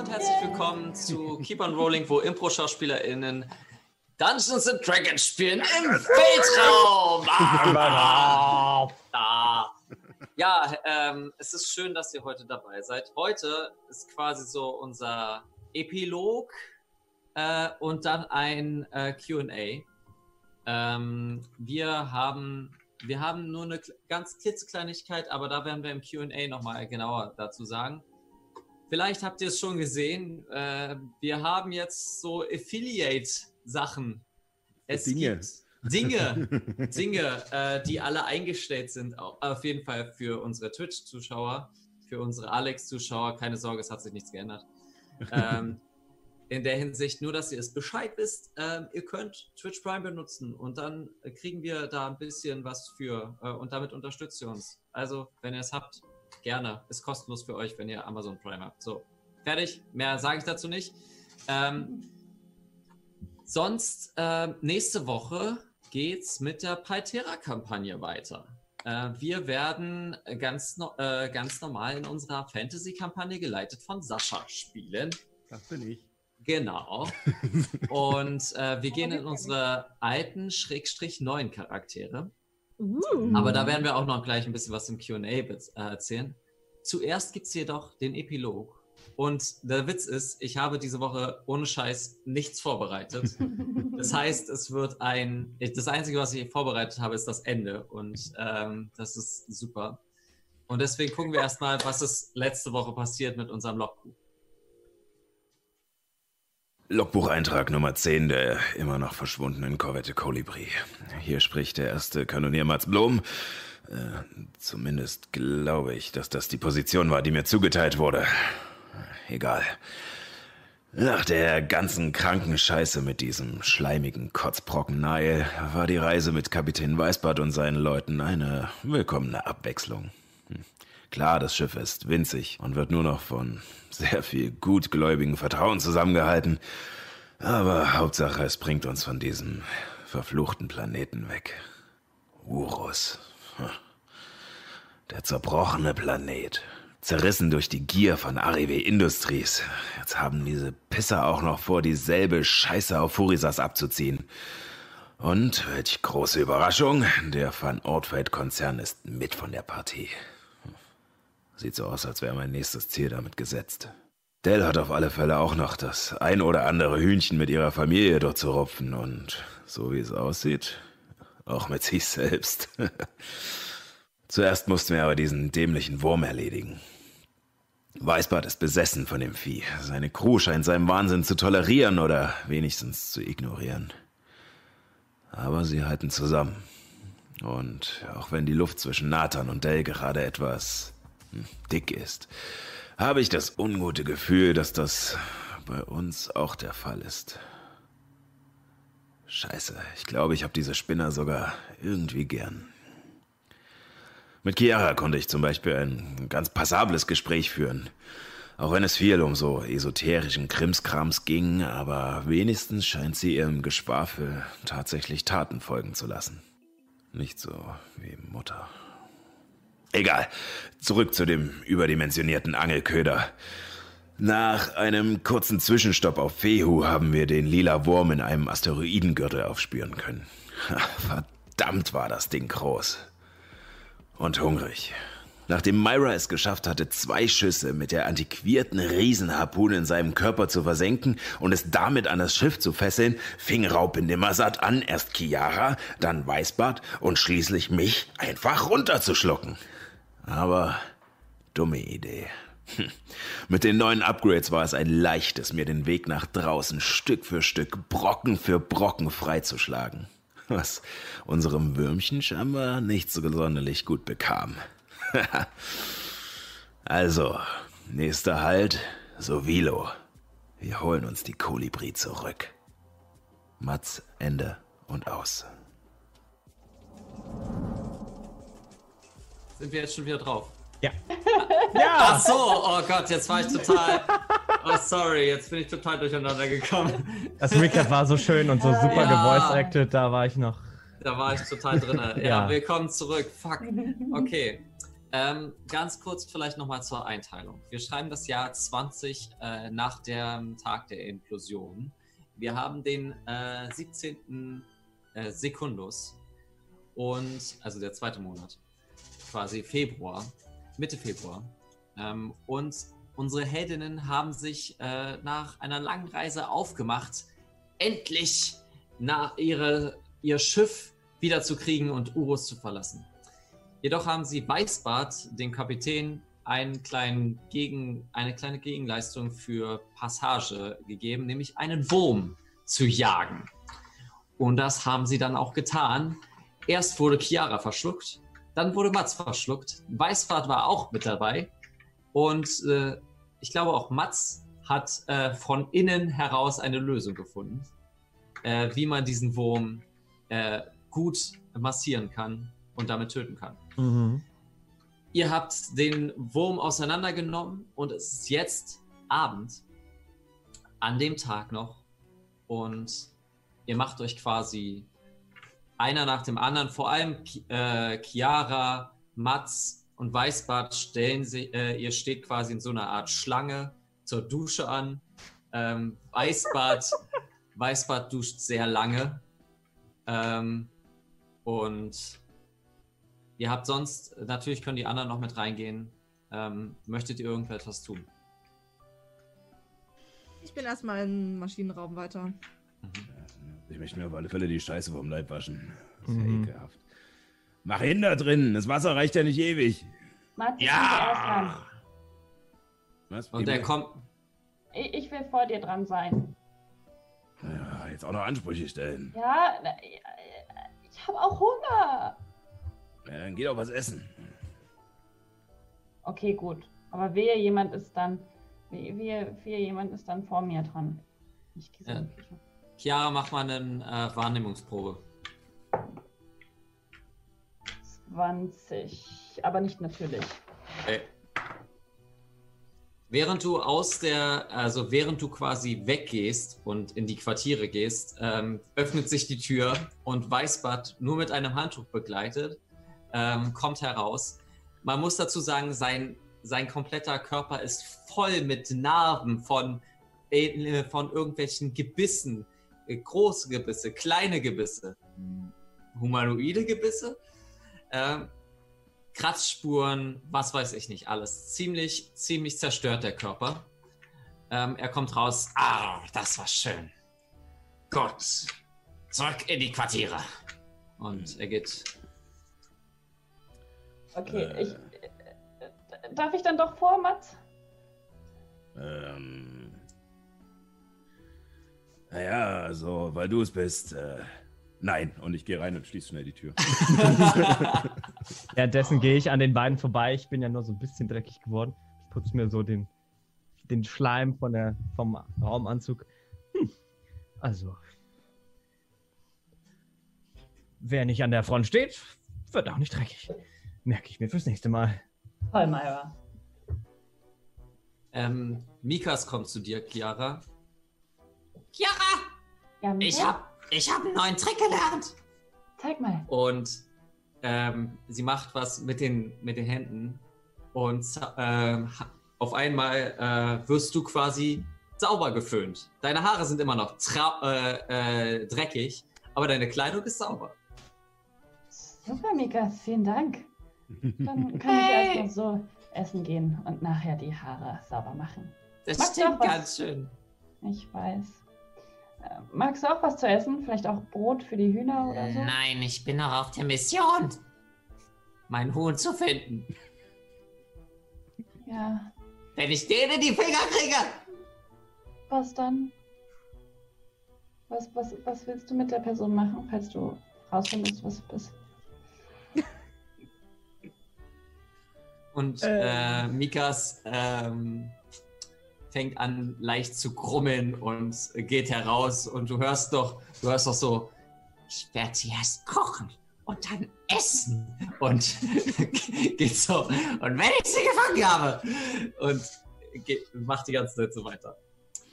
Und herzlich willkommen zu Keep on Rolling, wo Impro-SchauspielerInnen Dungeons and Dragons spielen im Weltraum. Ah. Ja, ähm, es ist schön, dass ihr heute dabei seid. Heute ist quasi so unser Epilog äh, und dann ein äh, QA. Ähm, wir haben wir haben nur eine ganz klitzekleinigkeit, aber da werden wir im QA nochmal genauer dazu sagen. Vielleicht habt ihr es schon gesehen. Äh, wir haben jetzt so Affiliate-Sachen. Es Dinge. gibt Dinge, Dinge, äh, die alle eingestellt sind. Au- Auf jeden Fall für unsere Twitch-Zuschauer, für unsere Alex-Zuschauer. Keine Sorge, es hat sich nichts geändert. Ähm, in der Hinsicht nur, dass ihr es Bescheid wisst. Ähm, ihr könnt Twitch Prime benutzen und dann kriegen wir da ein bisschen was für äh, und damit unterstützt ihr uns. Also, wenn ihr es habt, gerne. Ist kostenlos für euch, wenn ihr Amazon Prime habt. So, fertig. Mehr sage ich dazu nicht. Ähm, sonst, ähm, nächste Woche geht's mit der Paltera-Kampagne weiter. Äh, wir werden ganz, no äh, ganz normal in unserer Fantasy-Kampagne geleitet von Sascha spielen. Das bin ich. Genau. Und äh, wir gehen in unsere alten, schrägstrich neuen Charaktere. Uh. Aber da werden wir auch noch gleich ein bisschen was im QA äh, erzählen. Zuerst gibt es jedoch den Epilog. Und der Witz ist, ich habe diese Woche ohne Scheiß nichts vorbereitet. Das heißt, es wird ein. Das Einzige, was ich vorbereitet habe, ist das Ende. Und ähm, das ist super. Und deswegen gucken wir erstmal, was ist letzte Woche passiert mit unserem Logbuch. Logbucheintrag Nummer 10 der immer noch verschwundenen Korvette Kolibri. Hier spricht der erste Kanonier Mats Blom. Äh, zumindest glaube ich, dass das die Position war, die mir zugeteilt wurde. Egal. Nach der ganzen kranken Scheiße mit diesem schleimigen Kotzbrocken Nile war die Reise mit Kapitän Weißbart und seinen Leuten eine willkommene Abwechslung. Hm. Klar, das Schiff ist winzig und wird nur noch von sehr viel gutgläubigen Vertrauen zusammengehalten. Aber Hauptsache, es bringt uns von diesem verfluchten Planeten weg. Urus. Der zerbrochene Planet. Zerrissen durch die Gier von Arrive Industries. Jetzt haben diese Pisser auch noch vor, dieselbe Scheiße auf Furisas abzuziehen. Und, welch große Überraschung, der Van Ortfeld-Konzern ist mit von der Partie. Sieht so aus, als wäre mein nächstes Ziel damit gesetzt. Dell hat auf alle Fälle auch noch das ein oder andere Hühnchen mit ihrer Familie dort zu rupfen und, so wie es aussieht, auch mit sich selbst. Zuerst mussten wir aber diesen dämlichen Wurm erledigen. Weißbart ist besessen von dem Vieh. Seine Crew scheint seinen Wahnsinn zu tolerieren oder wenigstens zu ignorieren. Aber sie halten zusammen. Und auch wenn die Luft zwischen Nathan und Dell gerade etwas dick ist, habe ich das ungute Gefühl, dass das bei uns auch der Fall ist. Scheiße, ich glaube, ich habe diese Spinner sogar irgendwie gern. Mit Chiara konnte ich zum Beispiel ein ganz passables Gespräch führen. Auch wenn es viel um so esoterischen Krimskrams ging, aber wenigstens scheint sie ihrem Geschwafel tatsächlich Taten folgen zu lassen. Nicht so wie Mutter. Egal. Zurück zu dem überdimensionierten Angelköder. Nach einem kurzen Zwischenstopp auf Fehu haben wir den lila Wurm in einem Asteroidengürtel aufspüren können. Verdammt war das Ding groß. Und hungrig. Nachdem Myra es geschafft hatte, zwei Schüsse mit der antiquierten Riesenharpune in seinem Körper zu versenken und es damit an das Schiff zu fesseln, fing Raupe Nimmersatt an, erst Chiara, dann Weißbart und schließlich mich einfach runterzuschlucken. Aber dumme Idee. Mit den neuen Upgrades war es ein leichtes, mir den Weg nach draußen Stück für Stück, Brocken für Brocken freizuschlagen. Was unserem Würmchen scheinbar nicht so sonderlich gut bekam. also, nächster Halt, Sovilo. Wir holen uns die Kolibri zurück. Mats, Ende und aus. Sind wir jetzt schon wieder drauf? Ja. ja! Ach so, oh Gott, jetzt war ich total. Oh, sorry, jetzt bin ich total durcheinander gekommen. Das Recap war so schön und so super ja. gevoice-acted, da war ich noch. Da war ich total drin. Ja, ja, willkommen zurück. Fuck. Okay. Ähm, ganz kurz vielleicht nochmal zur Einteilung. Wir schreiben das Jahr 20 äh, nach dem Tag der Implosion. Wir haben den äh, 17. Äh, Sekundus und also der zweite Monat, quasi Februar. Mitte Februar. Ähm, und unsere Heldinnen haben sich äh, nach einer langen Reise aufgemacht, endlich nach ihre, ihr Schiff wiederzukriegen und Urus zu verlassen. Jedoch haben sie Weißbart, dem Kapitän, einen kleinen Gegen, eine kleine Gegenleistung für Passage gegeben, nämlich einen Wurm zu jagen. Und das haben sie dann auch getan. Erst wurde Chiara verschluckt, dann wurde Mats verschluckt. Weißfahrt war auch mit dabei. Und äh, ich glaube auch Mats hat äh, von innen heraus eine Lösung gefunden, äh, wie man diesen Wurm äh, gut massieren kann und damit töten kann. Mhm. Ihr habt den Wurm auseinandergenommen und es ist jetzt Abend, an dem Tag noch. Und ihr macht euch quasi einer nach dem anderen, vor allem äh, Chiara, Mats und Weißbart stellen sie, äh, ihr steht quasi in so einer Art Schlange zur Dusche an. Ähm, Weißbart, Weißbart duscht sehr lange. Ähm, und ihr habt sonst, natürlich können die anderen noch mit reingehen. Ähm, möchtet ihr irgendetwas tun? Ich bin erstmal im Maschinenraum weiter. Mhm. Ich möchte mir auf alle Fälle die Scheiße vom Leib waschen. Das ist mhm. ja ekelhaft. Mach hin da drin. Das Wasser reicht ja nicht ewig. Mats, ja! Was? Und der kommt. Ich, ich, will vor dir dran sein. Ja, jetzt auch noch Ansprüche stellen. Ja, ich habe auch Hunger. Ja, dann geh doch was essen. Okay, gut. Aber wehe, jemand ist dann. Wehe, wehe jemand ist dann vor mir dran. Ich gehe ja. Chiara, mach mal eine äh, Wahrnehmungsprobe. 20, aber nicht natürlich. Okay. Während du aus der, also während du quasi weggehst und in die Quartiere gehst, ähm, öffnet sich die Tür und Weißbart nur mit einem Handtuch begleitet, ähm, kommt heraus. Man muss dazu sagen, sein, sein kompletter Körper ist voll mit Narben von, äh, von irgendwelchen Gebissen, große Gebisse, kleine Gebisse, humanoide Gebisse, äh, Kratzspuren, was weiß ich nicht, alles. Ziemlich, ziemlich zerstört der Körper. Ähm, er kommt raus. Ah, das war schön. Gut. Zurück in die Quartiere. Und er geht. Okay, äh, ich. Äh, darf ich dann doch vor, Mats? Ähm. Naja, also, weil du es bist. Äh, nein, und ich gehe rein und schließe schnell die Tür. Währenddessen gehe ich an den beiden vorbei. Ich bin ja nur so ein bisschen dreckig geworden. Ich putze mir so den, den Schleim von der, vom Raumanzug. Hm. Also, wer nicht an der Front steht, wird auch nicht dreckig. Merke ich mir fürs nächste Mal. Toll, Myra. Ähm, Mikas kommt zu dir, Chiara. Chiara! Ja, ich habe ich hab einen neuen Trick gelernt. Zeig mal. Und ähm, sie macht was mit den, mit den Händen und äh, auf einmal äh, wirst du quasi sauber geföhnt. Deine Haare sind immer noch äh, äh, dreckig, aber deine Kleidung ist sauber. Super, Mika, vielen Dank. Dann kann hey. ich erstmal so essen gehen und nachher die Haare sauber machen. Das Magst stimmt ganz schön. Ich weiß. Äh, magst du auch was zu essen? Vielleicht auch Brot für die Hühner oder so? Nein, ich bin noch auf der Mission, meinen Huhn zu finden. Ja. Wenn ich den in die Finger kriege. Was dann? Was, was, was willst du mit der Person machen, falls du rausfindest, was du bist? Und äh. Äh, Mikas ähm, fängt an leicht zu krummeln und geht heraus und du hörst doch, du hörst doch so, ich werde sie erst kochen und dann essen und geht so und wenn ich sie gefangen habe und geht, macht die ganze Zeit so weiter.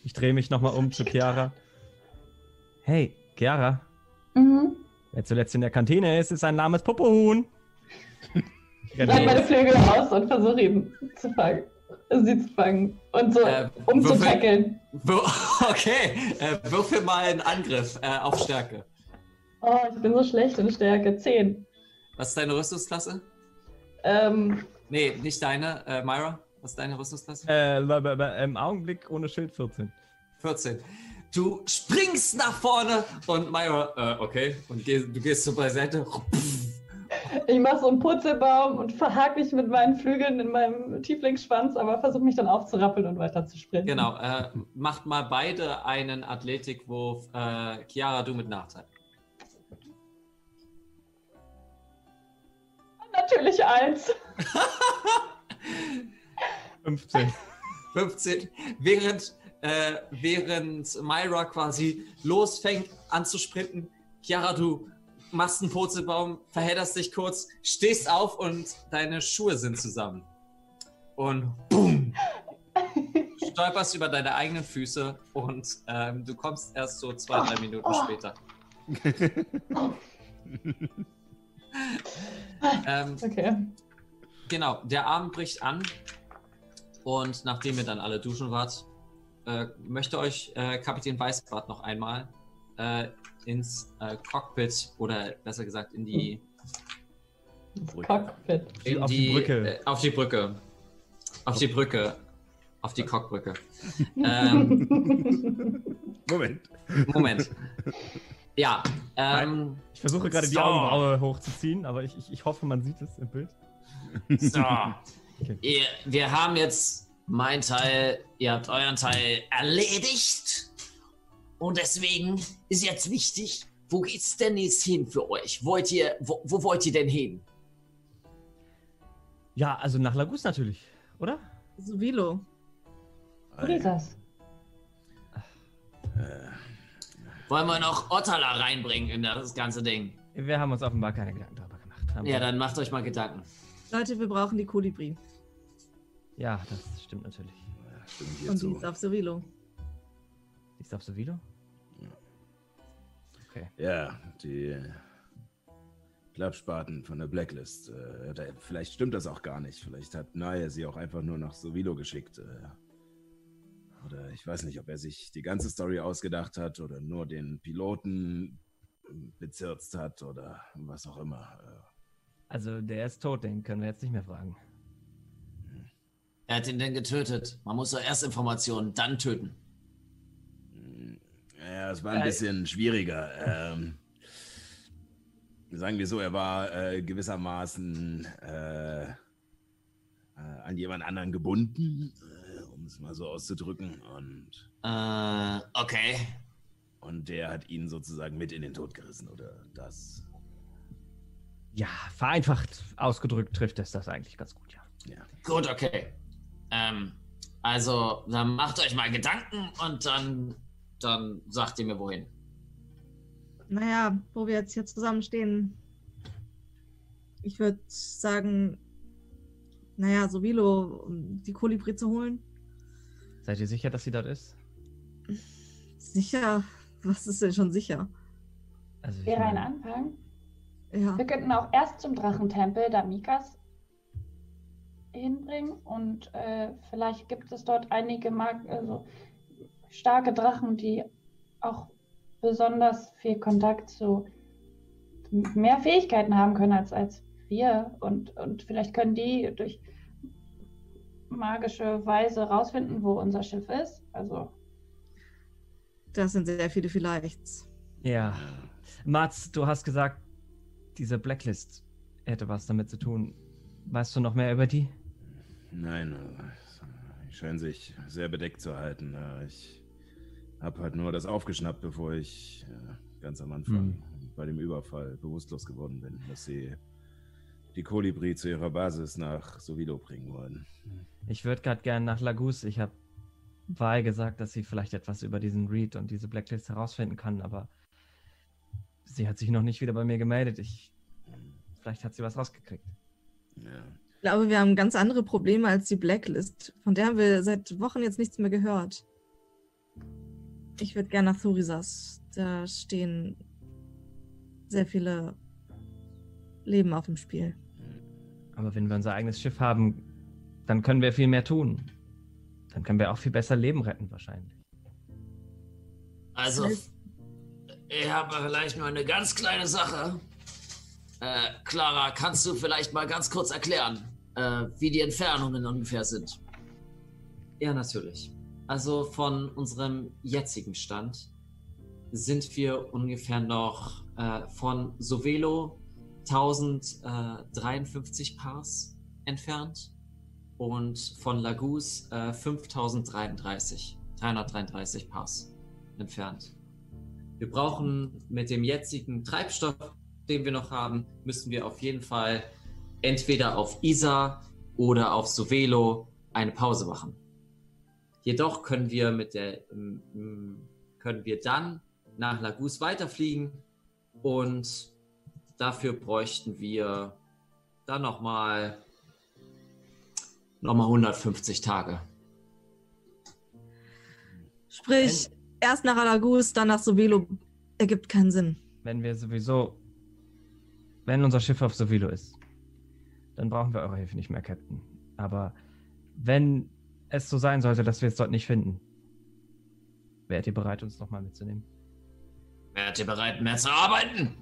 Ich drehe mich nochmal um zu Chiara. Hey, Chiara, Mhm. wer zuletzt in der Kantine ist, ist ein lahmes Popohuhn. Ich meine Flügel raus und versuche ihn zu fangen. Sie zu fangen und so Äh, umzutackeln. Okay, äh, würfel mal einen Angriff äh, auf Stärke. Oh, ich bin so schlecht in Stärke. 10. Was ist deine Rüstungsklasse? Ähm, Nee, nicht deine. Äh, Myra, was ist deine Rüstungsklasse? Äh, im Augenblick ohne Schild 14. 14. Du springst nach vorne und Myra, äh, okay, und geh, du gehst so beiseite. Ich mache so einen Purzelbaum und verhake mich mit meinen Flügeln in meinem Tieflingsschwanz, aber versuche mich dann aufzurappeln und weiter zu springen. Genau, äh, macht mal beide einen Athletikwurf. Äh, Chiara, du mit Nachteil. Natürlich eins. 15. 15. Während, äh, während Myra quasi losfängt an zu sprinten, Chiara, du machst einen Purzelbaum, verhedderst dich kurz, stehst auf und deine Schuhe sind zusammen. Und boom! Stolperst über deine eigenen Füße und ähm, du kommst erst so zwei, drei Minuten Oh. später. ähm, Okay. Genau, der Abend bricht an und nachdem ihr dann alle duschen wart, äh, möchte euch äh, Kapitän Weißbart noch einmal äh, ins äh, Cockpit oder besser gesagt in die, Das Cockpit. in Auf die Brücke. Äh, auf die Brücke. Auf die Brücke. Auf die Cockbrücke. ähm, Moment. Moment. Ja, ähm, Ich versuche gerade die So. Augenbraue hochzuziehen, aber ich, ich, ich hoffe, man sieht es im Bild. so. Okay. Ihr, wir haben jetzt mein Teil, ihr habt euren Teil erledigt. Und deswegen ist jetzt wichtig, wo geht's denn jetzt hin für euch? Wollt ihr, wo, wo wollt ihr denn hin? Ja, also nach Lagus natürlich, oder? So Vilo. Wo ist das? Wollen wir noch Ottala reinbringen in das ganze Ding? Wir haben uns offenbar keine Gedanken darüber gemacht. Haben Ja, wir? dann macht euch mal Gedanken. Leute, wir brauchen die Kolibri. ja, das stimmt natürlich. Ja, stimmt Und die ist auf Sevilo. Ist auf Sevilo? Okay. Ja, die Klappspaten von der Blacklist. Äh, vielleicht stimmt das auch gar nicht. Vielleicht hat Naya sie auch einfach nur nach Sovilo geschickt. Äh, oder ich weiß nicht, ob er sich die ganze Story ausgedacht hat oder nur den Piloten bezirzt hat oder was auch immer. Äh, Also der ist tot, den können wir jetzt nicht mehr fragen. Wer hat ihn denn getötet? Man muss doch erst Informationen, dann töten. Ja, es war ein bisschen schwieriger. Ähm, sagen wir so, er war äh, gewissermaßen äh, äh, an jemand anderen gebunden, äh, um es mal so auszudrücken. Und, Äh, okay. und der hat ihn sozusagen mit in den Tod gerissen, oder das. Ja, vereinfacht ausgedrückt trifft es das eigentlich ganz gut, ja. Ja. Gut, okay. Ähm, also, dann macht euch mal Gedanken und dann, dann sagt ihr mir wohin. Naja, wo wir jetzt hier zusammenstehen. Ich würde sagen, naja, Sovilo, um die Kolibri zu holen. Seid ihr sicher, dass sie dort ist? Sicher. Was ist denn schon sicher? Also Wäre ein Anfang. Ja. Wir könnten auch erst zum Drachentempel, da Mikas hinbringen und äh, vielleicht gibt es dort einige Mag also starke Drachen, die auch besonders viel Kontakt zu mehr Fähigkeiten haben können als, als wir und, und vielleicht können die durch magische Weise rausfinden, wo unser Schiff ist. Also Das sind sehr viele Vielleichts. Ja. Mats, du hast gesagt, diese Blacklist hätte was damit zu tun. Weißt du noch mehr über die? Nein, die scheinen sich sehr bedeckt zu halten. Ich habe halt nur das aufgeschnappt, bevor ich äh, ganz am Anfang bei dem Überfall bewusstlos geworden bin, dass sie die Kolibri zu ihrer Basis nach Sovilo bringen wollen. Ich würde gerade gern nach Lagus. Ich habe Vi gesagt, dass sie vielleicht etwas über diesen Read und diese Blacklist herausfinden kann, aber sie hat sich noch nicht wieder bei mir gemeldet. Ich, vielleicht hat sie was rausgekriegt. Ja. Ich glaube, wir haben ganz andere Probleme als die Blacklist. Von der haben wir seit Wochen jetzt nichts mehr gehört. Ich würde gerne nach Thurisas. Da stehen sehr viele Leben auf dem Spiel. Aber wenn wir unser eigenes Schiff haben, dann können wir viel mehr tun. Dann können wir auch viel besser Leben retten, wahrscheinlich. Also, ich habe vielleicht nur eine ganz kleine Sache. Äh, Clara, kannst du vielleicht mal ganz kurz erklären, äh, wie die Entfernungen ungefähr sind? Ja, natürlich. Also von unserem jetzigen Stand sind wir ungefähr noch äh, von Sovelo 1053 Pars entfernt und von Lagus äh, 5033, 333 Pars entfernt. Wir brauchen mit dem jetzigen Treibstoff, den wir noch haben, müssen wir auf jeden Fall entweder auf Isa oder auf Sovelo eine Pause machen. Jedoch können wir mit der können wir dann nach Lagus weiterfliegen und dafür bräuchten wir dann nochmal noch mal 150 Tage. Sprich, erst nach Alagus, dann nach Sovelo. Ergibt keinen Sinn. Wenn wir sowieso, wenn unser Schiff auf Sovilo ist, dann brauchen wir eure Hilfe nicht mehr, Captain. Aber wenn es so sein sollte, dass wir es dort nicht finden, wärt ihr bereit, uns nochmal mitzunehmen? Wärt ihr bereit, mehr zu arbeiten?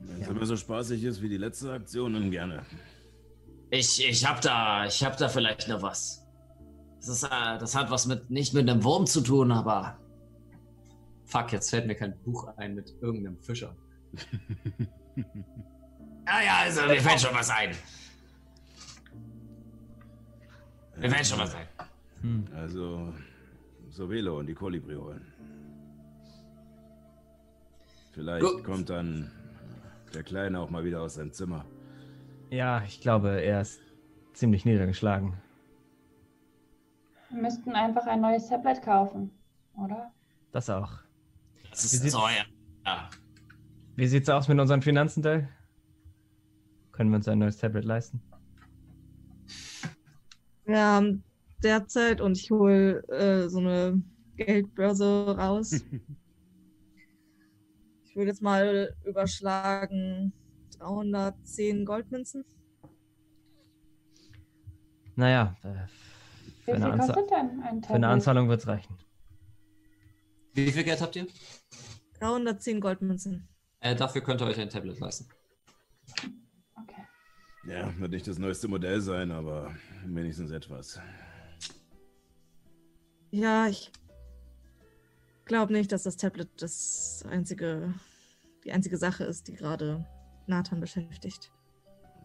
Wenn es immer so spaßig ist wie die letzte Aktion, dann gerne. Ich, ich hab da, ich hab da vielleicht noch was. Das, ist, äh, das hat was mit, nicht mit einem Wurm zu tun, aber. Fuck, jetzt fällt mir kein Buch ein mit irgendeinem Fischer. ja, ja, also mir fällt schon was ein. Mir fällt schon was ein. Hm. Also, Sovelo und die Kolibri holen. Vielleicht Gut. kommt dann der Kleine auch mal wieder aus seinem Zimmer. Ja, ich glaube, er ist ziemlich niedergeschlagen. Wir müssten einfach ein neues Tablet kaufen, oder? Das auch. Das Wie ist sieht's- teuer. Ja. Wie sieht's aus mit unseren Finanzen, Dell? Können wir uns ein neues Tablet leisten? Wir haben derzeit und ich hole äh, so eine Geldbörse raus. ich würde jetzt mal überschlagen 310 Goldmünzen. Naja, äh, für, eine Anza ein für eine Anzahlung wird's reichen. Wie viel Geld habt ihr? 310 Goldmünzen. Äh, dafür könnt ihr euch ein Tablet leisten. Ja, wird nicht das neueste Modell sein, aber wenigstens etwas. Ja, ich glaube nicht, dass das Tablet das einzige, die einzige Sache ist, die gerade Nathan beschäftigt.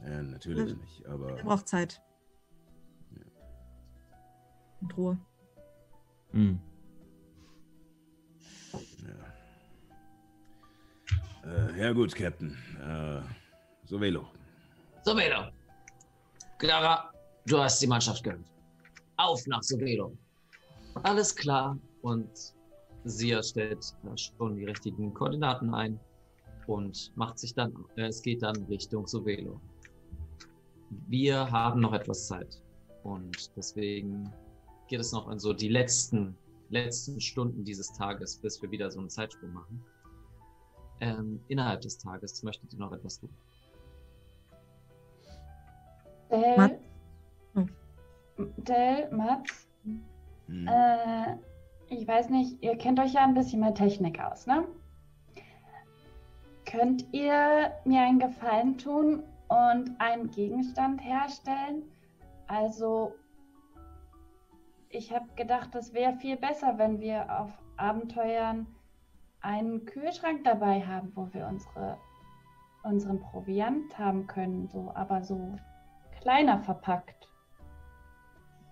Ja, natürlich Ja. nicht, aber Er braucht Zeit. Und Ruhe. Hm. ja. Äh, ja gut, Captain. Äh, Sovelo. Sovelo. Clara, du hast die Mannschaft gehört. Auf nach Sovelo. Alles klar. Und Sia stellt schon die richtigen Koordinaten ein und macht sich dann, äh, es geht dann Richtung Sovelo. Wir haben noch etwas Zeit. Und deswegen geht es noch in so die letzten, letzten Stunden dieses Tages, bis wir wieder so einen Zeitsprung machen. Ähm, innerhalb des Tages möchtet ihr noch etwas tun. Del, Mat- Oh. Del, Mats, Hm. äh, ich weiß nicht, ihr kennt euch ja ein bisschen mit Technik aus, ne? Könnt ihr mir einen Gefallen tun und einen Gegenstand herstellen? Also, ich habe gedacht, es wäre viel besser, wenn wir auf Abenteuern einen Kühlschrank dabei haben, wo wir unsere, unseren Proviant haben können, so, aber so kleiner verpackt.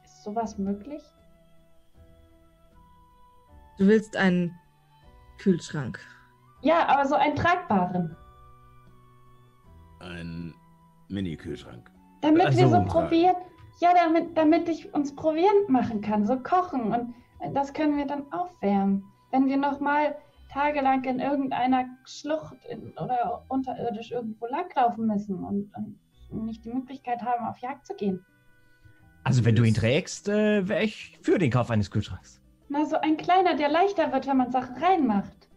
Ist sowas möglich? Du willst einen Kühlschrank. Ja, aber so einen tragbaren. Ein Mini-Kühlschrank. Damit wir Also- so probieren, Ja, damit, damit ich uns Proviant machen kann, so kochen. Und das können wir dann aufwärmen. Wenn wir nochmal tagelang in irgendeiner Schlucht in, oder unterirdisch irgendwo langlaufen müssen und, und, nicht die Möglichkeit haben, auf Jagd zu gehen. Also wenn du ihn trägst, äh, wäre ich für den Kauf eines Kühlschranks. Na, so ein kleiner, der leichter wird, wenn man Sachen reinmacht.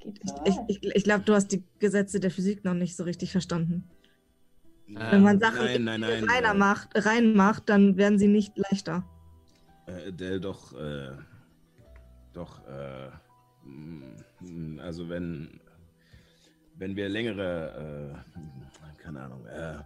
Geht so ich ich, ich glaube, du hast die Gesetze der Physik noch nicht so richtig verstanden. Ähm, Wenn man Sachen nein, nein, nein, reiner äh, macht, reinmacht, dann werden sie nicht leichter. Äh, Del, doch, äh, doch, äh, mm, also wenn, wenn wir längere, äh, keine Ahnung, äh,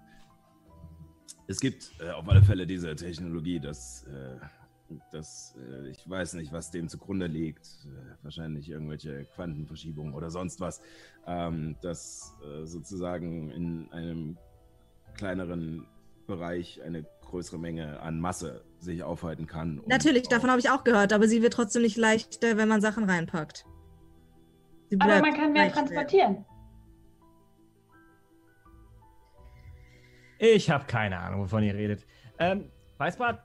es gibt äh, auf alle Fälle diese Technologie, dass, äh, dass äh, ich weiß nicht, was dem zugrunde liegt, äh, wahrscheinlich irgendwelche Quantenverschiebungen oder sonst was, ähm, dass äh, sozusagen in einem kleineren Bereich eine größere Menge an Masse sich aufhalten kann. Natürlich, davon habe ich auch gehört, aber sie wird trotzdem nicht leichter, wenn man Sachen reinpackt. Aber man kann mehr leichter. transportieren. Ich habe keine Ahnung, wovon ihr redet. Ähm, Weißbart,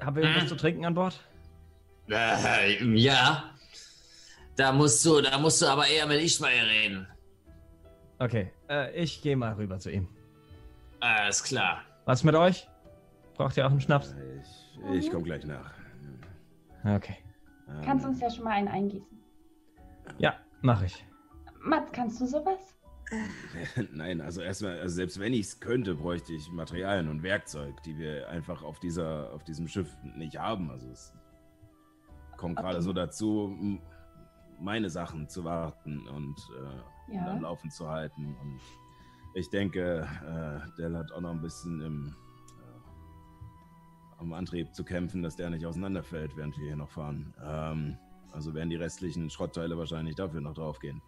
haben wir irgendwas Hm. zu trinken an Bord? Äh, ja. Da musst du, da musst du aber eher mit Ismail reden. Okay, äh, ich gehe mal rüber zu ihm. Alles klar. Was mit euch? Braucht ihr auch einen Schnaps? Ich, ich komme gleich nach. Okay. Ähm, Kannst uns ja schon mal einen eingießen. Ja, mache ich. Mats, kannst du sowas? Nein, also erstmal, also selbst wenn ich es könnte, bräuchte ich Materialien und Werkzeug, die wir einfach auf dieser, auf diesem Schiff nicht haben. Also es kommt gerade so dazu, meine Sachen zu warten und äh, Ja. dann laufen zu halten. Und ich denke, äh, Dell hat auch noch ein bisschen im, äh, am Antrieb zu kämpfen, dass der nicht auseinanderfällt, während wir hier noch fahren. Ähm, also werden die restlichen Schrottteile wahrscheinlich dafür noch draufgehen.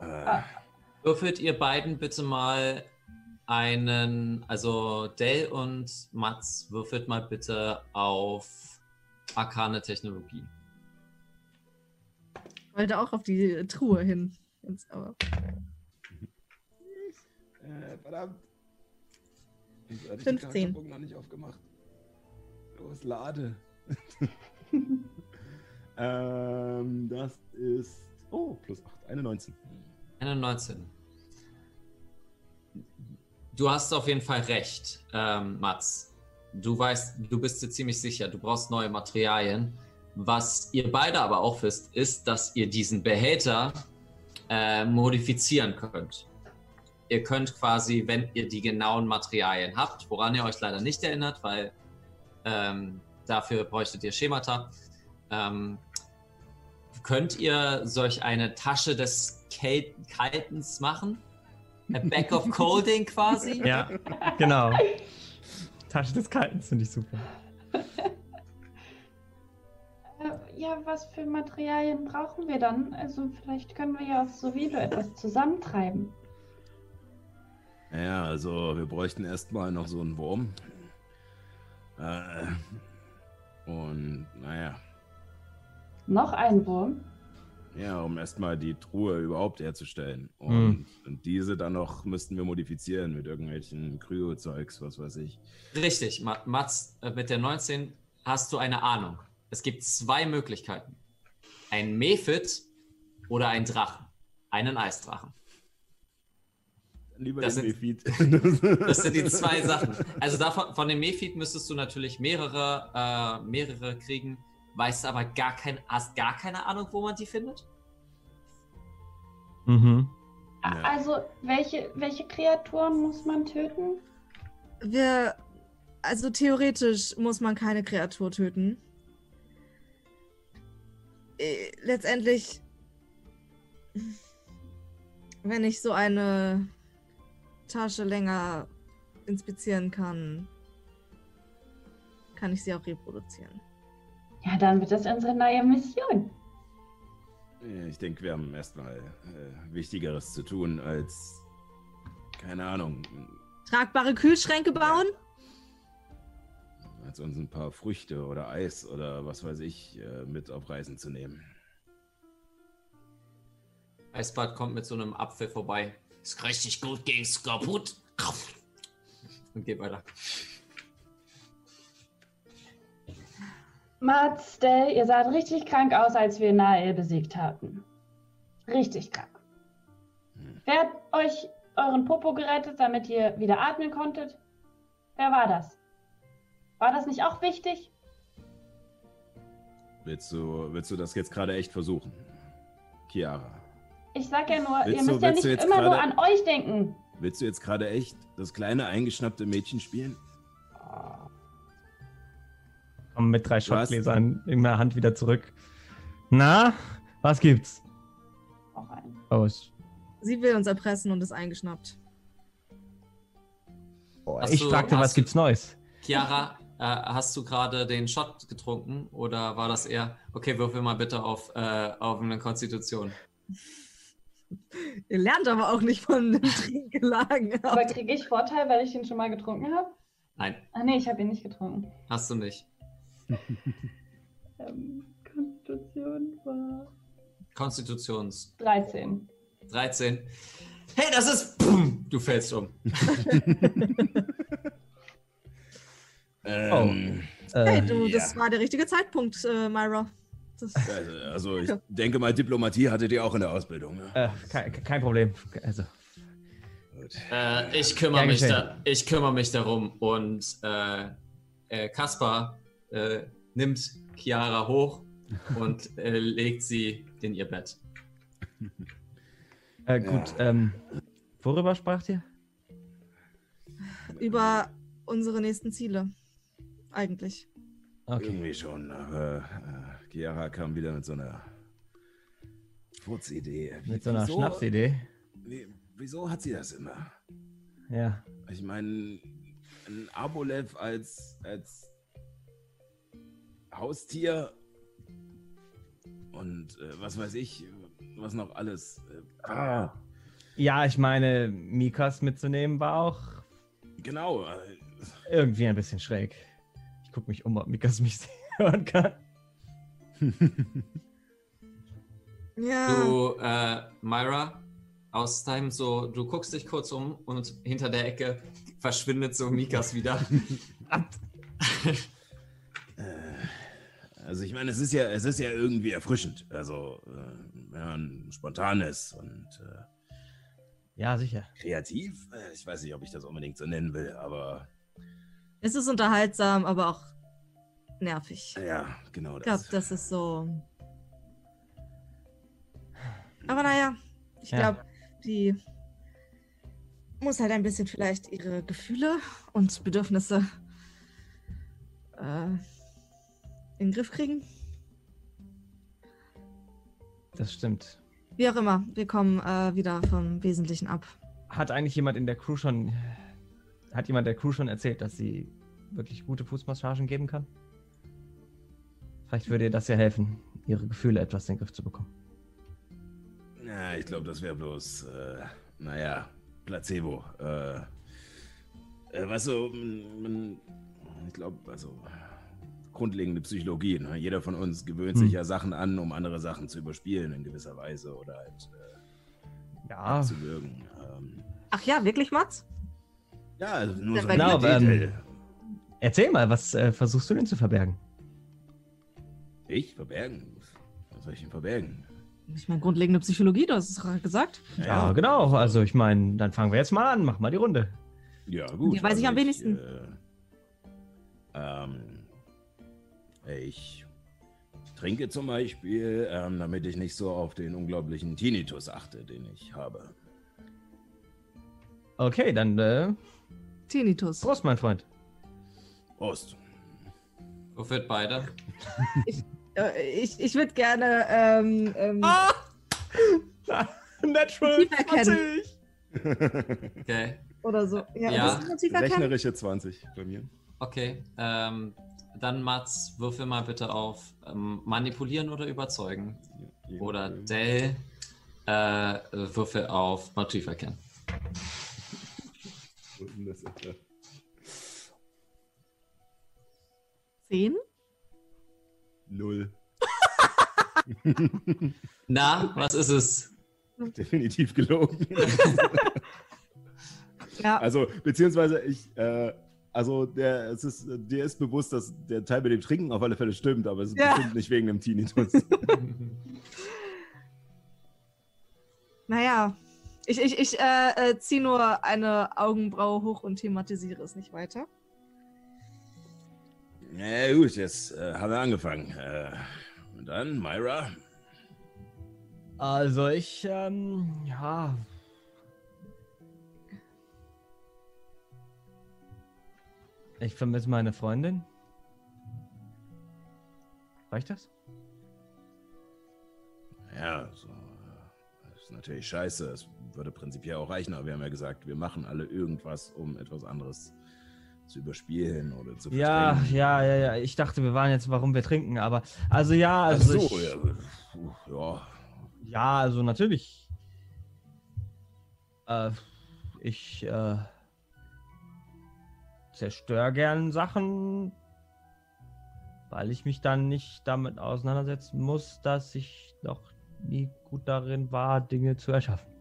Äh, Ah. Würfelt ihr beiden bitte mal einen, also Dell und Mats, würfelt mal bitte auf arkane Technologie. Ich wollte auch auf die Truhe hin. Jetzt aber. Äh, verdammt. Wieso hatte ich 15. den noch nicht aufgemacht? Los, lade. ähm, das ist. Oh, plus 8. Eine 19. Eine 19. Du hast auf jeden Fall recht, ähm, Mats. Du weißt, du bist dir ziemlich sicher, du brauchst neue Materialien. Was ihr beide aber auch wisst, ist, dass ihr diesen Behälter äh, modifizieren könnt. Ihr könnt quasi, wenn ihr die genauen Materialien habt, woran ihr euch leider nicht erinnert, weil ähm, dafür bräuchtet ihr Schemata, ähm, könnt ihr solch eine Tasche des Kaltens machen? A Bag of Colding quasi? Ja, genau. Tasche des Kaltens finde ich super. Äh, ja, was für Materialien brauchen wir dann? Also vielleicht können wir ja aus Sovido etwas zusammentreiben. Naja, also wir bräuchten erstmal noch so einen Wurm. Äh, und naja, Noch ein Wurm. Ja, um erstmal die Truhe überhaupt herzustellen. Und, und diese dann noch müssten wir modifizieren mit irgendwelchen Kryo-Zeugs, was weiß ich. Richtig, Ma- Mats, äh, mit der 19 hast du eine Ahnung. Es gibt zwei Möglichkeiten. Ein Mephit oder ein Drachen. Einen Eisdrachen. Lieber Das den sind- Mephit. Das sind die zwei Sachen. Also davon, von dem Mephit müsstest du natürlich mehrere, äh, mehrere kriegen. Weißt aber gar kein, hast gar keine Ahnung, wo man die findet? Mhm. Ja. Also, welche, welche Kreaturen muss man töten? Wir. Also theoretisch muss man keine Kreatur töten. Äh, Letztendlich, wenn ich so eine Tasche länger inspizieren kann, kann ich sie auch reproduzieren. Ja, dann wird das unsere neue Mission. Ich denke, wir haben erstmal äh, Wichtigeres zu tun als, keine Ahnung, Tragbare Kühlschränke bauen? als uns ein paar Früchte oder Eis oder was weiß ich äh, mit auf Reisen zu nehmen. Eisbad kommt mit so einem Apfel vorbei. Ist richtig gut gegen Skorbut. und geht weiter. Mats, Dell, ihr saht richtig krank aus, als wir Nael besiegt hatten. Richtig krank. Wer hat euch euren Popo gerettet, damit ihr wieder atmen konntet? Wer war das? War das nicht auch wichtig? Willst du, willst du das jetzt gerade echt versuchen? Chiara, Ich sag ja nur, Willst ihr du- müsst ja willst nicht du immer nur gerade- an euch denken. willst du jetzt gerade echt das kleine eingeschnappte Mädchen spielen? Komm mit drei Schottgläsern in der Hand wieder zurück. Na, was gibt's? Auch ein. Oh, es- Sie will uns erpressen und ist eingeschnappt. Hast ich du- fragte, was du- gibt's Neues? Chiara, äh, hast du gerade den Shot getrunken oder war das eher, okay, würfel mal bitte auf, äh, auf eine Konstitution. Ihr lernt aber auch nicht von den Trinkgelagen. Aber kriege ich Vorteil, weil ich den schon mal getrunken habe? Nein, Ach nee, ich habe ihn nicht getrunken. hast du nicht. Ähm, Konstitution war Konstitutions 13. 13. Hey, das ist. Pum, du fällst um. Ähm, Hey, Äh, du, ja. das war der richtige Zeitpunkt, äh, Myra. Das, also, also ich denke mal, Diplomatie hattet ihr auch in der Ausbildung. Ne? äh, kein, kein Problem. Also. Äh, ich, kümmere mich da, ich kümmere mich darum und äh, äh, Kaspar äh, nimmt Chiara hoch und äh, legt sie in ihr Bett. äh, gut, ähm, worüber spracht ihr? über unsere nächsten Ziele. Eigentlich. Okay. Irgendwie schon, aber äh, Chiara kam wieder mit so einer Furzidee. Mit so einer wieso- Schnapsidee. Wie, wieso hat sie das immer? Ja. Ich meine, ein Abolev als, als Haustier und äh, was weiß ich, was noch alles. Äh, ah, Ja, ich meine, Mikas mitzunehmen war auch genau. Äh, irgendwie ein bisschen schräg. Ich gucke mich um, ob Mikas mich hören kann. Ja. Du, äh, Myra, aus deinem so, du guckst dich kurz um und hinter der Ecke verschwindet so Mikas wieder. also ich meine, es ist ja, es ist ja irgendwie erfrischend. Also äh, wenn man spontan ist und äh, Ja, sicher. kreativ. Äh, ich weiß nicht, ob ich das unbedingt so nennen will, aber Es ist unterhaltsam, aber auch nervig. ja, genau Ich glaube, das. das ist so. Aber naja, ich Ja. glaube, die muss halt ein bisschen vielleicht ihre Gefühle und Bedürfnisse äh, in den Griff kriegen. Das stimmt. Wie auch immer, wir kommen äh, wieder vom Wesentlichen ab. Hat eigentlich jemand in der Crew schon. Hat jemand der Crew schon erzählt, dass sie wirklich gute Fußmassagen geben kann? Vielleicht würde ihr das ja helfen, ihre Gefühle etwas in den Griff zu bekommen. Ja, ich glaube, das wäre bloß, äh, naja, Placebo. Äh, äh, du, man, man, ich glaube, also grundlegende Psychologie. Ne? Jeder von uns gewöhnt Hm. sich ja Sachen an, um andere Sachen zu überspielen in gewisser Weise oder halt äh, Ja, zu wirken. Ähm, Ach ja, wirklich, Mats? ja, also nur Ja, so dir- Detail. erzähl mal, was äh, versuchst du denn zu verbergen? Ich? Verbergen? Was soll ich denn verbergen? Ich meine, grundlegende Psychologie, du hast es gerade gesagt. Ja, genau. Also ich meine, dann fangen wir jetzt mal an. Mach mal die Runde. Ja, gut. Die weiß ich am wenigsten. Äh, ähm, ich trinke zum Beispiel, ähm, damit ich nicht so auf den unglaublichen Tinnitus achte, den ich habe. Okay, dann äh, Tinnitus. Prost, mein Freund. Prost. Wofür beide? Äh, ich ich würde gerne ähm, ähm, Natural Motiv erkennen. Okay. oder so. Ja, Ja. Rechnerische 20 bei mir. Okay. Ähm, dann Mats, würfel mal bitte auf ähm, manipulieren oder überzeugen. Oder Dell, äh, würfel auf Motiv erkennen. Zehn? Null. Na, was ist es? Definitiv gelogen. Ja. Also, beziehungsweise ich, äh, also der, es ist, dir ist bewusst, dass der Teil mit dem Trinken auf alle Fälle stimmt, aber es ist ja. bestimmt nicht wegen dem Tinnitus. naja, ich, ich, ich äh, äh, ziehe nur eine Augenbraue hoch und thematisiere es nicht weiter. Na ja, gut, jetzt äh, haben wir angefangen. Äh, und dann, Myra? Also ich, ähm, ja. Ich vermisse meine Freundin. Reicht das? Ja, so, das ist natürlich scheiße. Es würde prinzipiell auch reichen, aber wir haben ja gesagt, wir machen alle irgendwas, um etwas anderes zu überspielen oder zu Ja, ja, ja, ja. Ich dachte, wir waren jetzt, warum wir trinken, aber also ja, also. Ach so, ich, ja. ja. Ja, also natürlich. Äh, ich äh, zerstöre gern Sachen, weil ich mich dann nicht damit auseinandersetzen muss, dass ich noch nie gut darin war, Dinge zu erschaffen.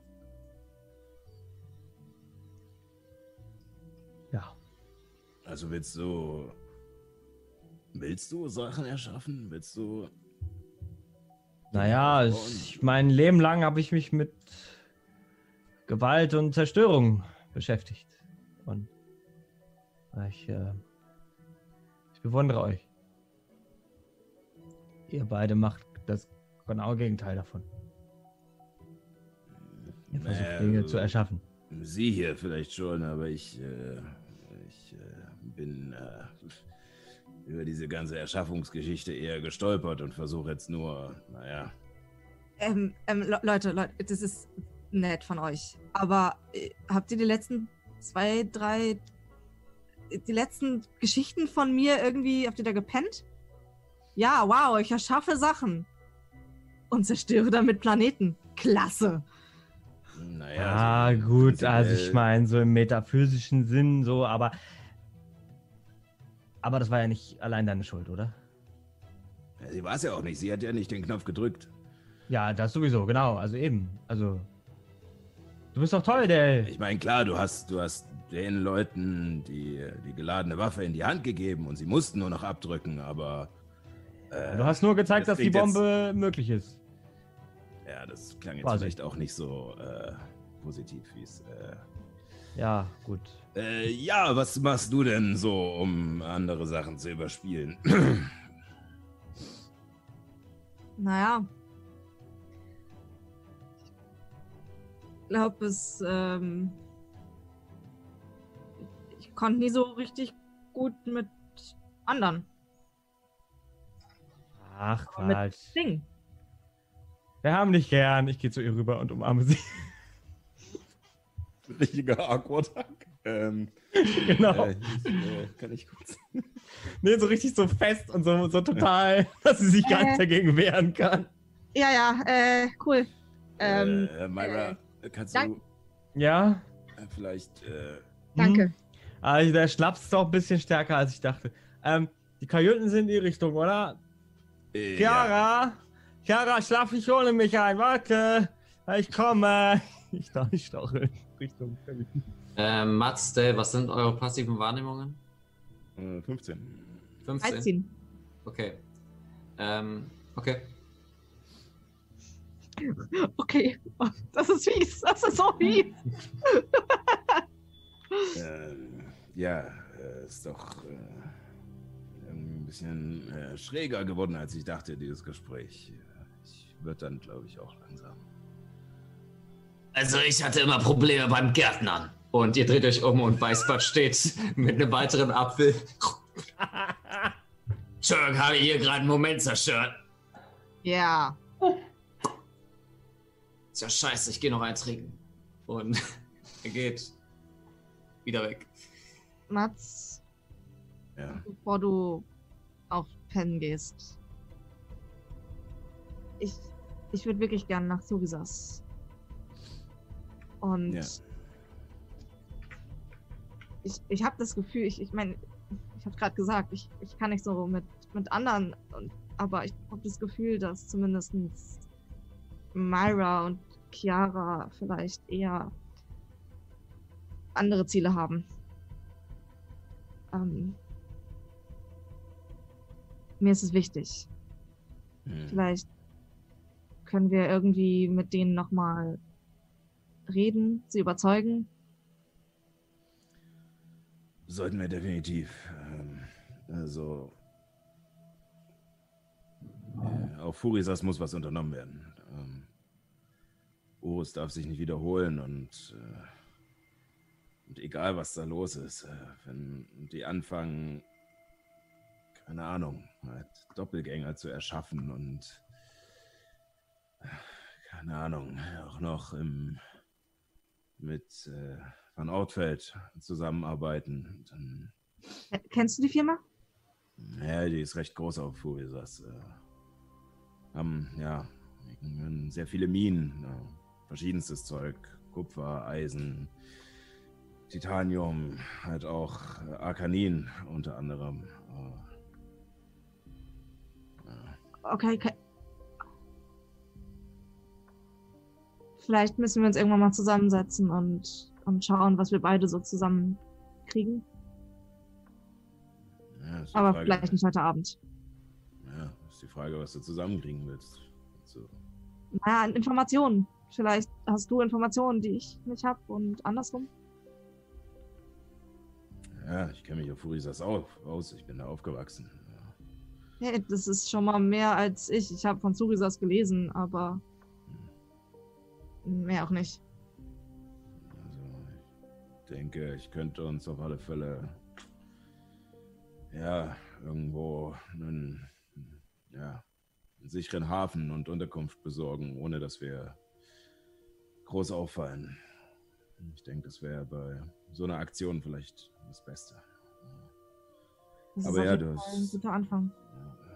Also willst du. Willst du Sachen erschaffen? Willst du. Naja, ich, mein Leben lang habe ich mich mit Gewalt und Zerstörung beschäftigt. Und ich, äh, ich bewundere euch. Ihr beide macht das genaue Gegenteil davon. Ihr versucht naja, Dinge zu erschaffen. Sie hier vielleicht schon, aber ich, äh, ich äh, bin äh, über diese ganze Erschaffungsgeschichte eher gestolpert und versuche jetzt nur, naja. Ähm, ähm, Leute, Leute, das ist nett von euch. Aber äh, habt ihr die letzten zwei, drei, die letzten Geschichten von mir irgendwie, habt ihr da gepennt? Ja, wow, ich erschaffe Sachen. Und zerstöre damit Planeten. Klasse. Naja. Ah, so gut, also ich meine, so im metaphysischen Sinn, so, aber aber das war ja nicht allein deine Schuld, oder? Ja, sie war es ja auch nicht. Sie hat ja nicht den Knopf gedrückt. Ja, das sowieso, genau. Also eben. Also. Du bist doch toll, der. Ich meine, klar, du hast, du hast den Leuten die, die geladene Waffe in die Hand gegeben und sie mussten nur noch abdrücken, aber. Äh, du hast nur gezeigt, das dass die Bombe jetzt, möglich ist. Ja, das klang jetzt Quasi. vielleicht auch nicht so äh, positiv, wie es. Äh, ja, gut. Äh, ja, was machst du denn so, um andere Sachen zu überspielen? naja. Ich glaube, es. Ähm, konnte nie so richtig gut mit anderen. Ach, Quatsch. Mit Ding. Wir haben dich gern. Ich gehe zu ihr rüber und umarme sie. Richtiger Awkward-Hack. Ähm, genau. Äh, ich, äh, kann ich kurz. nee, so richtig so fest und so, so total, dass sie sich gar nicht äh. dagegen wehren kann. Ja, ja, äh, cool. Ähm, äh, Myra, kannst du. Ja? Vielleicht. Äh, Danke. Hm? Also, der Schnaps ist doch ein bisschen stärker, als ich dachte. Ähm, die Kajüten sind in die Richtung, oder? Äh, Chiara! Ja. Chiara, schlaf nicht ohne mich ein. Warte! Ich komme! Ich darf nicht staucheln. Richtung Kajüten. Ähm, Mats, Dale, was sind eure passiven Wahrnehmungen? Äh, 15. 15? 13. Okay. Ähm, okay. Okay, das ist fies, das ist so fies. äh, ja, äh, ist doch äh, ein bisschen äh, schräger geworden, als ich dachte, dieses Gespräch. Ich würde dann, glaube ich, auch langsam. Also ich hatte immer Probleme beim Gärtnern. Und ihr dreht euch um und Weißbart steht mit einem weiteren Apfel. Entschuldigung, habe ich hier gerade einen Moment zerstört. Ja. Ist ja scheiße, ich gehe noch einen trinken. Und er geht wieder weg. Mats, ja. bevor du auf Pennen gehst, ich, ich würde wirklich gerne nach Surisas. Und ja ich, ich habe das Gefühl, ich, ich meine, ich habe gerade gesagt, ich, ich kann nicht so mit, mit anderen, und, aber ich habe das Gefühl, dass zumindest Myra und Chiara vielleicht eher andere Ziele haben. Ähm, mir ist es wichtig. Hm. Vielleicht können wir irgendwie mit denen nochmal reden, sie überzeugen. Sollten wir definitiv. Ähm, also. Äh, auf Furisas muss was unternommen werden. Ähm, Urus darf sich nicht wiederholen und, äh, und egal was da los ist, äh, wenn die anfangen, keine Ahnung, halt Doppelgänger zu erschaffen und äh, keine Ahnung, auch noch im, mit äh, Van Ortfeld zusammenarbeiten, dann Kennst du die Firma? ja, die ist recht groß auf Furisas. Äh, haben, ja, sehr viele Minen, ja, verschiedenstes Zeug. Kupfer, Eisen, Titanium, halt auch äh, Arkanin unter anderem. Äh. Okay, ke- Vielleicht müssen wir uns irgendwann mal zusammensetzen und, und schauen, was wir beide so zusammen kriegen. Ja, Aber Frage- vielleicht nicht heute Abend. Ja, ist die Frage, was du zusammenkriegen willst. So. Naja, Informationen. Vielleicht hast du Informationen, die ich nicht habe und andersrum. Ja, ich kenne mich auf Furisas auch aus. Ich bin da aufgewachsen. Ja. Hey, das ist schon mal mehr als ich. Ich habe von Surisas gelesen, aber mehr auch nicht. Also, ich denke, ich könnte uns auf alle Fälle ja irgendwo einen, ja, einen sicheren Hafen und Unterkunft besorgen, ohne dass wir groß auffallen. Ich denke, das wäre bei so einer Aktion vielleicht das Beste. Das Aber ja, du Fall ein hast- guter Anfang.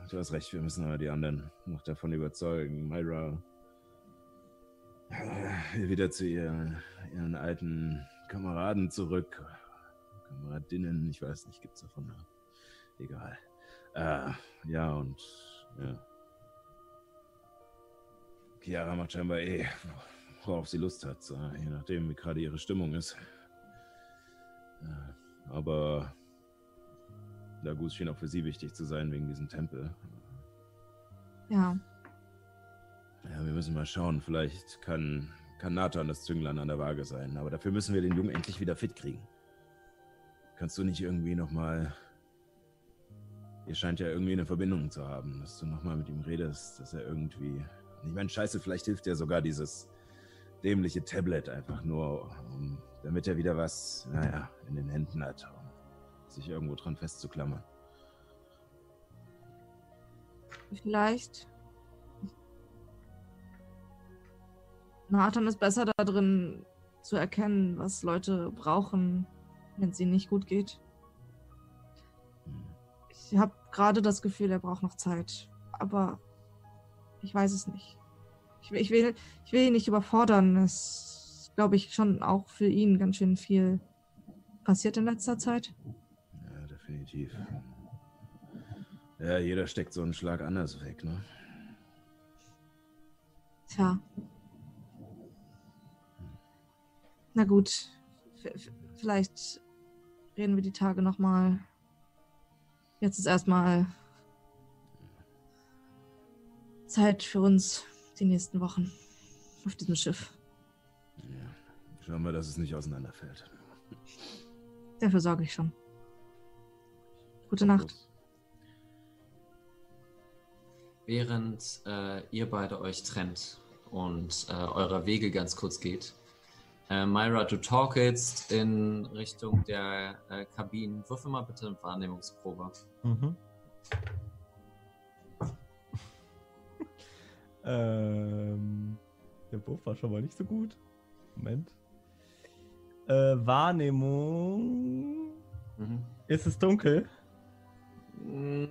Du hast recht, wir müssen aber die anderen noch davon überzeugen. Myra äh, wieder zu ihr, ihren alten Kameraden zurück. Kameradinnen, ich weiß nicht, gibt's davon. noch? Egal. Äh, ja, und ja. Chiara macht scheinbar eh, worauf sie Lust hat, je nachdem, wie gerade ihre Stimmung ist. Aber Lagus schien auch für sie wichtig zu sein wegen diesem Tempel. Ja, Ja, wir müssen mal schauen. Vielleicht kann, kann Nathan das Zünglein an der Waage sein. Aber dafür müssen wir den Jungen endlich wieder fit kriegen. Kannst du nicht irgendwie nochmal. Ihr scheint ja irgendwie eine Verbindung zu haben, dass du nochmal mit ihm redest, dass er irgendwie. Ich meine, scheiße, vielleicht hilft dir sogar dieses dämliche Tablet einfach nur, um, damit er wieder was, naja, in den Händen hat, um sich irgendwo dran festzuklammern. vielleicht. Nathan ist besser da drin zu erkennen, was Leute brauchen, wenn es ihnen nicht gut geht. Hm. Ich habe gerade das Gefühl, er braucht noch Zeit. Aber ich weiß es nicht. Ich, will- ich, will, ich will ihn nicht überfordern. Es ist, glaube ich, schon auch für ihn ganz schön viel passiert in letzter Zeit. Ja, definitiv. Ja, jeder steckt so einen Schlag anders weg, ne? Tja. Na gut. V- vielleicht reden wir die Tage nochmal. Jetzt ist erstmal Zeit für uns die nächsten Wochen auf diesem Schiff. Ja. Schauen wir, dass es nicht auseinanderfällt. Dafür sorge ich schon. Gute Nacht. Während äh, ihr beide euch trennt und äh, eurer Wege ganz kurz geht, äh, Myra, du torkelst in Richtung der äh, Kabinen. Würfel mal bitte eine Wahrnehmungsprobe. Mhm. Ähm, der Wurf war schon mal nicht so gut. Moment. Äh, Wahrnehmung. Mhm. Ist es dunkel? Mm,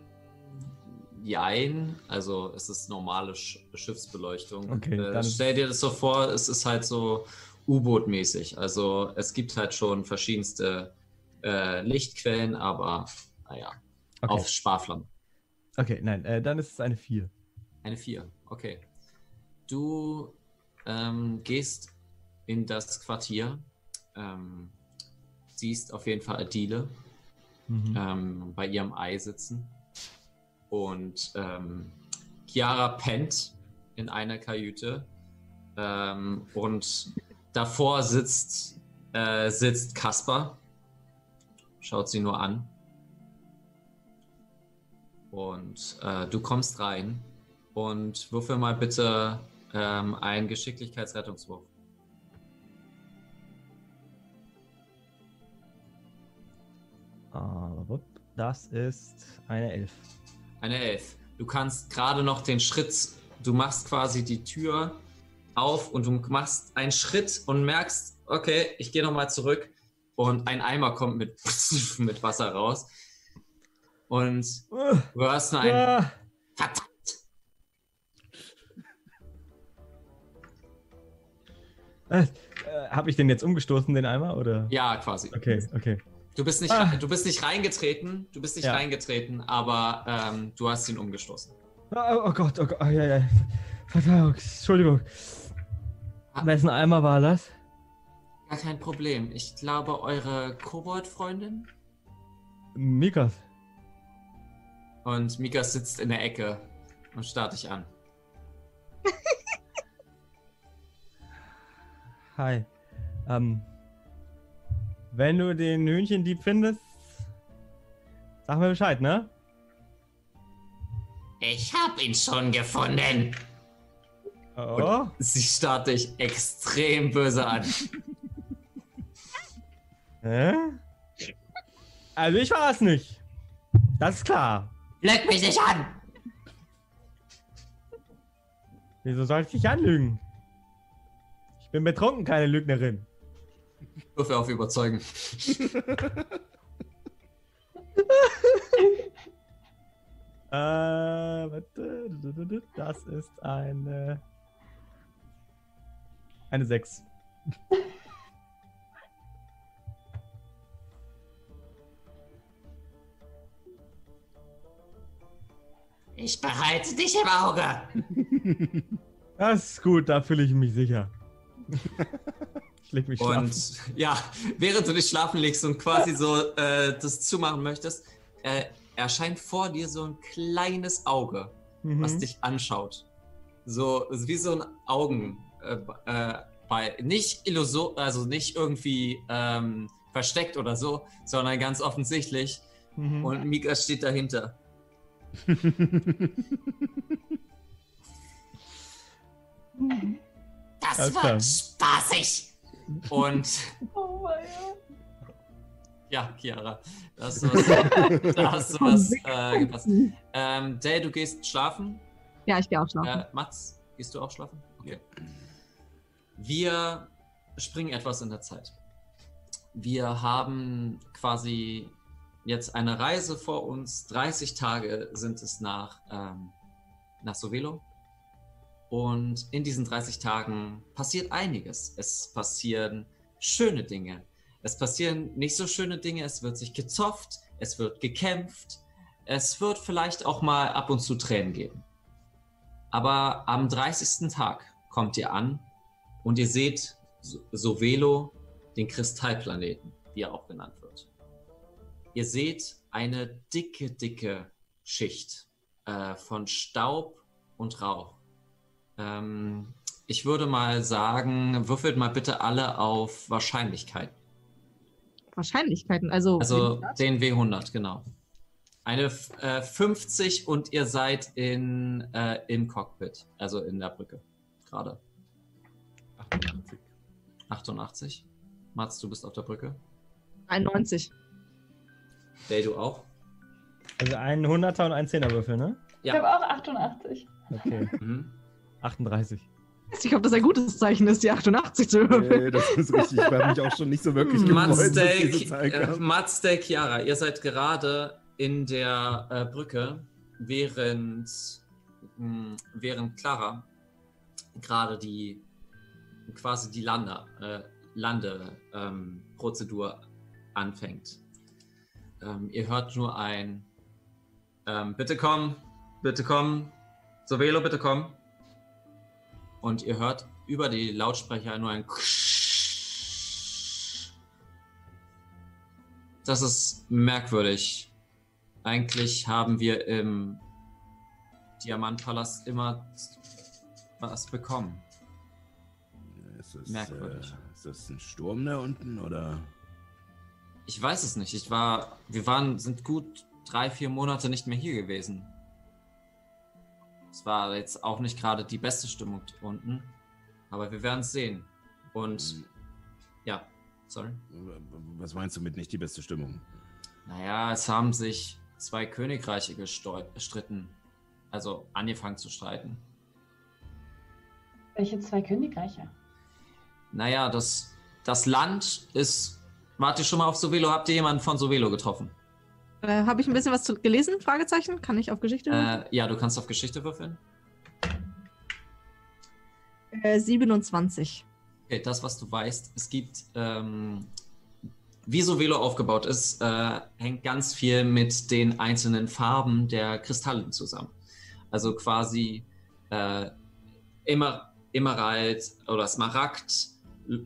Jein, also es ist normale Sch Schiffsbeleuchtung. Okay, äh, stell dir das so vor, es ist halt so U-Boot-mäßig. Also es gibt halt schon verschiedenste äh, Lichtquellen, aber naja, Okay. auf Sparflammen. Okay, nein, äh, dann ist es eine 4. Eine 4, okay. Du ähm, gehst in das Quartier ähm, siehst auf jeden Fall Adile Mhm. ähm, bei ihrem Ei sitzen. Und ähm, Chiara pennt in einer Kajüte. Ähm, und davor sitzt, äh, sitzt Kaspar. Schaut sie nur an. Und äh, du kommst rein und würfel mal bitte ähm, einen Geschicklichkeitsrettungswurf. Ah. Das ist eine Elf. Eine Elf. Du kannst gerade noch den Schritt, du machst quasi die Tür auf und du machst einen Schritt und merkst, okay, ich gehe nochmal zurück und ein Eimer kommt mit, mit Wasser raus. Und du hörst nur ein ah, äh, äh, Hab ich den jetzt umgestoßen, den Eimer? Oder? Ja, quasi. Okay, okay. Du bist nicht, Ah. du bist nicht reingetreten, du bist nicht Ja. reingetreten, aber ähm, du hast ihn umgestoßen. Ah, Oh Gott, oh Gott. Oh, ja, ja. Verzeihung, Entschuldigung. Wessen Eimer war das? Gar kein Problem. Ich glaube, eure Kobold-Freundin Mikas. und Mika sitzt in der Ecke und starrt dich an. Hi. Ähm, wenn du den Hühnchendieb findest, sag mir Bescheid, ne? Ich hab ihn schon gefunden. Oh. Sie starrt dich extrem böse an. Hä? Also ich war es nicht. Das ist klar. Lüg mich nicht an! Wieso soll ich dich anlügen? Ich bin betrunken, keine Lügnerin. Würfel auf Überzeugen. Äh, warte. Das ist eine. Eine 6. Ich behalte dich im Auge. Das ist gut, da fühle ich mich sicher. Ich leg mich schlafen. Und ja, während du dich schlafen legst und quasi so äh, das zumachen möchtest, äh, erscheint vor dir so ein kleines Auge, Mhm. was dich anschaut. So wie so ein Augen. Äh, äh, bei, nicht illusor, also nicht irgendwie ähm, versteckt oder so, sondern ganz offensichtlich. Mhm. Und Mika steht dahinter. Das Alles klar. spaßig. Und Oh mein Gott. ja, Chiara, da hast du was, da hast du was äh, gepasst. Ähm, Dale, du gehst schlafen. Ja, ich gehe auch schlafen. Äh, Mats, gehst du auch schlafen? Okay. Wir springen etwas in der Zeit. Wir haben quasi jetzt eine Reise vor uns. 30 Tage sind es nach, ähm, nach Sovelo. Und in diesen 30 Tagen passiert einiges. Es passieren schöne Dinge. Es passieren nicht so schöne Dinge. Es wird sich gezofft. Es wird gekämpft. Es wird vielleicht auch mal ab und zu Tränen geben. Aber am 30. Tag kommt ihr an und ihr seht So- Sovelo, den Kristallplaneten, wie er auch genannt wird. Ihr seht eine dicke, dicke Schicht äh, von Staub und Rauch. Ähm, ich würde mal sagen, würfelt mal bitte alle auf Wahrscheinlichkeit. Wahrscheinlichkeiten. Also, Also den W100, genau. Eine äh, 50 und ihr seid in, äh, im Cockpit, also in der Brücke gerade. 88. 88. Mats, du bist auf der Brücke. 91. Day, du auch? Also ein 100er und ein 10er Würfel, ne? Ich habe auch 88. Okay. Mhm. 38. Ich weiß nicht, ob das ein gutes Zeichen ist, die 88 zu würfeln. Nee, das ist richtig. Ich habe mich auch schon nicht so wirklich Mats, gefreut, Zahl äh, Chiara, ihr seid gerade in der äh, Brücke, während, mh, während Clara gerade die quasi die Lande, äh, Landeprozedur ähm, Prozedur anfängt. Ähm, ihr hört nur ein ähm, Bitte komm, bitte komm, Sovelo, bitte komm. Und ihr hört über die Lautsprecher nur ein Das ist merkwürdig. Eigentlich haben wir im Diamantpalast immer was bekommen. Ist das, Merkwürdig. Äh, ist das ein Sturm da unten oder? Ich weiß es nicht. Ich war, wir waren, sind gut drei, vier Monate nicht mehr hier gewesen. Es war jetzt auch nicht gerade die beste Stimmung unten, aber wir werden es sehen. Und ja, sorry. Was meinst du mit nicht die beste Stimmung? Naja, es haben sich zwei Königreiche gestritten. Also angefangen zu streiten. Welche zwei Königreiche? Naja, das, das Land ist. Wart ihr schon mal auf Sovelo? Habt ihr jemanden von Sovelo getroffen? Äh, Habe ich ein bisschen was zu gelesen? Fragezeichen. Kann ich auf Geschichte? Äh, ja, du kannst auf Geschichte würfeln. Äh, 27. Okay, das, was du weißt, es gibt, ähm, wie so Velo aufgebaut ist, äh, hängt ganz viel mit den einzelnen Farben der Kristalle zusammen. Also quasi äh, Emer Emerald oder Smaragd,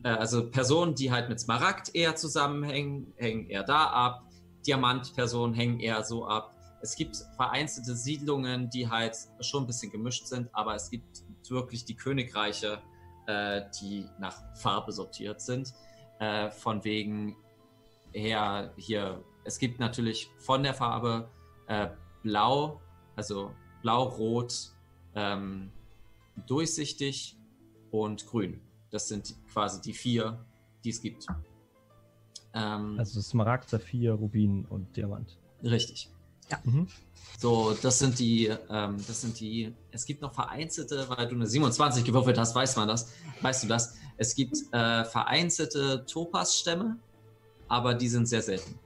äh, also Personen, die halt mit Smaragd eher zusammenhängen, hängen eher da ab. Diamantpersonen hängen eher so ab. Es gibt vereinzelte Siedlungen, die halt schon ein bisschen gemischt sind, aber es gibt wirklich die Königreiche, äh, die nach Farbe sortiert sind. Äh, von wegen her hier, es gibt natürlich von der Farbe äh, Blau, also Blau-Rot, ähm, durchsichtig und Grün. Das sind quasi die vier, die es gibt. Ähm, Also Smaragd, Saphir, Rubin und Diamant. richtig. Mhm. So, das sind die, ähm, das sind die, es gibt noch vereinzelte, weil du eine 27 gewürfelt hast, weiß man das, weißt du das. Es gibt äh, vereinzelte Topaz-Stämme, aber die sind sehr selten.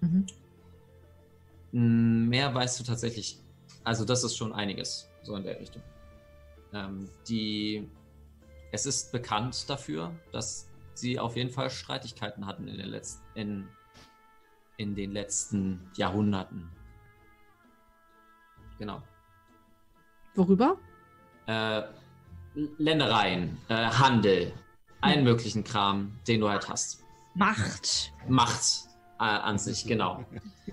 Mhm. Mm, Mehr weißt du tatsächlich, also das ist schon einiges, so in der Richtung. Ähm, die, es ist bekannt dafür, dass sie auf jeden Fall Streitigkeiten hatten in den letzten, in, in den letzten Jahrhunderten. Genau. Worüber? äh, Ländereien, äh, Handel, allen möglichen Kram, den du halt hast. Macht. Macht äh, an sich, genau.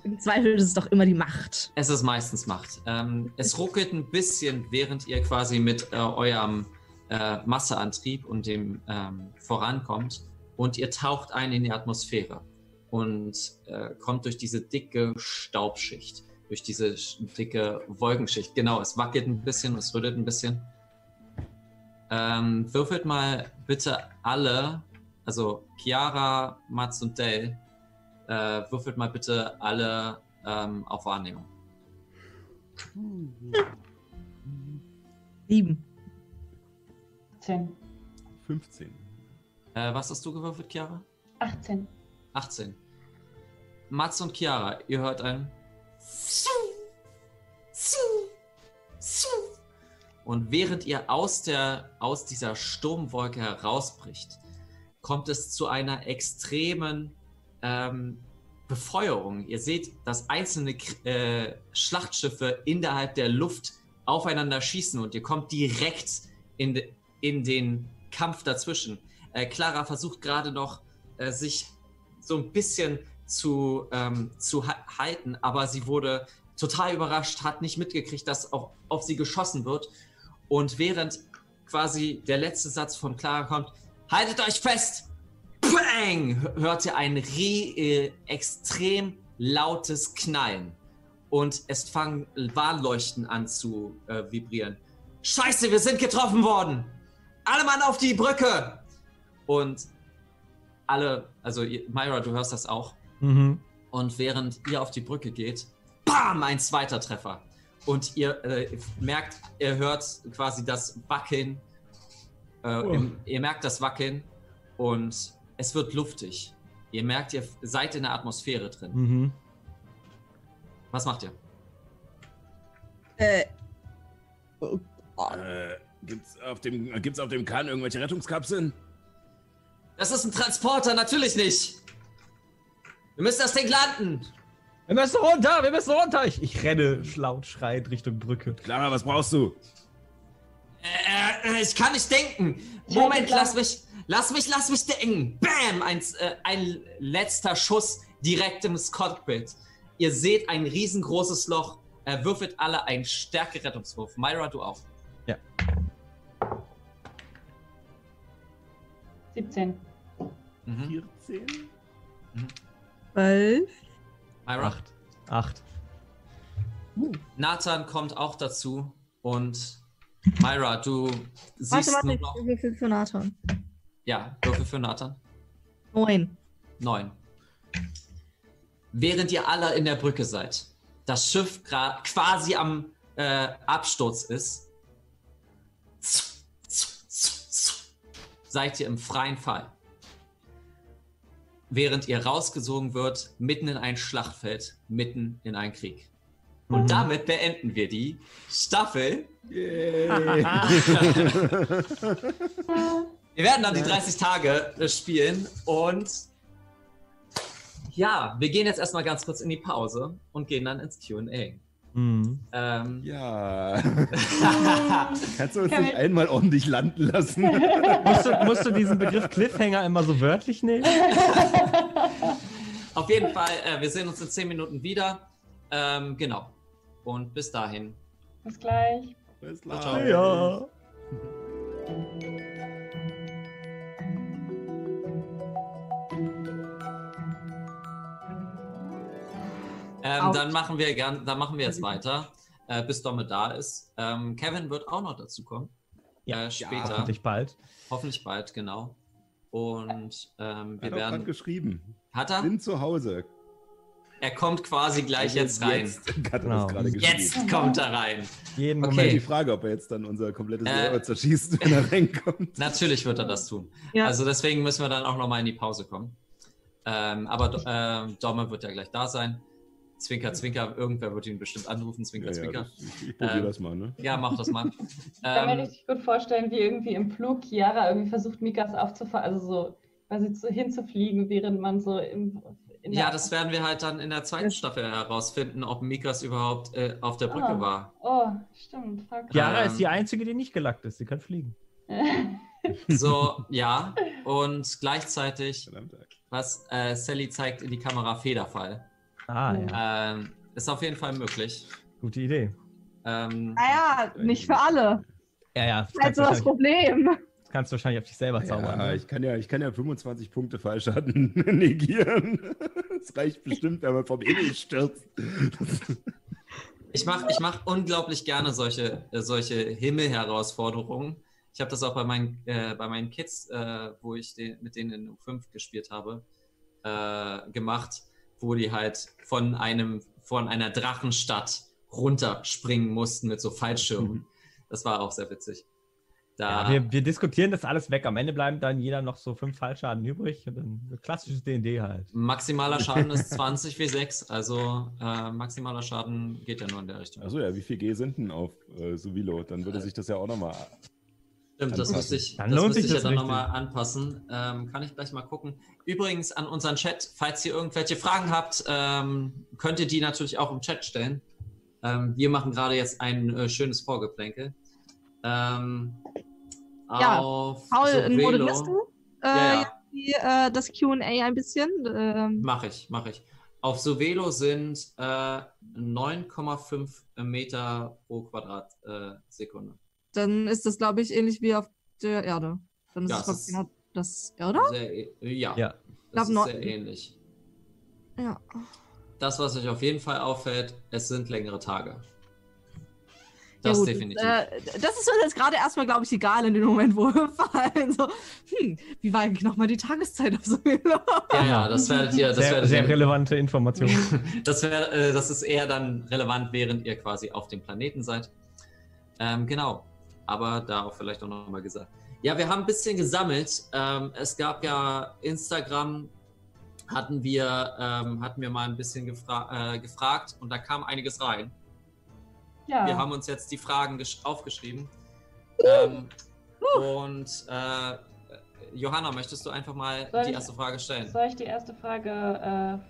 Im Zweifel ist es doch immer die Macht. Es ist meistens Macht. Ähm, es ruckelt ein bisschen, während ihr quasi mit äh, eurem äh, Masseantrieb und dem ähm, vorankommt und ihr taucht ein in die Atmosphäre und äh, kommt durch diese dicke Staubschicht, durch diese dicke Wolkenschicht. Genau, es wackelt ein bisschen, es rüttelt ein bisschen. Ähm, würfelt mal bitte alle, also Chiara, Mats und Dell, äh, würfelt mal bitte alle ähm, auf Wahrnehmung. Sieben. 10. 15. Äh, was hast du gewürfelt, Chiara? 18. 18. Mats und Chiara, ihr hört ein und während ihr aus, der, aus dieser Sturmwolke herausbricht, kommt es zu einer extremen ähm, Befeuerung. Ihr seht, dass einzelne äh, Schlachtschiffe innerhalb der Luft aufeinander schießen und ihr kommt direkt in, in den Kampf dazwischen. Äh, Clara versucht gerade noch, äh, sich so ein bisschen zu, ähm, zu ha halten, aber sie wurde total überrascht, hat nicht mitgekriegt, dass auch auf sie geschossen wird. Und während quasi der letzte Satz von Clara kommt, haltet euch fest! Bang! Hört ihr ein äh, extrem lautes Knallen. Und es fangen Warnleuchten an zu äh, vibrieren. Scheiße, wir sind getroffen worden! Alle Mann auf die Brücke! Und alle, also ihr- Myra, du hörst das auch. Mhm. Und während ihr auf die Brücke geht, bam, ein zweiter Treffer. Und ihr äh, merkt, ihr hört quasi das Wackeln. Äh, Oh. im, ihr merkt das Wackeln und es wird luftig. Ihr merkt, ihr seid in der Atmosphäre drin. Mhm. Was macht ihr? Äh, Äh, gibt's auf dem, gibt's auf dem Kahn irgendwelche Rettungskapseln? Das ist ein Transporter, natürlich nicht. Wir müssen das Ding landen. Wir müssen runter, wir müssen runter. Ich, ich renne laut schreiend Richtung Brücke. Clara, was brauchst du? Äh, äh, ich kann nicht denken. Moment, lass mich, lass mich, lass mich denken. Bam! Ein, äh, ein letzter Schuss direkt im Cockpit. Ihr seht ein riesengroßes Loch. Er würfelt alle einen Stärke-Rettungswurf. Myra, du auch. 17. Mhm. 14? Zwölf. Myra. Acht. Acht. Nathan kommt auch dazu und Myra, du Warte, siehst warte, nur ich noch. würfel für Nathan. Ja, Würfel für Nathan. Neun. Neun. Während ihr alle in der Brücke seid, das Schiff gra- quasi am äh, Absturz ist, seid ihr im freien Fall. Während ihr rausgesogen wird, mitten in ein Schlachtfeld, mitten in einen Krieg. Und Mhm. damit beenden wir die Staffel. Wir werden dann die 30 Tage äh, spielen und ja, wir gehen jetzt erstmal ganz kurz in die Pause und gehen dann ins QA. Mhm. Ähm, ja. Kannst du uns nicht ich- einmal ordentlich landen lassen? Musst, du, musst du diesen Begriff Cliffhanger immer so wörtlich nehmen? auf jeden Fall, äh, wir sehen uns in 10 Minuten wieder. Ähm, genau. Und bis dahin. Bis gleich. Bis Ciao, gleich. Ja. Ähm, dann machen wir gern, dann machen wir jetzt weiter, äh, bis Domme da ist. Ähm, Kevin wird auch noch dazu kommen. Ja, äh, später. Hoffentlich bald. Hoffentlich bald, genau. Und ähm, wir Hat werden. geschrieben. Hat er? Bin zu Hause. Er kommt quasi gleich Also jetzt rein. Jetzt hat er Genau. das gerade geschrieben. Jetzt kommt er rein. Jeden Okay. Moment. die Frage, ob er jetzt dann unser komplettes Äh. Server zerschießt, wenn er reinkommt. Natürlich wird er das tun. Ja. Also deswegen müssen wir dann auch nochmal in die Pause kommen. Ähm, aber ähm, Domme wird ja gleich da sein. Zwinker, Zwinker, irgendwer wird ihn bestimmt anrufen. Zwinker, Ja, ja, Zwinker. das, ich ich probiere Ähm, das mal, ne? Ja, mach das mal. Ich kann mir ähm, richtig gut vorstellen, wie irgendwie im Flug Chiara irgendwie versucht, Mikas aufzufahren, also so quasi zu, hinzufliegen, während man so im, in ja, das werden wir halt dann in der zweiten Staffel herausfinden, ob Mikas überhaupt äh, auf der Brücke Ah. war. Oh, stimmt. Fuck. Chiara Ähm, ist die einzige, die nicht gelackt ist. Sie kann fliegen. So, ja. Und gleichzeitig, was äh, Sally zeigt in die Kamera, Federfall. Ah, Ja. ja. Ähm, ist auf jeden Fall möglich. Gute Idee. Ähm, Naja, nicht für alle. Ja, ja. Das Das ist halt kannst, so du das wahrscheinlich, Problem. das kannst du wahrscheinlich auf dich selber zaubern. Ja, ne? ich kann ja, ich kann ja 25 Punkte Fallschaden negieren. Das reicht bestimmt, wenn man vom Himmel stürzt. Ich mache ich mach unglaublich gerne solche, äh, solche Himmelherausforderungen. Ich habe das auch bei meinen, äh, bei meinen Kids, äh, wo ich den, mit denen in U5 gespielt habe, äh, gemacht, wo die halt von einem von einer Drachenstadt runterspringen mussten mit so Fallschirmen. Das war auch sehr witzig. Da, Ja, wir, wir diskutieren das alles weg. Am Ende bleiben dann jeder noch so fünf Fallschaden übrig und dann klassisches D&D halt. maximaler Schaden ist 20 W6, also äh, maximaler Schaden geht ja nur in der Richtung. Achso, ja, wie viel G sind denn auf äh, Suvilo? Dann würde sich das ja auch nochmal. Stimmt, das anpassen. müsste ich, Dann das lohnt müsste sich ich ja das dann richtig. nochmal anpassen. Ähm, kann ich gleich mal gucken. Übrigens an unseren Chat, falls ihr irgendwelche Fragen habt, ähm, könnt ihr die natürlich auch im Chat stellen. Ähm, wir machen gerade jetzt ein äh, schönes Vorgeplänkel. Ähm, Ja, auf Paul, Sovelo- moderierst du äh, Ja, ja. die, äh, das QA ein bisschen? Ähm, Mach ich, mach ich. Auf Sovelo sind äh, 9,5 Meter pro Quadratsekunde. Äh, Sekunde. Dann ist das, glaube ich, ähnlich wie auf der Erde. Dann ist Ja, es ist- genau das, oder? Sehr, äh, ja, Ja. das ist sehr ähnlich. Ja. Das, was euch auf jeden Fall auffällt, es sind längere Tage. Ja, Das gut, definitiv. Äh, das ist uns jetzt gerade erstmal, glaube ich, egal in dem Moment, wo wir fallen. So, hm, wie war eigentlich nochmal die Tageszeit auf so ja, ja, das werdet ihr, das Sehr, sehr relevante Information. das, wär, äh, das ist eher dann relevant, während ihr quasi auf dem Planeten seid. Ähm, genau. Aber da auch vielleicht auch nochmal gesagt. Ja, wir haben ein bisschen gesammelt. Ähm, es gab ja Instagram, hatten wir, ähm, hatten wir mal ein bisschen gefra äh, gefragt und da kam einiges rein. Ja. Wir haben uns jetzt die Fragen gesch- aufgeschrieben. Ähm, und äh, Johanna, möchtest du einfach mal Soll die ich- erste Frage stellen? Soll ich die erste Frage?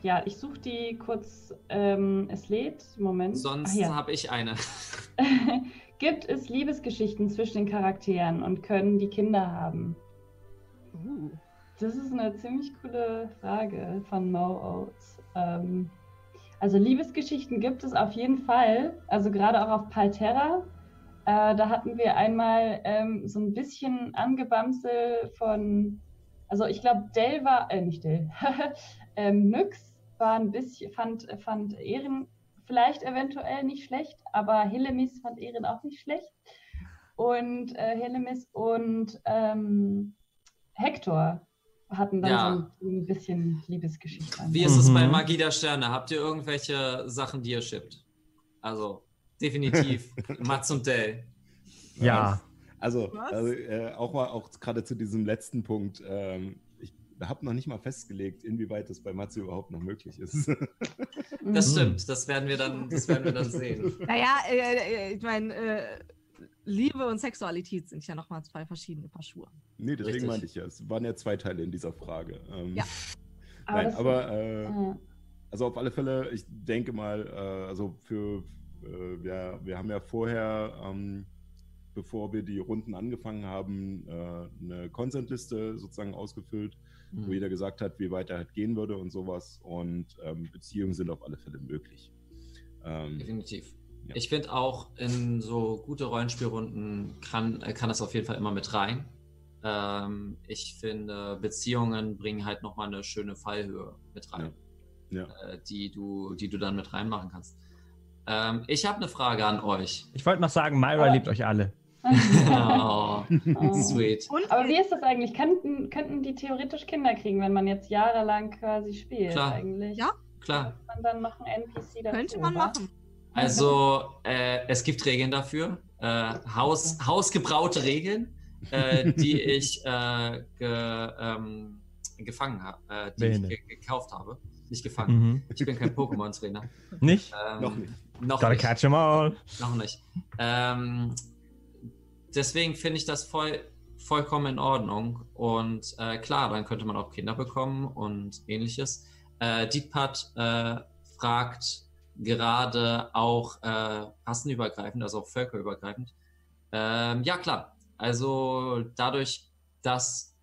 Äh, ja, ich suche die kurz. Ähm, es lädt. Moment. Sonst ja. habe ich eine. Gibt es Liebesgeschichten zwischen den Charakteren und können die Kinder haben? Uh. Das ist eine ziemlich coole Frage von Mo Oates. Ähm, also Liebesgeschichten gibt es auf jeden Fall, also gerade auch auf Palterra. Äh, da hatten wir einmal ähm, so ein bisschen Angebamsel von, also ich glaube, Dell war, äh, nicht Dell, ähm, Nyx war ein bisschen, fand, fand Ehren vielleicht eventuell nicht schlecht, aber Helemis fand Ehren auch nicht schlecht. Und äh, Helemis und ähm, Hector hatten dann Ja. so ein, bisschen Liebesgeschichte. Wie ist es bei Mhm. Magie der Sterne? Habt ihr irgendwelche Sachen, die ihr shippt? Also, definitiv Mats und Dell. Ja. Also, Was? also äh, auch mal auch gerade zu diesem letzten Punkt. Ähm, habe noch nicht mal festgelegt, inwieweit das bei Matze überhaupt noch möglich ist. Das Mhm. stimmt, das werden wir dann, das werden wir dann sehen. Naja, äh, äh, ich meine, äh, Liebe und Sexualität sind ja nochmal zwei verschiedene Paar Schuhe. nee, deswegen Richtig. meinte ich ja. Es waren ja zwei Teile in dieser Frage. Ähm, Ja. Aber Nein, aber äh, Ja. also auf alle Fälle, ich denke mal, äh, also für, äh, wir, wir haben ja vorher, ähm, bevor wir die Runden angefangen haben, eine Consent-Liste sozusagen ausgefüllt, wo Mhm. jeder gesagt hat, wie weit er halt gehen würde und sowas. Und ähm, Beziehungen sind auf alle Fälle möglich. Ähm, Definitiv. Ja. Ich finde auch in so gute Rollenspielrunden kann, kann das auf jeden Fall immer mit rein. Ähm, ich finde, Beziehungen bringen halt nochmal eine schöne Fallhöhe mit rein, ja. äh, die, du, die du dann mit reinmachen kannst. Ähm, ich habe eine Frage an euch. Ich wollte noch sagen, Myra Aber- liebt euch alle. Oh, sweet. Und Aber wie ist das eigentlich? Könnten, könnten die theoretisch Kinder kriegen, wenn man jetzt jahrelang quasi spielt Klar. eigentlich? Ja. Klar. Man dann noch ein NPC dazu, könnte man machen. Also, äh, es gibt Regeln dafür. Äh, Haus, hausgebraute Regeln, äh, die ich äh, ge, ähm, gefangen habe, äh, die ich Behindert. ge gekauft habe. Nicht gefangen. Mhm. Ich bin kein Pokémon-Trainer. Nicht? Ähm, Noch nicht. Noch Gotta nicht. catch 'em all. Noch nicht. Ähm, deswegen finde ich das voll, vollkommen in Ordnung. Und äh, klar, dann könnte man auch Kinder bekommen und ähnliches. Äh, Dietpart äh, fragt gerade auch äh, rassenübergreifend, also auch völkerübergreifend. Ähm, ja, klar. Also dadurch, dass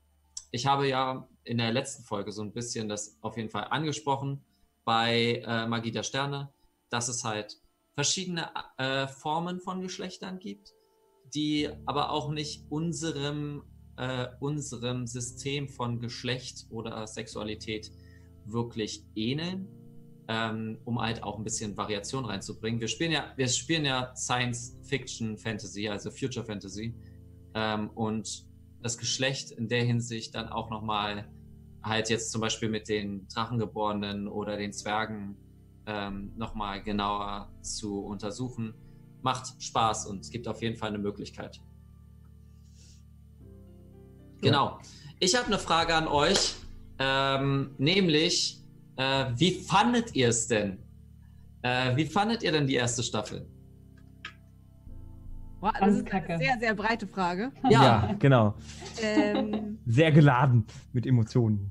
ich habe ja in der letzten Folge so ein bisschen das auf jeden Fall angesprochen bei äh, Magie der Sterne, dass es halt verschiedene äh, Formen von Geschlechtern gibt, die aber auch nicht unserem, äh, unserem System von Geschlecht oder Sexualität wirklich ähneln, ähm, um halt auch ein bisschen Variation reinzubringen. Wir spielen ja, wir spielen ja Science Fiction Fantasy, also Future Fantasy, ähm, und das Geschlecht in der Hinsicht dann auch nochmal halt jetzt zum Beispiel mit den Drachengeborenen oder den Zwergen ähm, nochmal genauer zu untersuchen. Macht Spaß und es gibt auf jeden Fall eine Möglichkeit. Genau. Ich habe eine Frage an euch, ähm, nämlich, äh, wie fandet ihr es denn? Äh, wie fandet ihr denn die erste Staffel? Boah, das ist eine sehr, sehr breite Frage. Ja, genau. Ähm, Sehr geladen mit Emotionen.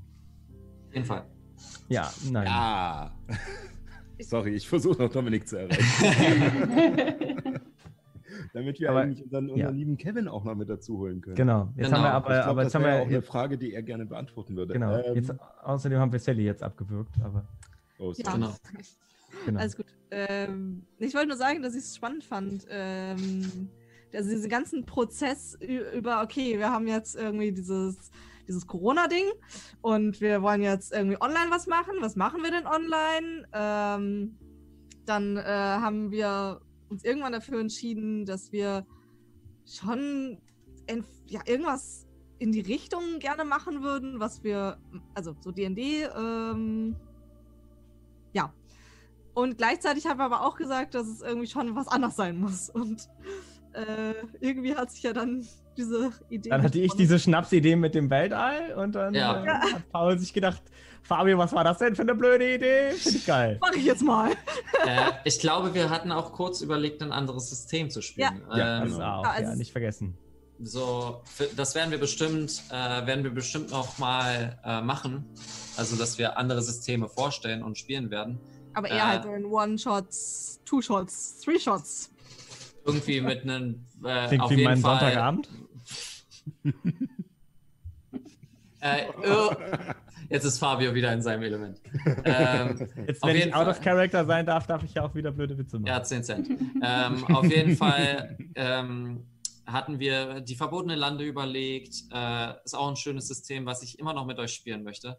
Auf jeden Fall. Ja, nein. Ja. Sorry, ich versuche noch Dominik zu erreichen. Damit wir Aber- eigentlich unseren, unseren ja. lieben Kevin auch noch mit dazu holen können. Genau. Jetzt Genau. haben wir aber, glaub, aber das jetzt haben wir auch eine jetzt, Frage, die er gerne beantworten würde. genau. Ähm, Jetzt, außerdem haben wir Sally jetzt abgewürgt, aber oh, sorry. ja, Genau. genau. alles gut. Ähm, ich wollte nur sagen, dass ich es spannend fand. Ähm, also diesen ganzen Prozess über, okay, wir haben jetzt irgendwie dieses, dieses Corona-Ding und wir wollen jetzt irgendwie online was machen. Was machen wir denn online? Ähm, dann äh, haben wir uns irgendwann dafür entschieden, dass wir schon ja, irgendwas in die Richtung gerne machen würden, was wir, also so D&D, ähm, ja. Und gleichzeitig haben wir aber auch gesagt, dass es irgendwie schon was anders sein muss. Und äh, irgendwie hat sich ja dann diese Idee. Dann hatte ich diese Schnapsidee mit dem Weltall und dann Ja. äh, hat Paul sich gedacht, Fabio, was war das denn für eine blöde Idee? Finde ich geil. Mach ich jetzt mal. äh, ich glaube, wir hatten auch kurz überlegt, ein anderes System zu spielen. Ja, ähm, Das auch, Ja, also ja, nicht vergessen. So, für, das werden wir bestimmt, äh, werden wir bestimmt noch mal äh, machen. Also, dass wir andere Systeme vorstellen und spielen werden. Aber eher Äh. halt so in One-Shots, Two-Shots, Three-Shots. Irgendwie mit einem äh, Klingt auf wie jeden mein Fall. Sonntagabend. Äh, jetzt ist Fabio wieder in seinem Element. Ähm, Jetzt, wenn ich out Fall. of character sein darf, darf ich ja auch wieder blöde Witze machen. ja, 10 Cent. Ähm, auf jeden Fall ähm, hatten wir die verbotene Lande überlegt. Äh, ist auch ein schönes System, was ich immer noch mit euch spielen möchte.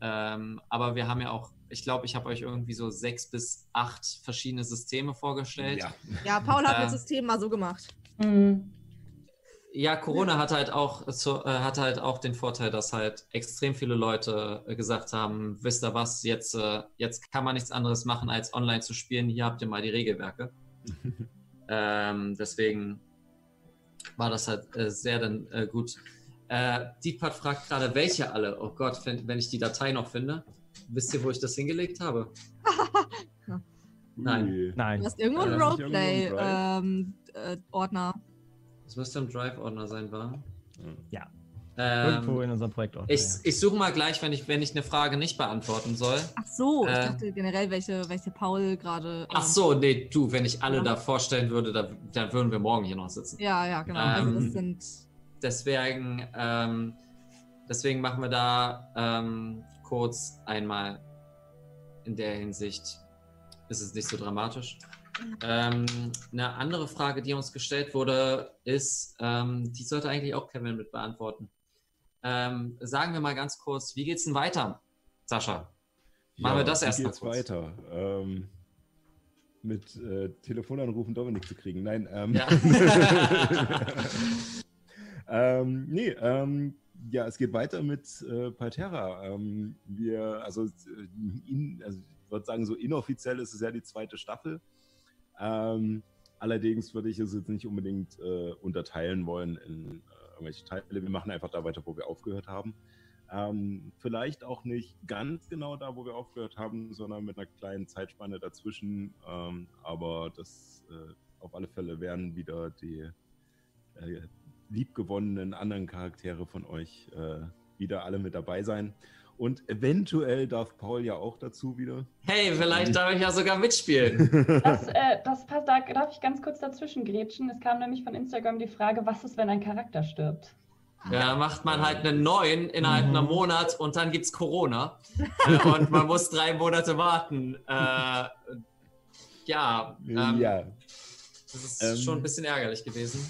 Ähm, aber wir haben ja auch, ich glaube, ich habe euch irgendwie so sechs bis acht verschiedene Systeme vorgestellt. Ja. Ja, Paul hat Ja. das System mal so gemacht. Mhm. Ja, Corona hat halt auch äh, hat halt auch den Vorteil, dass halt extrem viele Leute äh, gesagt haben, wisst ihr was, jetzt, äh, jetzt kann man nichts anderes machen, als online zu spielen. Hier habt ihr mal die Regelwerke. ähm, deswegen war das halt äh, sehr dann äh, gut. Äh, Deepak fragt gerade, welche alle? Oh Gott, wenn, wenn ich die Datei noch finde. Wisst ihr, wo ich das hingelegt habe? Nein. Ui. Du Nein. hast irgendwo einen Äh, ist irgendwo ein Roleplay-Ordner. Das müsste im Drive-Ordner sein, war. Ja. Ähm, Irgendwo in unserem Projekt Ich, ich suche mal gleich, wenn ich, wenn ich eine Frage nicht beantworten soll. Ach so, ich Äh. dachte generell, welche, welche Paul gerade. Ach ähm, so, nee, du, wenn ich alle Ja. da vorstellen würde, da, dann würden wir morgen hier noch sitzen. Ja, ja, genau. also Ähm, das sind. Deswegen, ähm, deswegen machen wir da ähm, kurz einmal in der Hinsicht, ist es nicht so dramatisch. Ähm, eine andere Frage, die uns gestellt wurde, ist, ähm, die sollte eigentlich auch Kevin mit beantworten. Ähm, sagen wir mal ganz kurz, wie geht's denn weiter, Sascha? Machen wir das wie erst geht's kurz. weiter? Ähm, mit äh, Telefonanrufen Dominik zu kriegen. Nein, ähm, Ja. ähm, nee, ähm, ja, es geht weiter mit äh, Palterra. Ähm, wir, also, äh, in, also ich würde sagen, so inoffiziell ist es ja die zweite Staffel. Ähm, allerdings würde ich es jetzt nicht unbedingt äh, unterteilen wollen in äh, irgendwelche Teile. Wir machen einfach da weiter, wo wir aufgehört haben. Ähm, vielleicht auch nicht ganz genau da, wo wir aufgehört haben, sondern mit einer kleinen Zeitspanne dazwischen. Ähm, aber das äh, auf alle Fälle werden wieder die äh, liebgewonnenen anderen Charaktere von euch äh, wieder alle mit dabei sein. Und eventuell darf Paul ja auch dazu wieder. Hey, vielleicht darf ich ja sogar mitspielen. Das, äh, das passt, da darf ich ganz kurz dazwischen grätschen. Es kam nämlich von Instagram die Frage, was ist, wenn ein Charakter stirbt? Ja, macht man halt einen neuen innerhalb einer Monat und dann gibt's Corona. äh, und man muss drei Monate warten. Äh, ja, ähm, ja. das ist Ähm. schon ein bisschen ärgerlich gewesen.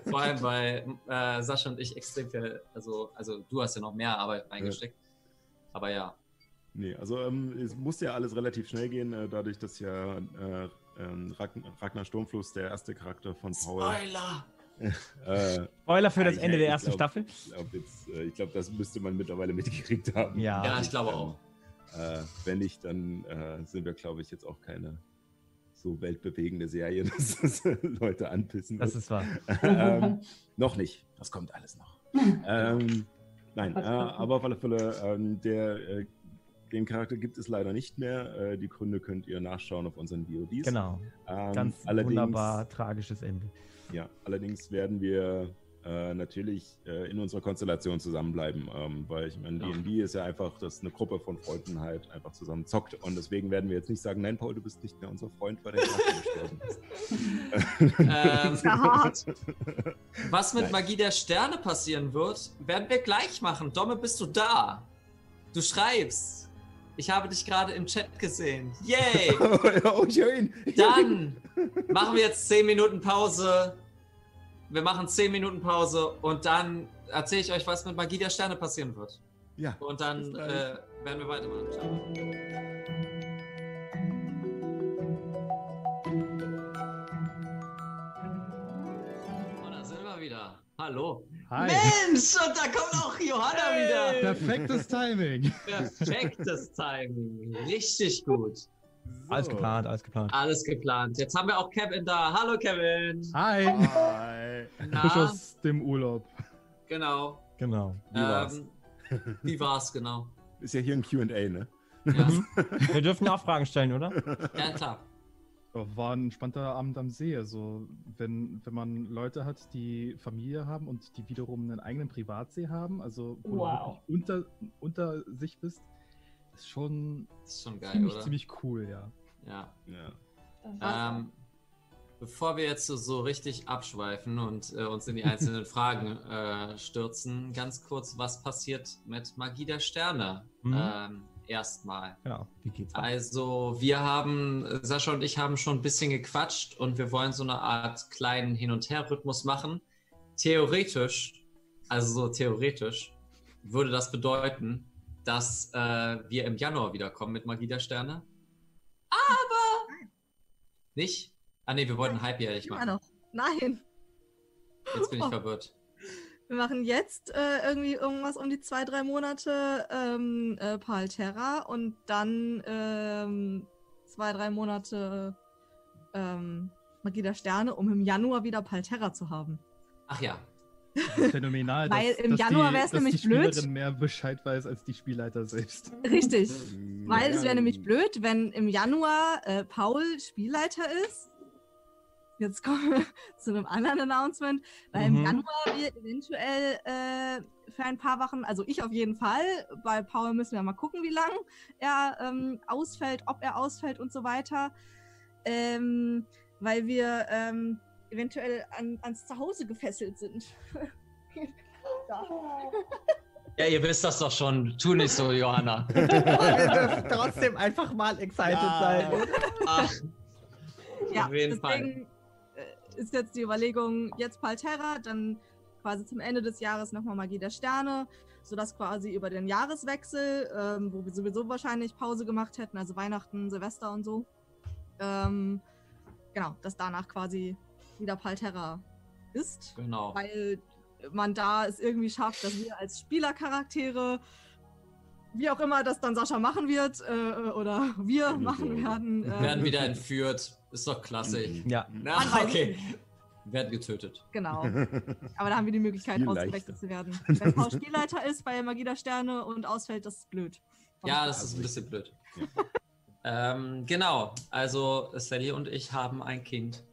Vor allem, weil äh, Sascha und ich extrem viel, also, also du hast ja noch mehr Arbeit reingesteckt. Aber ja. Nee, also ähm, es muss ja alles relativ schnell gehen, äh, dadurch, dass ja äh, ähm, Ragn Ragnar Sturmfluss der erste Charakter von Paul. Spoiler! Äh, Spoiler für das ich- Ende der ich ersten glaub- Staffel. Ich glaube, äh, ich glaub, das müsste man mittlerweile mitgekriegt haben. Ja. Ja, ich glaube auch. Äh, wenn nicht, dann äh, sind wir, glaube ich, jetzt auch keine so weltbewegende Serie, dass das Leute anpissen. Das wird. ist wahr. ähm, noch nicht. Das kommt alles noch. ähm, nein, äh, aber auf alle Fälle, ähm, der, äh, den Charakter gibt es leider nicht mehr. Äh, die Gründe könnt ihr nachschauen auf unseren VODs. Genau. Ähm, Ganz wunderbar tragisches Ende. Ja, allerdings werden wir äh, natürlich äh, in unserer Konstellation zusammenbleiben, ähm, weil ich meine, Ja. D&D ist ja einfach, dass eine Gruppe von Freunden halt einfach zusammen zockt und deswegen werden wir jetzt nicht sagen, nein, Paul, du bist nicht mehr unser Freund, weil der gestorben ist. Ähm. Was mit Nein. Magie der Sterne passieren wird, werden wir gleich machen. Domme, bist du da? Du schreibst. Ich habe dich gerade im Chat gesehen. Yay! oh, höre ihn. Dann machen wir jetzt 10 Minuten Pause. Wir machen 10 Minuten Pause und dann erzähle ich euch, was mit Magie der Sterne passieren wird. Ja. Und dann äh, werden wir weitermachen. Ciao. Und da sind wir wieder. Hallo. Hi. Mensch, und da kommt auch Johanna wieder. Perfektes Timing. Perfektes Timing. Richtig gut. Alles geplant, alles geplant. Alles geplant. Jetzt haben wir auch Kevin da. Hallo Kevin. Hi. Hi. Frisch Na, aus dem Urlaub. genau. Genau. Wie war's? Ähm, wie war's genau? Ist ja hier ein Q&A, ne? Ja, Wir dürfen ja auch Fragen stellen, oder? ja klar. Ja, War ein entspannter Abend am See. Also, wenn, wenn man Leute hat, die Familie haben und die wiederum einen eigenen Privatsee haben, also wo Wow. du wirklich unter, unter sich bist, ist schon Das ist schon geil, ziemlich, oder? ziemlich cool, ja. Ja. Ja. Ähm, Bevor wir jetzt so, richtig abschweifen und äh, uns in die einzelnen Fragen äh, stürzen, ganz kurz, was passiert mit Magie der Sterne? Mhm. Ähm, erstmal. Genau, wie geht's weiter? Also, wir haben, Sascha und ich haben schon ein bisschen gequatscht und wir wollen so eine Art kleinen Hin- und Her-Rhythmus machen. Theoretisch, also so theoretisch, würde das bedeuten, dass äh, wir im Januar wiederkommen mit Magie der Sterne. Aber nicht? Ah ne, wir wollten halbjährig Immer machen. noch. Nein. Jetzt bin ich verwirrt. Wir machen jetzt äh, irgendwie irgendwas um die zwei, drei Monate ähm, äh, Palterra und dann ähm, zwei, drei Monate ähm, Magie der Sterne, um im Januar wieder Palterra zu haben. Ach ja. Das ist phänomenal, Weil dass, im dass Januar wär's dass nämlich die blöd. Spielerin mehr Bescheid weiß als die Spielleiter selbst. Richtig. Mm, Weil es ja, wäre nämlich blöd, wenn im Januar äh, Paul Spielleiter ist. Jetzt kommen wir zu einem anderen Announcement, weil Mhm. im Januar wir eventuell äh, für ein paar Wochen, also ich auf jeden Fall, bei Paul müssen wir mal gucken, wie lang er ähm, ausfällt, ob er ausfällt und so weiter. Ähm, weil wir ähm, eventuell an, ans Zuhause gefesselt sind. ja. Ihr wisst das doch schon. Tu nicht so, Johanna. wir dürfen trotzdem einfach mal excited Ja. sein. Ach, Ja, Auf jeden deswegen äh, ist jetzt die Überlegung, jetzt Palterra, dann quasi zum Ende des Jahres nochmal Magie der Sterne, sodass quasi über den Jahreswechsel, ähm, wo wir sowieso wahrscheinlich Pause gemacht hätten, also Weihnachten, Silvester und so, ähm, genau, dass danach quasi wieder Palterra ist, genau. weil man da es irgendwie schafft, dass wir als Spielercharaktere wie auch immer das dann Sascha machen wird äh, oder wir machen werden. Wir ähm, werden wieder entführt. Ist doch klassisch. Mhm. Ja, Na, okay. Werden getötet. Genau. Aber da haben wir die Möglichkeit, ausgewechselt leichter. zu werden. Wenn Paul Spielleiter ist bei Magie der Sterne und ausfällt, das ist blöd. Ja, das ist ein bisschen blöd. ähm, genau. Also Sally und ich haben ein Kind.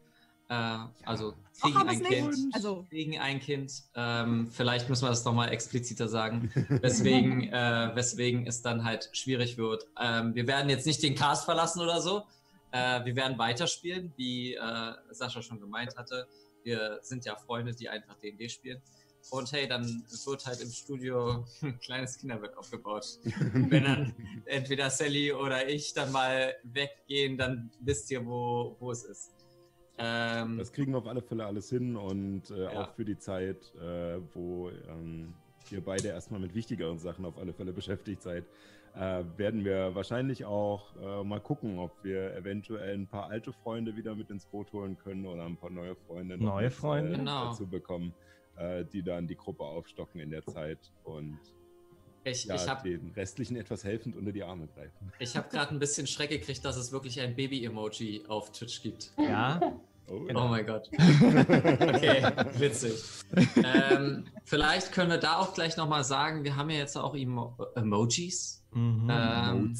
Äh, also kriegen ein Kind. nicht? Also, Kriegen ein Kind. Ähm, vielleicht müssen wir das nochmal expliziter sagen, weswegen, äh, weswegen es dann halt schwierig wird. Ähm, wir werden jetzt nicht den Cast verlassen oder so. Äh, wir werden weiterspielen, wie äh, Sascha schon gemeint hatte. Wir sind ja Freunde, die einfach D&D spielen. Und hey, dann wird halt im Studio ein kleines Kinderwerk aufgebaut. Wenn dann entweder Sally oder ich dann mal weggehen, dann wisst ihr, wo, wo es ist. Ähm, Das kriegen wir auf alle Fälle alles hin und äh, Ja. auch für die Zeit, äh, wo ähm, ihr beide erstmal mit wichtigeren Sachen auf alle Fälle beschäftigt seid, äh, werden wir wahrscheinlich auch äh, mal gucken, ob wir eventuell ein paar alte Freunde wieder mit ins Boot holen können oder ein paar neue Freunde Neue mit, Freunde? äh, Genau. dazu bekommen, äh, die dann die Gruppe aufstocken in der Zeit und ich ja, ich habe den restlichen etwas helfend unter die Arme greifen. ich hab gerade ein bisschen Schreck gekriegt, dass es wirklich ein Baby-Emoji auf Twitch gibt. ja. Oh, Oh mein Gott. Okay, witzig. Ähm, vielleicht können wir da auch gleich nochmal sagen, wir haben ja jetzt auch Emo Emojis. Mhm. Ähm.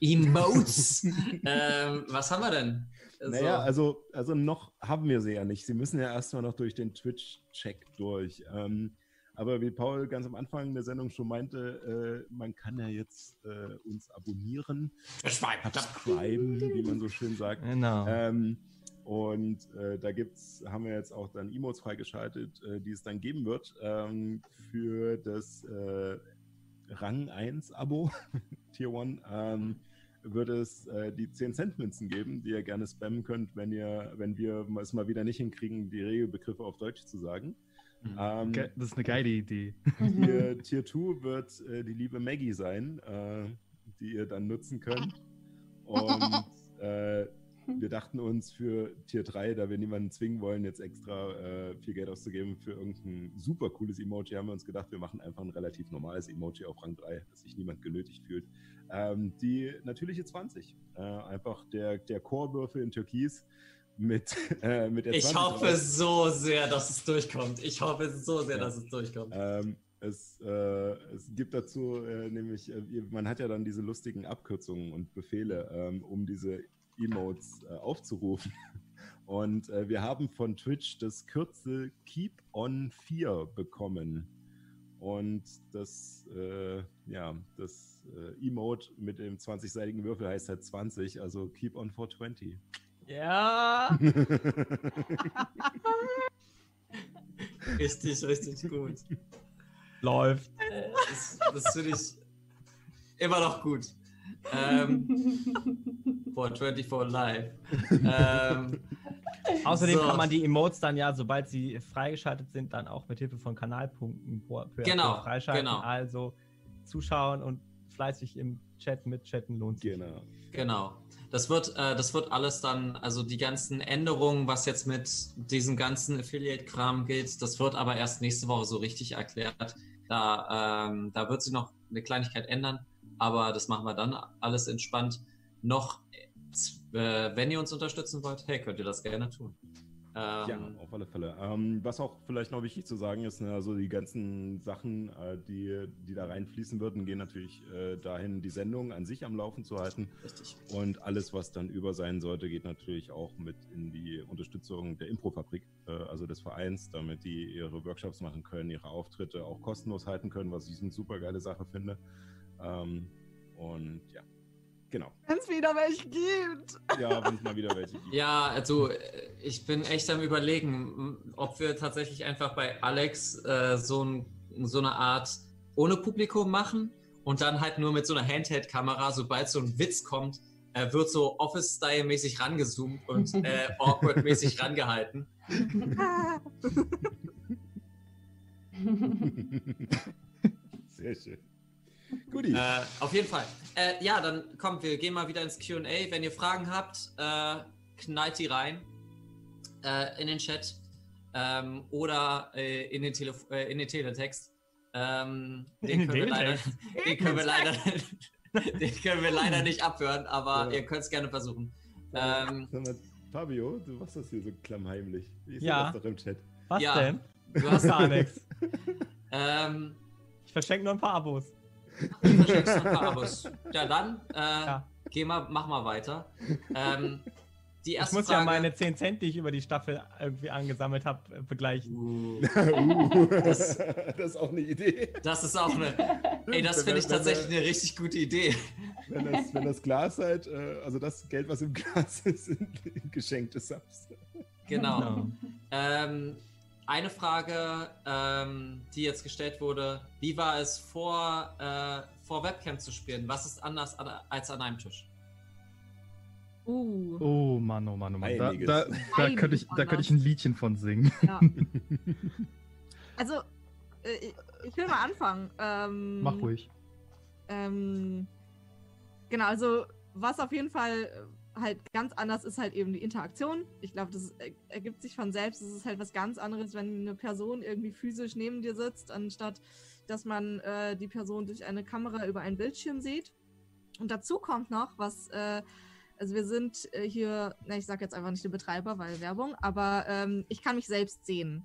Emotes. ähm, was haben wir denn? Naja, also, also noch haben wir sie ja nicht. Sie müssen ja erstmal noch durch den Twitch-Check durch. Ähm, aber wie Paul ganz am Anfang der Sendung schon meinte, äh, man kann ja jetzt äh, uns abonnieren, subscriben, wie man so schön sagt. Genau. Ähm, und äh, da gibt's, haben wir jetzt auch dann Emotes freigeschaltet, äh, die es dann geben wird ähm, für das äh, Rang 1 Abo, Tier 1, ähm, wird es äh, die 10 Cent Münzen geben, die ihr gerne spammen könnt, wenn ihr, wenn wir es mal wieder nicht hinkriegen, die Regelbegriffe auf Deutsch zu sagen. Mhm. Ähm, Das ist eine geile Idee. Tier, Tier 2 wird äh, die liebe Maggie sein, äh, die ihr dann nutzen könnt. Und äh, wir dachten uns für Tier 3, da wir niemanden zwingen wollen, jetzt extra äh, viel Geld auszugeben für irgendein super cooles Emoji, haben wir uns gedacht, wir machen einfach ein relativ normales Emoji auf Rang 3, dass sich niemand genötigt fühlt. Ähm, die natürliche 20. Äh, einfach der, der Core-Würfel in Türkis mit, äh, mit der Ich 20 hoffe drauf. so sehr, dass es durchkommt. Ich hoffe so sehr, Ja. dass es durchkommt. Ähm, es, äh, es gibt dazu äh, nämlich, äh, man hat ja dann diese lustigen Abkürzungen und Befehle, ähm, um diese Emotes äh, aufzurufen. Und äh, wir haben von Twitch das Kürzel Keep on 4 bekommen. Und das, äh, ja, das äh, Emote mit dem 20-seitigen Würfel heißt halt 20, also Keep on 420. Ja. Richtig, richtig gut. Läuft. Äh, Das, das finde ich immer noch gut. Ähm, for 24 Live. Ähm, Außerdem so. kann man die Emotes dann ja, sobald sie freigeschaltet sind, dann auch mit Hilfe von Kanalpunkten Genau, freischalten. genau. Also zuschauen und fleißig im Chat mitchatten lohnt sich. Genau. Genau. Das wird, äh, das wird alles dann, also die ganzen Änderungen, was jetzt mit diesem ganzen Affiliate-Kram geht, das wird aber erst nächste Woche so richtig erklärt. Da, ähm, da wird sich noch eine Kleinigkeit ändern, aber das machen wir dann alles entspannt. Noch, äh, wenn ihr uns unterstützen wollt, hey, könnt ihr das gerne tun. Ähm, Ja, auf alle Fälle. Ähm, was auch vielleicht noch wichtig zu sagen ist, ne, also die ganzen Sachen, äh, die, die da reinfließen würden, gehen natürlich äh, dahin, die Sendung an sich am Laufen zu halten. Richtig. Und alles, was dann über sein sollte, geht natürlich auch mit in die Unterstützung der Improfabrik, äh, also des Vereins, damit die ihre Workshops machen können, ihre Auftritte auch kostenlos halten können, was ich eine super geile Sache finde. Ähm, und ja, genau. Wenn es wieder welche gibt. Ja, wenn es mal wieder welche gibt. Ja, also äh, ich bin echt am überlegen, ob wir tatsächlich einfach bei Alex äh, so, ein, so eine Art ohne Publikum machen und dann halt nur mit so einer Handheld-Kamera, sobald so ein Witz kommt, äh, wird so Office-Style-mäßig rangezoomt und äh, awkward-mäßig rangehalten. Sehr schön. Guti. Äh, auf jeden Fall. Äh, ja, dann kommt, wir gehen mal wieder ins QA. Wenn ihr Fragen habt, äh, knallt die rein äh, in den Chat ähm, oder äh, in, den Telef äh, in den Teletext. Ähm, den, In den können wir leider, den, können wir leider, den können wir leider nicht abhören, aber Ja. ihr könnt es gerne versuchen. Ähm, Sag mal, Fabio, du machst das hier so klammheimlich. Ich sehe Ja. das doch im Chat. Was Ja. denn? du hast Gar nichts. ähm, Ich verschenke nur ein paar Abos. Du verschenkst noch ein paar Abos. Ja, dann äh, Ja. geh mal, mach mal weiter. Ähm, die Ich erste muss Frage. ja meine 10 Cent, die ich über die Staffel irgendwie angesammelt habe, begleichen. Uh, uh, Das- das, ist auch eine Idee. das ist auch eine. Ey, das Wenn- finde ich wenn- tatsächlich eine richtig gute Idee. Wenn das, wenn das Glas halt, äh, also das Geld, was im Glas ist, sind geschenkte Subs. Genau. Ähm, eine Frage, ähm, die jetzt gestellt wurde: Wie war es vor, äh, vor Webcam zu spielen? Was ist anders an, als an einem Tisch? Uh. Oh Mann, oh Mann, oh Mann. Da, da, da, könnte ich, da könnte ich ein Liedchen von singen. Ja. Also, äh, ich- ich will mal anfangen. Ähm, Mach ruhig. Ähm, genau, also was auf jeden Fall äh, halt ganz anders ist halt eben die Interaktion. Ich glaube, das er- ergibt sich von selbst. Es ist halt was ganz anderes, wenn eine Person irgendwie physisch neben dir sitzt, anstatt dass man äh, die Person durch eine Kamera über einen Bildschirm sieht. Und dazu kommt noch, was, äh, also wir sind äh, hier, na, ich sage jetzt einfach nicht der Betreiber, weil Werbung, aber ähm, ich kann mich selbst sehen.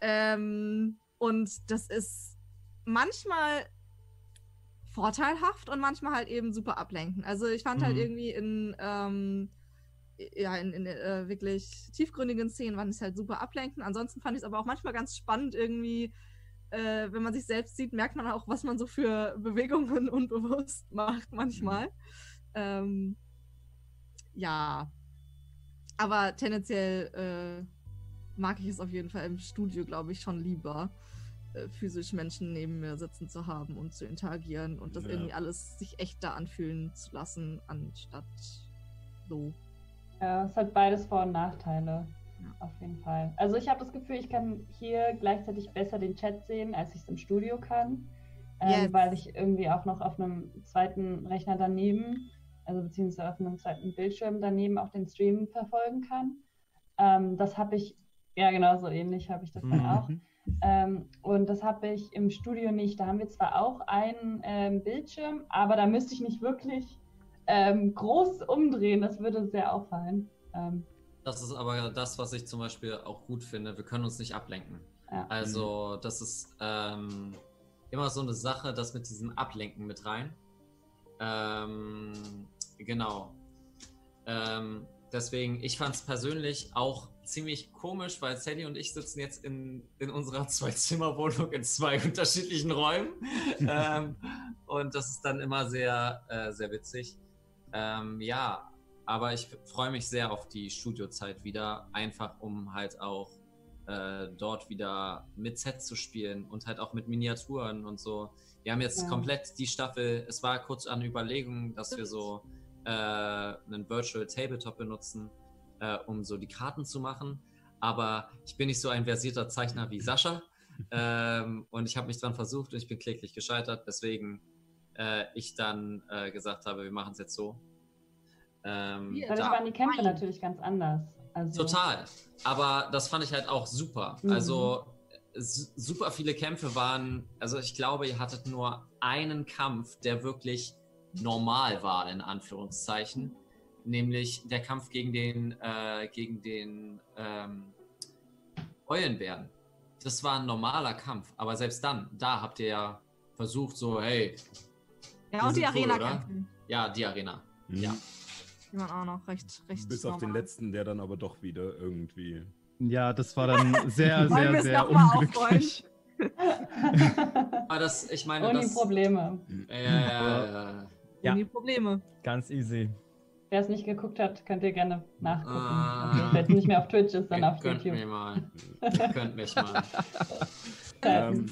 Ähm, und das ist manchmal vorteilhaft und manchmal halt eben super ablenken. Also ich fand halt Mhm. irgendwie in, ähm, ja, in, in äh, wirklich tiefgründigen Szenen fand ich es halt super ablenken. Ansonsten fand ich es aber auch manchmal ganz spannend irgendwie, äh, wenn man sich selbst sieht, merkt man auch, was man so für Bewegungen unbewusst macht manchmal. Ähm, ja, aber tendenziell äh, mag ich es auf jeden Fall im Studio, glaube ich, schon lieber, äh, physisch Menschen neben mir sitzen zu haben und zu interagieren und das Ja. irgendwie alles sich echter anfühlen zu lassen, anstatt so. Ja, es hat beides Vor- und Nachteile. Ja. Auf jeden Fall. Also ich habe das Gefühl, ich kann hier gleichzeitig besser den Chat sehen, als ich es im Studio kann. Ähm. Weil ich irgendwie auch noch auf einem zweiten Rechner daneben, also beziehungsweise auf einem zweiten Bildschirm daneben auch den Stream verfolgen kann. Ähm, das habe ich, ja genau so ähnlich habe ich das dann Mhm. auch. Ähm, und das habe ich im Studio nicht. Da haben wir zwar auch einen ähm, Bildschirm, aber da müsste ich nicht wirklich ähm, groß umdrehen. Das würde sehr auffallen. Ähm, Das ist aber das, was ich zum Beispiel auch gut finde. Wir können uns nicht ablenken. ja. Also, das ist ähm, immer so eine Sache, das mit diesem Ablenken mit rein. Ähm, genau. Ähm, deswegen, ich fand es persönlich auch ziemlich komisch, weil Sally und ich sitzen jetzt in, in unserer Zwei-Zimmer-Wohnung in zwei unterschiedlichen Räumen. ähm, und das ist dann immer sehr, äh, sehr witzig. Ähm, ja, aber ich freue mich sehr auf die Studiozeit wieder, einfach um halt auch äh, dort wieder mit Sets zu spielen und halt auch mit Miniaturen und so. Wir haben jetzt Ja. komplett die Staffel, es war kurz an Überlegung, dass wir so äh, einen Virtual Tabletop benutzen, äh, um so die Karten zu machen. Aber ich bin nicht so ein versierter Zeichner wie Sascha. ähm, und ich habe mich dran versucht und ich bin kläglich gescheitert, weswegen äh, ich dann äh, gesagt habe, wir machen es jetzt so. Ähm, Wie? Dadurch Ja. waren die Kämpfe natürlich ganz anders. Also, Total. Aber das fand ich halt auch super. Mhm. Also super viele Kämpfe waren, also ich glaube, ihr hattet nur einen Kampf, der wirklich normal war, in Anführungszeichen. Nämlich der Kampf gegen den, äh, gegen den ähm, Eulenbären. Das war ein normaler Kampf, aber selbst dann, da habt ihr ja versucht, so, hey, Ja, Die und die cool, Arena oder? kämpfen. ja, die Arena. Ja. Die waren auch noch recht, recht Bis auf den normal. letzten, der dann aber doch wieder irgendwie. Ja, das war dann sehr, sehr, sehr unglücklich. Aber das, ich meine, Ohne das. Probleme. Ja, ja, ja, ja. Ja. Die Probleme. Ganz easy. Wer es nicht geguckt hat, könnt ihr gerne nachgucken. Ah. Also, Wenn es nicht mehr auf Twitch ist, dann auf könnt YouTube. mich mal. Ihr könnt mich mal. Ähm,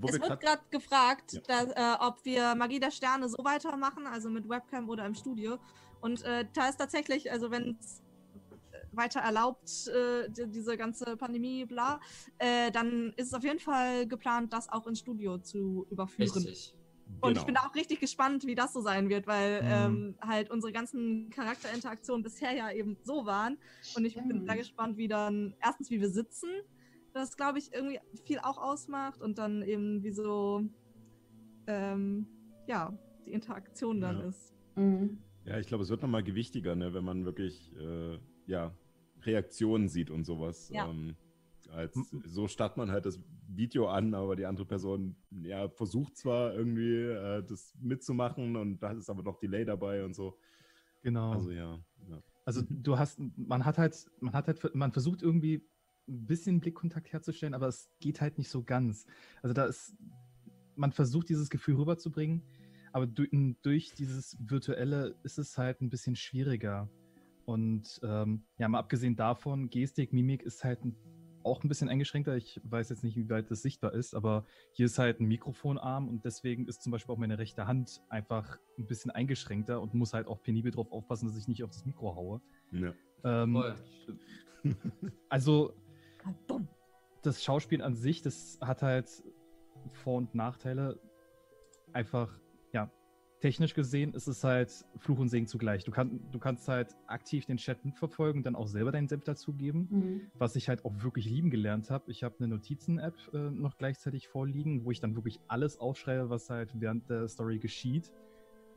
wo Es wir wird gerade gefragt, Ja. dass, äh, ob wir Magie der Sterne so weitermachen, also mit Webcam oder im Studio. Und äh, da ist tatsächlich, also wenn es weiter erlaubt, äh, die, diese ganze Pandemie, bla, äh, dann ist es auf jeden Fall geplant, das auch ins Studio zu überführen. Richtig. Und Genau. ich bin auch richtig gespannt, wie das so sein wird, weil Mhm. ähm, halt unsere ganzen Charakterinteraktionen bisher ja eben so waren. Und ich bin sehr gespannt, wie dann, erstens, wie wir sitzen, das glaube ich irgendwie viel auch ausmacht und dann eben wie so, ähm, ja, die Interaktion dann Ja. ist. Mhm. Ja, ich glaube, es wird nochmal gewichtiger, ne, wenn man wirklich äh, ja, Reaktionen sieht und sowas. Ja. Ähm, als, so startet man halt das Video an, aber die andere Person ja, versucht zwar irgendwie äh, das mitzumachen und da ist aber noch Delay dabei und so. Genau. Also ja. ja. Also du hast, man hat halt, man hat halt, man versucht irgendwie ein bisschen Blickkontakt herzustellen, aber es geht halt nicht so ganz. Also da ist, man versucht dieses Gefühl rüberzubringen, aber durch, durch dieses Virtuelle ist es halt ein bisschen schwieriger. Und ähm, ja, mal abgesehen davon, Gestik, Mimik ist halt ein, auch ein bisschen eingeschränkter. Ich weiß jetzt nicht, wie weit das sichtbar ist, aber hier ist halt ein Mikrofonarm und deswegen ist zum Beispiel auch meine rechte Hand einfach ein bisschen eingeschränkter und muss halt auch penibel drauf aufpassen, dass ich nicht auf das Mikro haue. ja. Ähm, Voll. also das Schauspiel an sich, das hat halt Vor- und Nachteile. Einfach, ja, technisch gesehen ist es halt Fluch und Segen zugleich. Du, kann, du kannst halt aktiv den Chat mitverfolgen, dann auch selber deinen Senf dazugeben, Mhm. was ich halt auch wirklich lieben gelernt habe. Ich habe eine Notizen-App äh, noch gleichzeitig vorliegen, wo ich dann wirklich alles aufschreibe, was halt während der Story geschieht.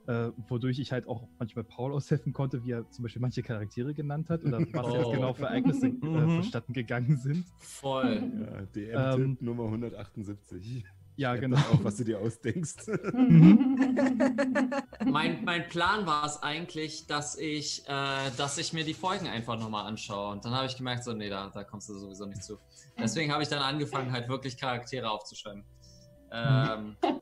Äh, wodurch ich halt auch manchmal Paul aushelfen konnte, wie er zum Beispiel manche Charaktere genannt hat oder was jetzt Oh. genau für Ereignisse äh, Mhm. vonstatten gegangen sind. Voll. ja DM-Tipp Ähm, Nummer 178. Ja, genau. Auch, was du dir ausdenkst. Mein, mein Plan war es eigentlich, dass ich, äh, dass ich mir die Folgen einfach nochmal anschaue. Und dann habe ich gemerkt, so, nee, da, da kommst du sowieso nicht zu. Deswegen habe ich dann angefangen, halt wirklich Charaktere aufzuschreiben. Ähm,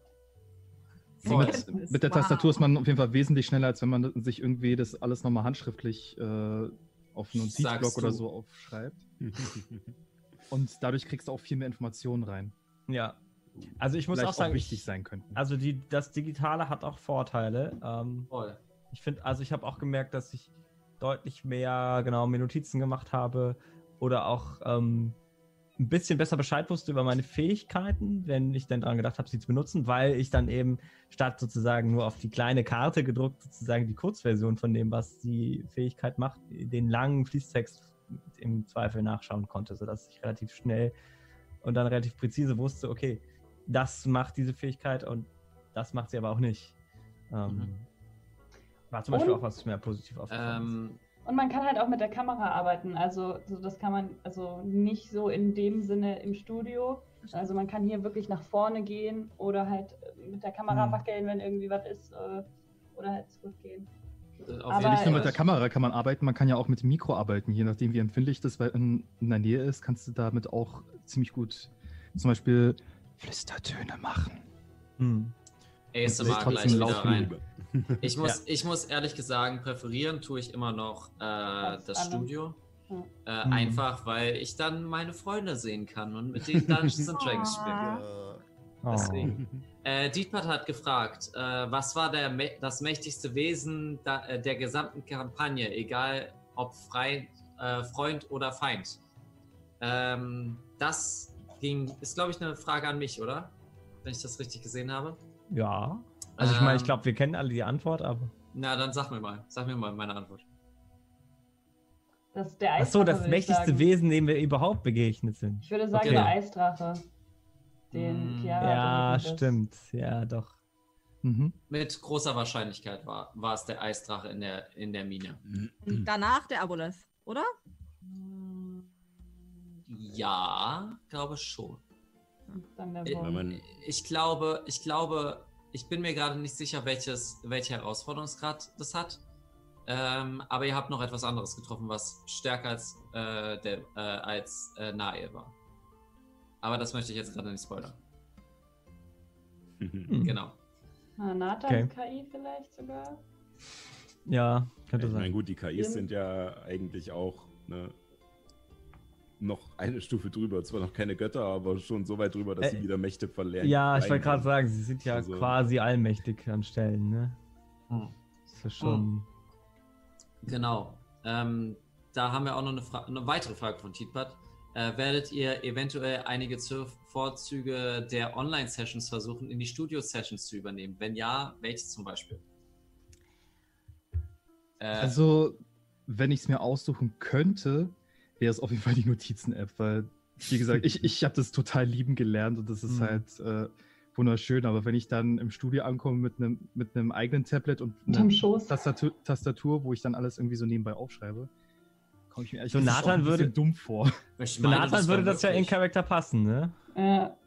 voll. mit, mit der Wow. Tastatur ist man auf jeden Fall wesentlich schneller, als wenn man sich irgendwie das alles nochmal handschriftlich äh, auf einen Notizblock oder so aufschreibt. Und dadurch kriegst du auch viel mehr Informationen rein. Ja. Also ich muss auch sagen, wichtig ich, sein könnten. also die, das Digitale hat auch Vorteile. Ähm, Voll. ich finde, also ich habe auch gemerkt, dass ich deutlich mehr genau mir Notizen gemacht habe oder auch ähm, ein bisschen besser Bescheid wusste über meine Fähigkeiten, wenn ich dann daran gedacht habe, sie zu benutzen, weil ich dann eben statt sozusagen nur auf die kleine Karte gedruckt sozusagen die Kurzversion von dem, was die Fähigkeit macht, den langen Fließtext im Zweifel nachschauen konnte, sodass ich relativ schnell und dann relativ präzise wusste, okay, das macht diese Fähigkeit und das macht sie aber auch nicht. Ähm, Mhm. War zum Beispiel Und- auch was mir positiv aufgefallen ist. Ähm, Und man kann halt auch mit der Kamera arbeiten. Also so, das kann man also nicht so in dem Sinne im Studio. Also man kann hier wirklich nach vorne gehen oder halt äh, mit der Kamera Hm. wackeln, wenn irgendwie was ist. äh, Oder halt zurückgehen. auf Aber- nicht nur mit der. Kamera kann man arbeiten, man kann ja auch mit dem Mikro arbeiten. Je nachdem, wie empfindlich das bei- in, in der Nähe ist, kannst du damit auch ziemlich gut zum Beispiel Flüstertöne machen. Hm. ASMR gleich wieder rein. Ich muss, ich muss ehrlich gesagt, präferieren tue ich immer noch äh, das. Studio. Ja. Äh, Mhm. Einfach, weil ich dann meine Freunde sehen kann und mit denen Dungeons and Dragons spielen. Oh. Deswegen. Äh, Dietmar hat gefragt, äh, was war der, das mächtigste Wesen da, äh, der gesamten Kampagne, egal ob frei, äh, Freund oder Feind? Ähm, das ging, ist glaube ich eine Frage an mich, oder? Wenn ich das richtig gesehen habe. Ja. Also ich meine, ich Ähm, glaube, wir kennen alle die Antwort, aber. Na, dann sag mir mal, sag mir mal meine Antwort. Das ist der Ach so, Eisdrache, das mächtigste. Wesen, dem wir überhaupt begegnet sind. Ich würde sagen, Okay. der Eisdrache. Den Mm, Chiara Ja, stimmt. Ja, doch. Mhm. Mit großer Wahrscheinlichkeit war, war es der Eisdrache in der, in der Mine. Danach der Aboleth, oder? Ja, glaube schon. Dann der Weil Wurm. man, Ich glaube, ich glaube, ich bin mir gerade nicht sicher, welches, welcher Herausforderungsgrad das hat. Ähm, aber ihr habt noch etwas anderes getroffen, was stärker als, äh, der, äh, als äh, Nae war. Aber das möchte ich jetzt gerade nicht spoilern. Hm. Genau. Ah, Nathans KI vielleicht sogar? Ja, könnte ich meine, sein. gut, die KIs sind ja eigentlich auch ne, noch eine Stufe drüber. Zwar noch keine Götter, aber schon so weit drüber, dass Äh, sie wieder Mächte verlernen. Ja, ich wollte gerade sagen, sie sind ja Also- quasi allmächtig an Stellen, ne? Hm. Das ist schon. Genau. Ähm, da haben wir auch noch eine, Fra eine weitere Frage von Tietpat. Äh, werdet ihr eventuell einige Zur- Vorzüge der Online-Sessions versuchen, in die Studio-Sessions zu übernehmen? Wenn ja, welche zum Beispiel? Äh, Also, wenn ich es mir aussuchen könnte, wäre es auf jeden Fall die Notizen-App, weil, wie gesagt, ich, ich habe das total lieben gelernt und das ist Mhm. halt äh, wunderschön. Aber wenn ich dann im Studio ankomme mit einem mit einem eigenen Tablet und einer. Tastatur, Tastatur, wo ich dann alles irgendwie so nebenbei aufschreibe, komme ich mir ehrlich So Nathan ein bisschen würde- dumm vor. meine, Nathan würde das ja in. Charakter passen, ne? Ja.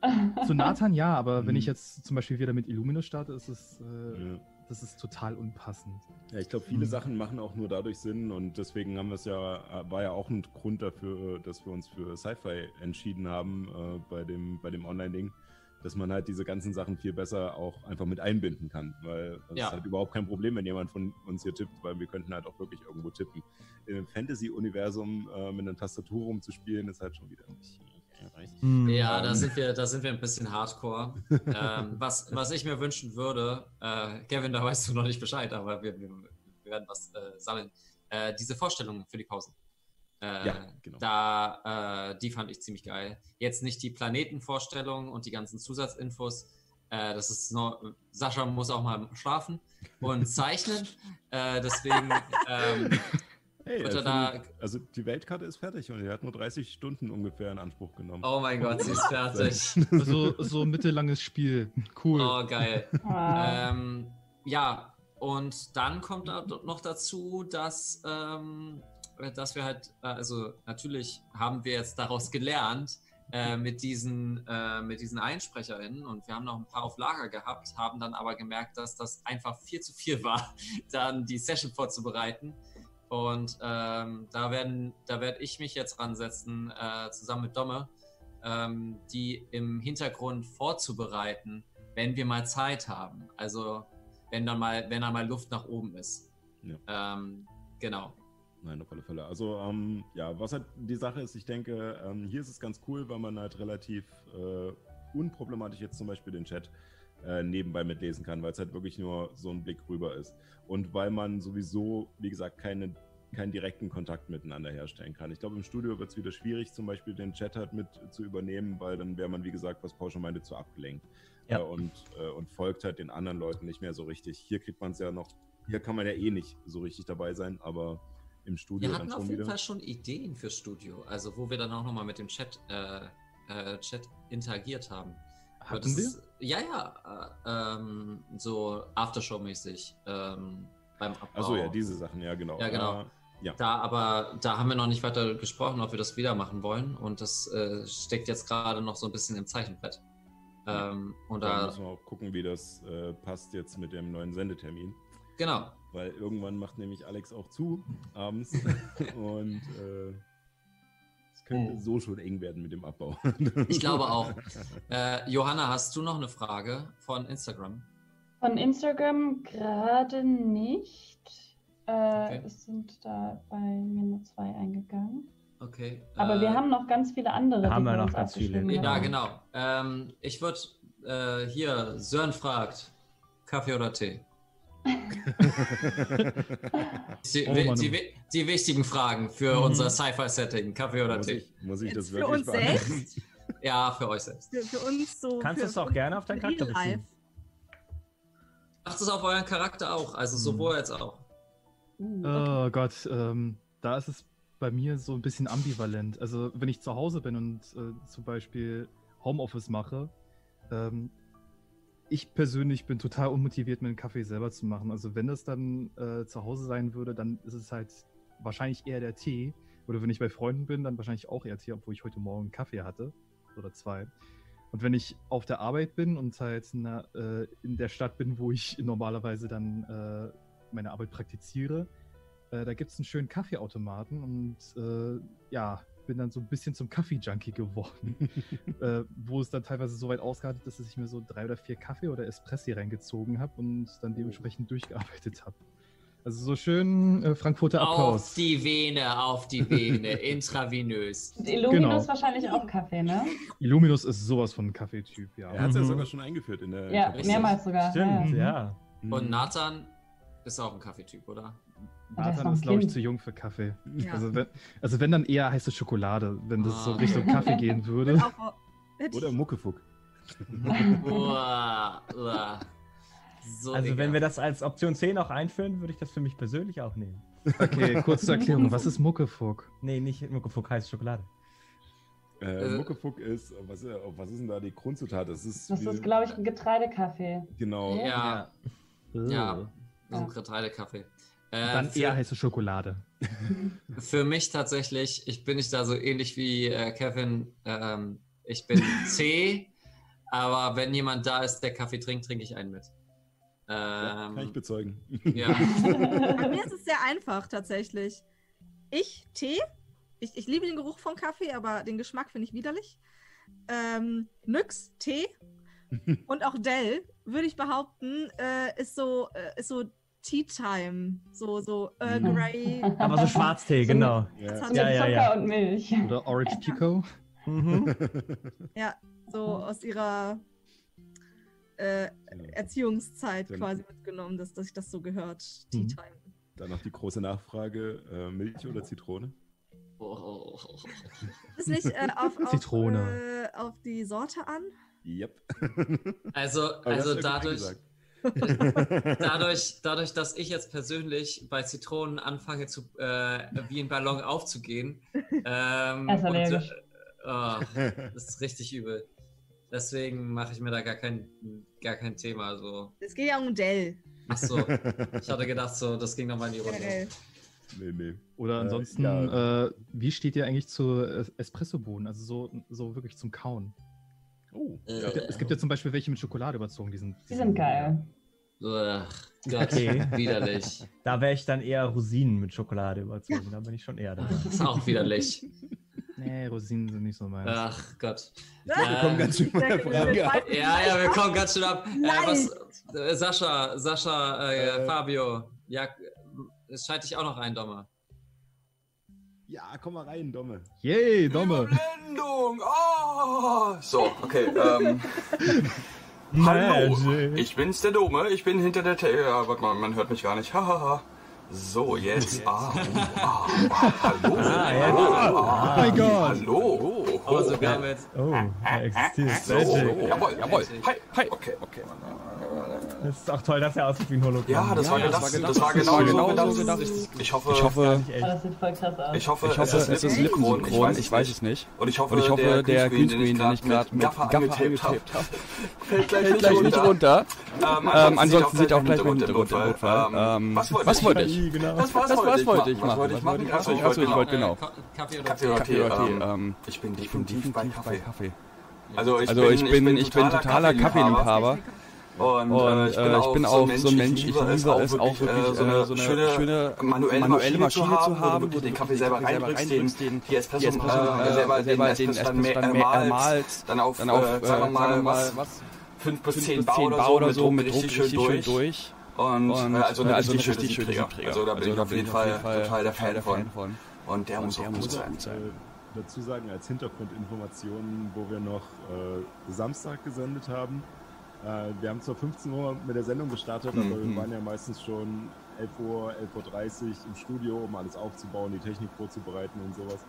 Zu Nathan ja, aber wenn Mhm. ich jetzt zum Beispiel wieder mit Illuminus starte, ist es, äh, Ja. Das ist total unpassend. Ja, ich glaube, viele Mhm. Sachen machen auch nur dadurch Sinn und deswegen haben wir es ja, war ja auch ein Grund dafür, dass wir uns für Sci-Fi entschieden haben äh, bei dem, bei dem Online-Ding, dass man halt diese ganzen Sachen viel besser auch einfach mit einbinden kann, weil das Ja. ist halt überhaupt kein Problem, wenn jemand von uns hier tippt, weil wir könnten halt auch wirklich irgendwo tippen. In einem Fantasy-Universum äh, mit einer Tastatur rumzuspielen, ist halt schon wieder ein bisschen. Hm. Ja, da sind wir, da sind wir ein bisschen hardcore. ähm, was, was ich mir wünschen würde, äh, Kevin, da weißt du noch nicht Bescheid, aber wir, wir, wir werden was äh, sammeln. Äh, diese Vorstellungen für die Pausen. Äh, Ja, genau. Da, äh, die fand ich ziemlich geil. Jetzt nicht die Planetenvorstellung und die ganzen Zusatzinfos. Äh, das ist noch, Sascha muss auch mal schlafen und zeichnen. äh, deswegen, ähm, Hey, also, da- die, also die Weltkarte ist fertig und er hat nur 30 Stunden ungefähr in Anspruch genommen. oh mein Gott, sie ist fertig. Also so mittellanges Spiel. Cool. Oh, geil. Ah. Ähm, ja, und dann kommt da noch dazu, dass, ähm, dass wir halt, äh, also natürlich haben wir jetzt daraus gelernt äh, mit, diesen, äh, mit diesen EinsprecherInnen und wir haben noch ein paar auf Lager gehabt, haben dann aber gemerkt, dass das einfach viel zu viel war, dann die Session vorzubereiten. Und ähm, da werden, da werde ich mich jetzt ransetzen, äh, zusammen mit Domme, ähm, die im Hintergrund vorzubereiten, wenn wir mal Zeit haben. Also wenn dann mal, wenn da mal Luft nach oben ist. Ja. Ähm, genau. Nein, auf alle Fälle. Also, ähm, ja, was halt die Sache ist, ich denke, ähm, hier ist es ganz cool, weil man halt relativ äh, unproblematisch jetzt zum Beispiel den Chat äh, nebenbei mitlesen kann, weil es halt wirklich nur so ein Blick rüber ist. Und weil man sowieso, wie gesagt, keine, keinen direkten Kontakt miteinander herstellen kann. Ich glaube, im Studio wird es wieder schwierig, zum Beispiel den Chat halt mit zu übernehmen, weil dann wäre man, wie gesagt, was Paul schon meinte, zu abgelenkt. Ja. Äh, und, äh, und folgt halt den anderen Leuten nicht mehr so richtig. Hier kriegt man es ja noch, hier kann man ja eh nicht so richtig dabei sein, aber im Studio Wir hatten auf jeden wieder. Fall schon Ideen fürs Studio, also wo wir dann auch nochmal mit dem Chat, äh, äh, Chat interagiert haben. Hatten das wir? Ja, ja, äh, ähm, so Aftershow-mäßig ähm, beim Abbau. Achso, ja, diese Sachen, ja, genau. Ja, genau. Äh, ja. Da aber, da haben wir noch nicht weiter gesprochen, ob wir das wieder machen wollen. Und das äh, steckt jetzt gerade noch so ein bisschen im Zeichenbrett. Ähm, und da da, müssen wir auch gucken, wie das äh, passt jetzt mit dem neuen Sendetermin. genau. Weil irgendwann macht nämlich Alex auch zu abends. und äh, es könnte Oh. so schon eng werden mit dem Abbau. Ich glaube auch. Äh, Johanna, hast du noch eine Frage von Instagram? Von Instagram gerade nicht. Äh, Okay. Es sind da bei mir nur zwei eingegangen. Okay. Aber äh, wir haben noch ganz viele andere. die haben wir noch ganz viele. Ja, genau. Ähm, ich würde äh, hier, Sören fragt, Kaffee oder Tee? Die, Oh, Mann. die, die wichtigen Fragen für Mhm. unser Sci-Fi-Setting. Kaffee oder Muss Tee? ich, muss ich Jetzt das für wirklich uns beantworten? selbst? Ja, für euch selbst. Für, für uns so. Kannst für, du es auch für gerne auf deinen für Charakter beziehen. Macht es auf euren Charakter auch, also sowohl als auch. Uh, okay. Oh Gott, ähm, da ist es bei mir so ein bisschen ambivalent. Also wenn ich zu Hause bin und äh, zum Beispiel Homeoffice mache, ähm, ich persönlich bin total unmotiviert, mir einen Kaffee selber zu machen. Also wenn das dann äh, zu Hause sein würde, dann ist es halt wahrscheinlich eher der Tee. Oder wenn ich bei Freunden bin, dann wahrscheinlich auch eher Tee, obwohl ich heute Morgen einen Kaffee hatte. Oder zwei. Und wenn ich auf der Arbeit bin und halt na, äh, in der Stadt bin, wo ich normalerweise dann äh, meine Arbeit praktiziere, äh, da gibt es einen schönen Kaffeeautomaten und äh, ja, bin dann so ein bisschen zum Kaffee-Junkie geworden. äh, wo es dann teilweise so weit ausgeartet ist, dass ich mir so drei oder vier Kaffee oder Espressi reingezogen habe und dann dementsprechend durchgearbeitet habe. Also so schön äh, Frankfurter Auf Applaus. die Vene, auf die Vene, intravenös. Und Illuminus Genau. wahrscheinlich auch Kaffee, ne? Illuminus ist sowas von Kaffeetyp, ja. Er hat es ja Mhm. sogar schon eingeführt in der. Ja, mehrmals sogar. Stimmt, Ja. ja. Mhm. Und Nathan ist auch ein Kaffeetyp, oder? Nathan ist, glaube ich, zu jung für Kaffee. Ja. Also, wenn, also wenn dann eher heiße Schokolade, wenn das so Ah. Richtung Kaffee gehen würde. Oder Muckefuck. So, Also wenn Digga. wir das als Option 10 auch einführen, würde ich das für mich persönlich auch nehmen. Okay, kurz zur Erklärung. Was ist Muckefuck? Nee, nicht Muckefuck heißt Schokolade. Äh, Äh, Muckefuck ist, was, ist- was ist denn da die Grundzutat? Das ist, Das ist, glaube ich, ein Getreidekaffee. genau. Ja, ja, Äh, so ein Getreidekaffee. Äh, Dann eher heiße Schokolade. für mich tatsächlich, ich bin nicht da so ähnlich wie äh, Kevin. Ähm, ich bin C, aber wenn jemand da ist, der Kaffee trinkt, trinke ich einen mit. Ja, Ähm, kann ich bezeugen. ja. Bei mir ist es sehr einfach tatsächlich. Ich Tee. Ich, ich liebe den Geruch von Kaffee, aber den Geschmack finde ich widerlich. Ähm, Nyx, Tee. Und auch Dell, würde ich behaupten, äh, ist so, äh, ist so Tea Time. So, so Earl Mhm. Grey. Aber so Schwarztee, So genau. Das Ja. Ja, Mit ja, Zucker ja. und Milch. Oder Orange Pico. Mhm. Ja, so aus ihrer äh, Erziehungszeit Dann- quasi mitgenommen, dass, dass ich das so gehört. Tea Mhm. Time. Dann noch die große Nachfrage: äh, Milch oder Zitrone? Oh. Ist nicht äh, auf, auf, Zitrone. Äh, auf die Sorte an? Yep. Also, also dadurch, dadurch, dadurch, dass ich jetzt persönlich bei Zitronen anfange, zu, äh, wie ein Ballon aufzugehen, ähm, ist und, äh, oh, das ist richtig übel. Deswegen mache ich mir da gar kein, gar kein Thema. So. Es geht ja um Dell. Ach so, ich hatte gedacht, so, das ging nochmal in die Runde. Nee, nee. Oder Äh, ansonsten, ja. äh, wie steht ihr eigentlich zu Espressobohnen? Also so, so wirklich zum Kauen. Oh, Äh. Es gibt ja zum Beispiel welche mit Schokolade überzogen. Die sind, Die sind geil. Ugh, Gott, Okay. widerlich. Da wäre ich dann eher Rosinen mit Schokolade überzogen. Da bin ich schon eher dabei. Das ist auch widerlich. Nee, Rosinen sind nicht so meins. Ach Gott. Wir kommen ganz schön von der Frage ab. Ja, ja, wir kommen ganz schön ab. Äh, was, äh, Sascha, Sascha, äh, Äh. Fabio. Ja, es scheint dich auch noch ein, Dommer. Ja, komm mal rein, Domme. Yay, Domme. Blendung! Oh! So, okay. Ähm, hallo, ich bin's, der Dome. Ich bin hinter der Tür. Ja, warte mal, man hört mich gar nicht. Hahaha. So, jetzt. Ah, uh, ah, ah, hallo. Ah, ja, ah, Oh mein Gott. Hallo. Aber sogar mit. Oh, er existiert. So, Magic. jawohl, jawohl. Hi, hi. Okay, okay. Das ist auch toll, dass er aussieht wie ein Hologramm. Ja, das war Ja, das Das war genau, so genau so gedacht. Ich hoffe, Ich hoffe, Oh, ich hoffe, ich hoffe, es ist lippensynchron. Ich weiß es nicht. Und ich hoffe, Und ich hoffe, der Greenscreen, Greenscreen, den ich gerade mit Gaffer angetaped habe, fällt gleich, nicht runter. Ähm, Ähm, ansonsten sieht auch gleich Hintergrund Notfall. Ähm, was wollte ich? Wollte ich? genau. Das war's Das wollte was ich wollte machen. ich Was machen? wollte ich machen? wollte Achso, ich wollte wollte genau. Äh, Ka- Kaffee oder Kaffee oder Kaffee Tee? oder Tee. Ähm, Ähm, ich bin definitiv bei Kaffee. Kaffee. Also ich Also bin, ich bin, ich bin totaler Kaffeeliebhaber. Und, äh, ich bin äh, auch, ich bin auch so ein Mensch, ich liebe es auch wirklich, äh, so eine schöne, manuelle, manuelle Maschine, Maschine zu haben, wo du den Kaffee selber reinbringst, den, die Espresso, Espresso, äh, selber den den Espresso dann dann ermalst, dann auf, dann auf, äh, äh, sagen wir mal, was, was fünf bis fünf zehn bis Bar zehn oder so, mit Druck richtig schön durch. Und, Und, äh, also eine äh, also richtig eine richtig schöne. Siebträger. Also da bin ich auf jeden Fall total der Fan von. Und der muss auch gut sein. Äh, dazu sagen, als Hintergrundinformation, wo wir noch äh, Samstag gesendet haben. Äh, wir haben zwar 15 Uhr mit der Sendung gestartet, aber wir Mhm. waren ja meistens schon 11 Uhr, 11.30 Uhr im Studio, um alles aufzubauen, die Technik vorzubereiten und sowas.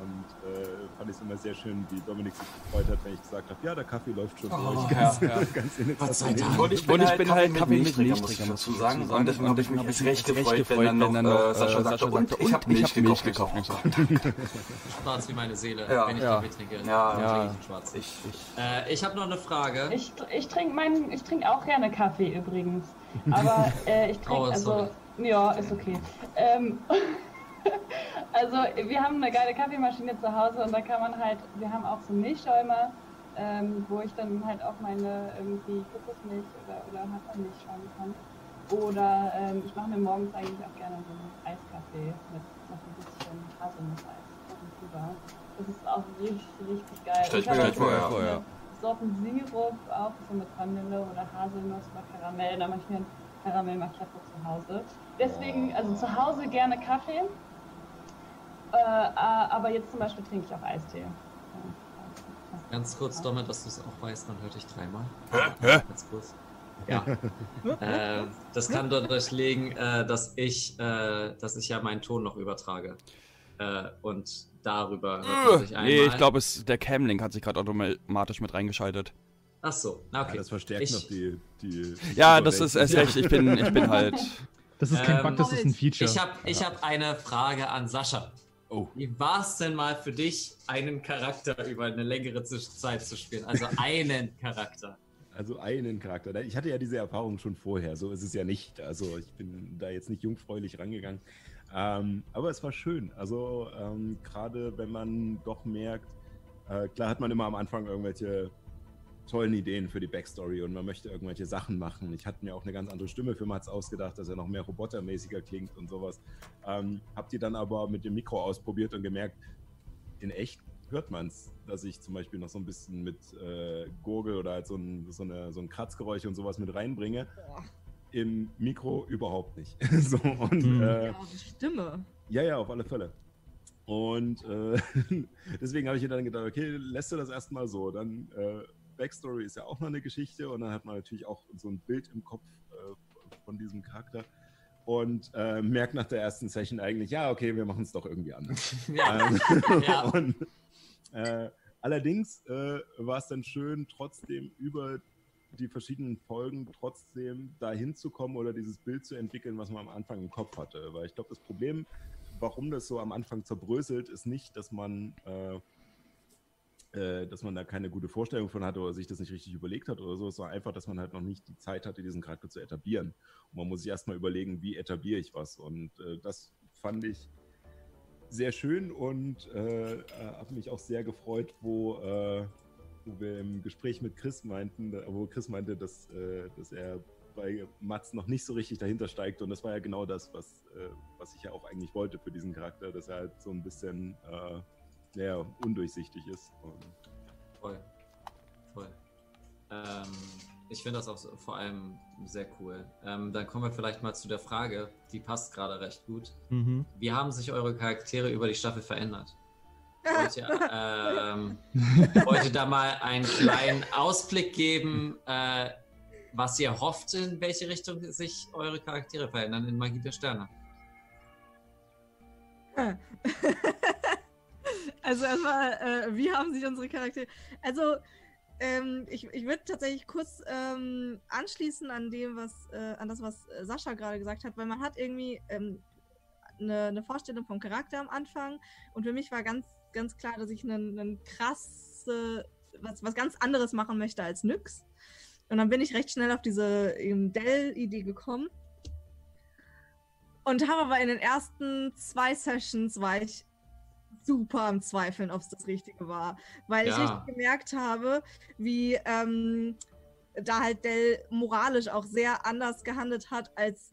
Und äh, fand ich es immer sehr schön, wie Dominik sich gefreut hat, wenn ich gesagt habe, ja, der Kaffee läuft schon Oh, durch. ja, Ganz, ja. ganz in. Dank. Und ich bin, Und ich halt, bin Kaffee halt mit Kaffee mit Milchträger, muss ich sagen. Und deswegen habe ich mich jetzt recht gefreut, wenn dann noch äh, Sascha sagte, und ich habe Milch hab Milch gekauft. gekauft. Ich so, oh, Schwarz wie meine Seele, Ja. wenn ich Ja. Kaffee trinke. Ja. dann Ja. trinke ich schwarz. Ich, ich, Äh, ich habe noch eine Frage. Ich, ich trinke meinen, ich trinke auch gerne Kaffee übrigens. Aber äh, ich trinke Oh, also. Ja, ist okay. Also wir haben eine geile Kaffeemaschine zu Hause und da kann man halt, wir haben auch so Milchschäumer, ähm, wo ich dann halt auch meine irgendwie Kokosmilch oder, oder Hafermilch schäumen kann. Oder ähm, ich mache mir morgens eigentlich auch gerne so einen Eiskaffee mit noch ein bisschen Haselnusseis drüber. Das ist auch richtig, richtig geil. Stell ich mir gleich vor, auch ja. so Vor, ja. Sorten Sirup, auch so mit Vanille oder Haselnuss oder Karamell. Da mache ich mir einen Karamell Macchiato zu Hause. Deswegen, also zu Hause gerne Kaffee. Äh, äh, aber jetzt zum Beispiel trinke ich auch Eistee. Ja, Ganz kurz, Domme, dass du es auch weißt, man hört dich dreimal. Hä? Ganz kurz. Ja. äh, das kann dadurch liegen, äh, dass ich, äh, dass ich ja meinen Ton noch übertrage. Äh, und darüber hört man sich einmal. Nee, ich glaube, der Camlink hat sich gerade automatisch mit reingeschaltet. Ach so, na okay. Ja, das verstärkt Ich- noch die. die Ja, das ist erst recht. Ich bin, ich bin halt. Das ist kein Ähm, Bug, das ist ein Feature. Ich habe ich hab eine Frage an Sascha. Oh. Wie war es denn mal für dich, einen Charakter über eine längere Zeit zu spielen? Also einen Charakter. Also einen Charakter. Ich hatte ja diese Erfahrung schon vorher, so ist es ja nicht. Also ich bin da jetzt nicht jungfräulich rangegangen. Ähm, aber es war schön. Also ähm, gerade wenn man doch merkt, äh, klar hat man immer am Anfang irgendwelche tollen Ideen für die Backstory und man möchte irgendwelche Sachen machen. Ich hatte mir auch eine ganz andere Stimme für Mats ausgedacht, dass er noch mehr robotermäßiger klingt und sowas. Ähm, hab die dann aber mit dem Mikro ausprobiert und gemerkt, in echt hört man es, dass ich zum Beispiel noch so ein bisschen mit äh, Gurgel oder halt so ein, so, eine, so ein Kratzgeräusch und sowas mit reinbringe. Im Mikro überhaupt nicht. so, und, Hm. äh, Ja, die Stimme. ja, ja, auf alle Fälle. Und äh, deswegen habe ich mir dann gedacht, okay, lässt du das erstmal so. Dann äh, Backstory ist ja auch noch eine Geschichte und dann hat man natürlich auch so ein Bild im Kopf äh, von diesem Charakter. Und äh, merkt nach der ersten Session eigentlich, ja, okay, wir machen es doch irgendwie anders. Ja. Ähm, Ja. und, äh, allerdings äh, war es dann schön, trotzdem über die verschiedenen Folgen trotzdem dahin zu kommen oder dieses Bild zu entwickeln, was man am Anfang im Kopf hatte. Weil ich glaube, das Problem, warum das so am Anfang zerbröselt, ist nicht, dass man, äh, dass man da keine gute Vorstellung von hatte oder sich das nicht richtig überlegt hat oder so, sondern einfach, dass man halt noch nicht die Zeit hatte, diesen Charakter zu etablieren. Und man muss sich erstmal überlegen, wie etabliere ich was. Und äh, das fand ich sehr schön und äh, äh, habe mich auch sehr gefreut, wo, äh, wo wir im Gespräch mit Chris meinten, wo Chris meinte, dass, äh, dass er bei Mats noch nicht so richtig dahinter steigt und das war ja genau das, was, äh, was ich ja auch eigentlich wollte für diesen Charakter, dass er halt so ein bisschen ja, undurchsichtig ist. Und Voll. Voll. Ähm, ich finde das auch so, vor allem sehr cool. Ähm, dann kommen wir vielleicht mal zu der Frage, die passt gerade recht gut. Mhm. Wie haben sich eure Charaktere über die Staffel verändert? Wollt ihr, ähm, wollt ihr da mal einen kleinen Ausblick geben, äh, was ihr hofft, in welche Richtung sich eure Charaktere verändern in Magie der Sterne? Also erstmal, äh, wie haben sich unsere Charaktere. Also, ähm, ich, ich würde tatsächlich kurz ähm, anschließen an dem, was, äh, an das, was Sascha gerade gesagt hat, weil man hat irgendwie ähm, eine, eine Vorstellung vom Charakter am Anfang und für mich war ganz, ganz klar, dass ich einen, einen krasse, was, was ganz anderes machen möchte als Nyx. Und dann bin ich recht schnell auf diese ähm, Dell-Idee gekommen. Und habe aber in den ersten zwei Sessions war ich super am Zweifeln, ob es das Richtige war. Weil ich Ja. richtig gemerkt habe, wie ähm, da halt Dell moralisch auch sehr anders gehandelt hat, als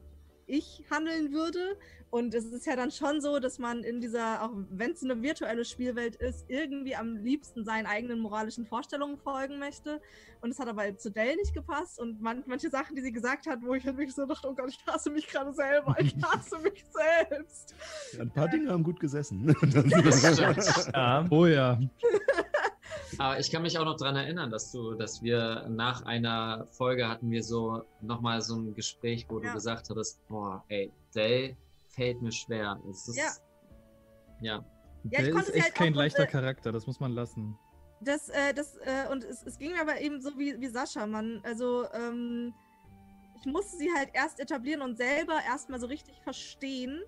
ich handeln würde. Und es ist ja dann schon so, dass man in dieser, auch wenn es eine virtuelle Spielwelt ist, irgendwie am liebsten seinen eigenen moralischen Vorstellungen folgen möchte. Und es hat aber zu Dell nicht gepasst. Und man, manche Sachen, die sie gesagt hat, wo ich halt wirklich so dachte, oh Gott, ich hasse mich gerade selber, ich hasse mich selbst. Ja, ein paar Dinge haben gut gesessen. Ja. Oh ja. Aber ich kann mich auch noch daran erinnern, dass du, dass wir nach einer Folge hatten wir so nochmal so ein Gespräch, wo Ja. du gesagt hattest, boah, ey, Dell fällt mir schwer. Es ist, Ja. ja. Ja, konnte ist echt halt kein leichter äh, Charakter, das muss man lassen. Das, äh, das, äh, und es, es ging mir aber eben so wie, wie Sascha, man, also, ähm, ich musste sie halt erst etablieren und selber erstmal so richtig verstehen,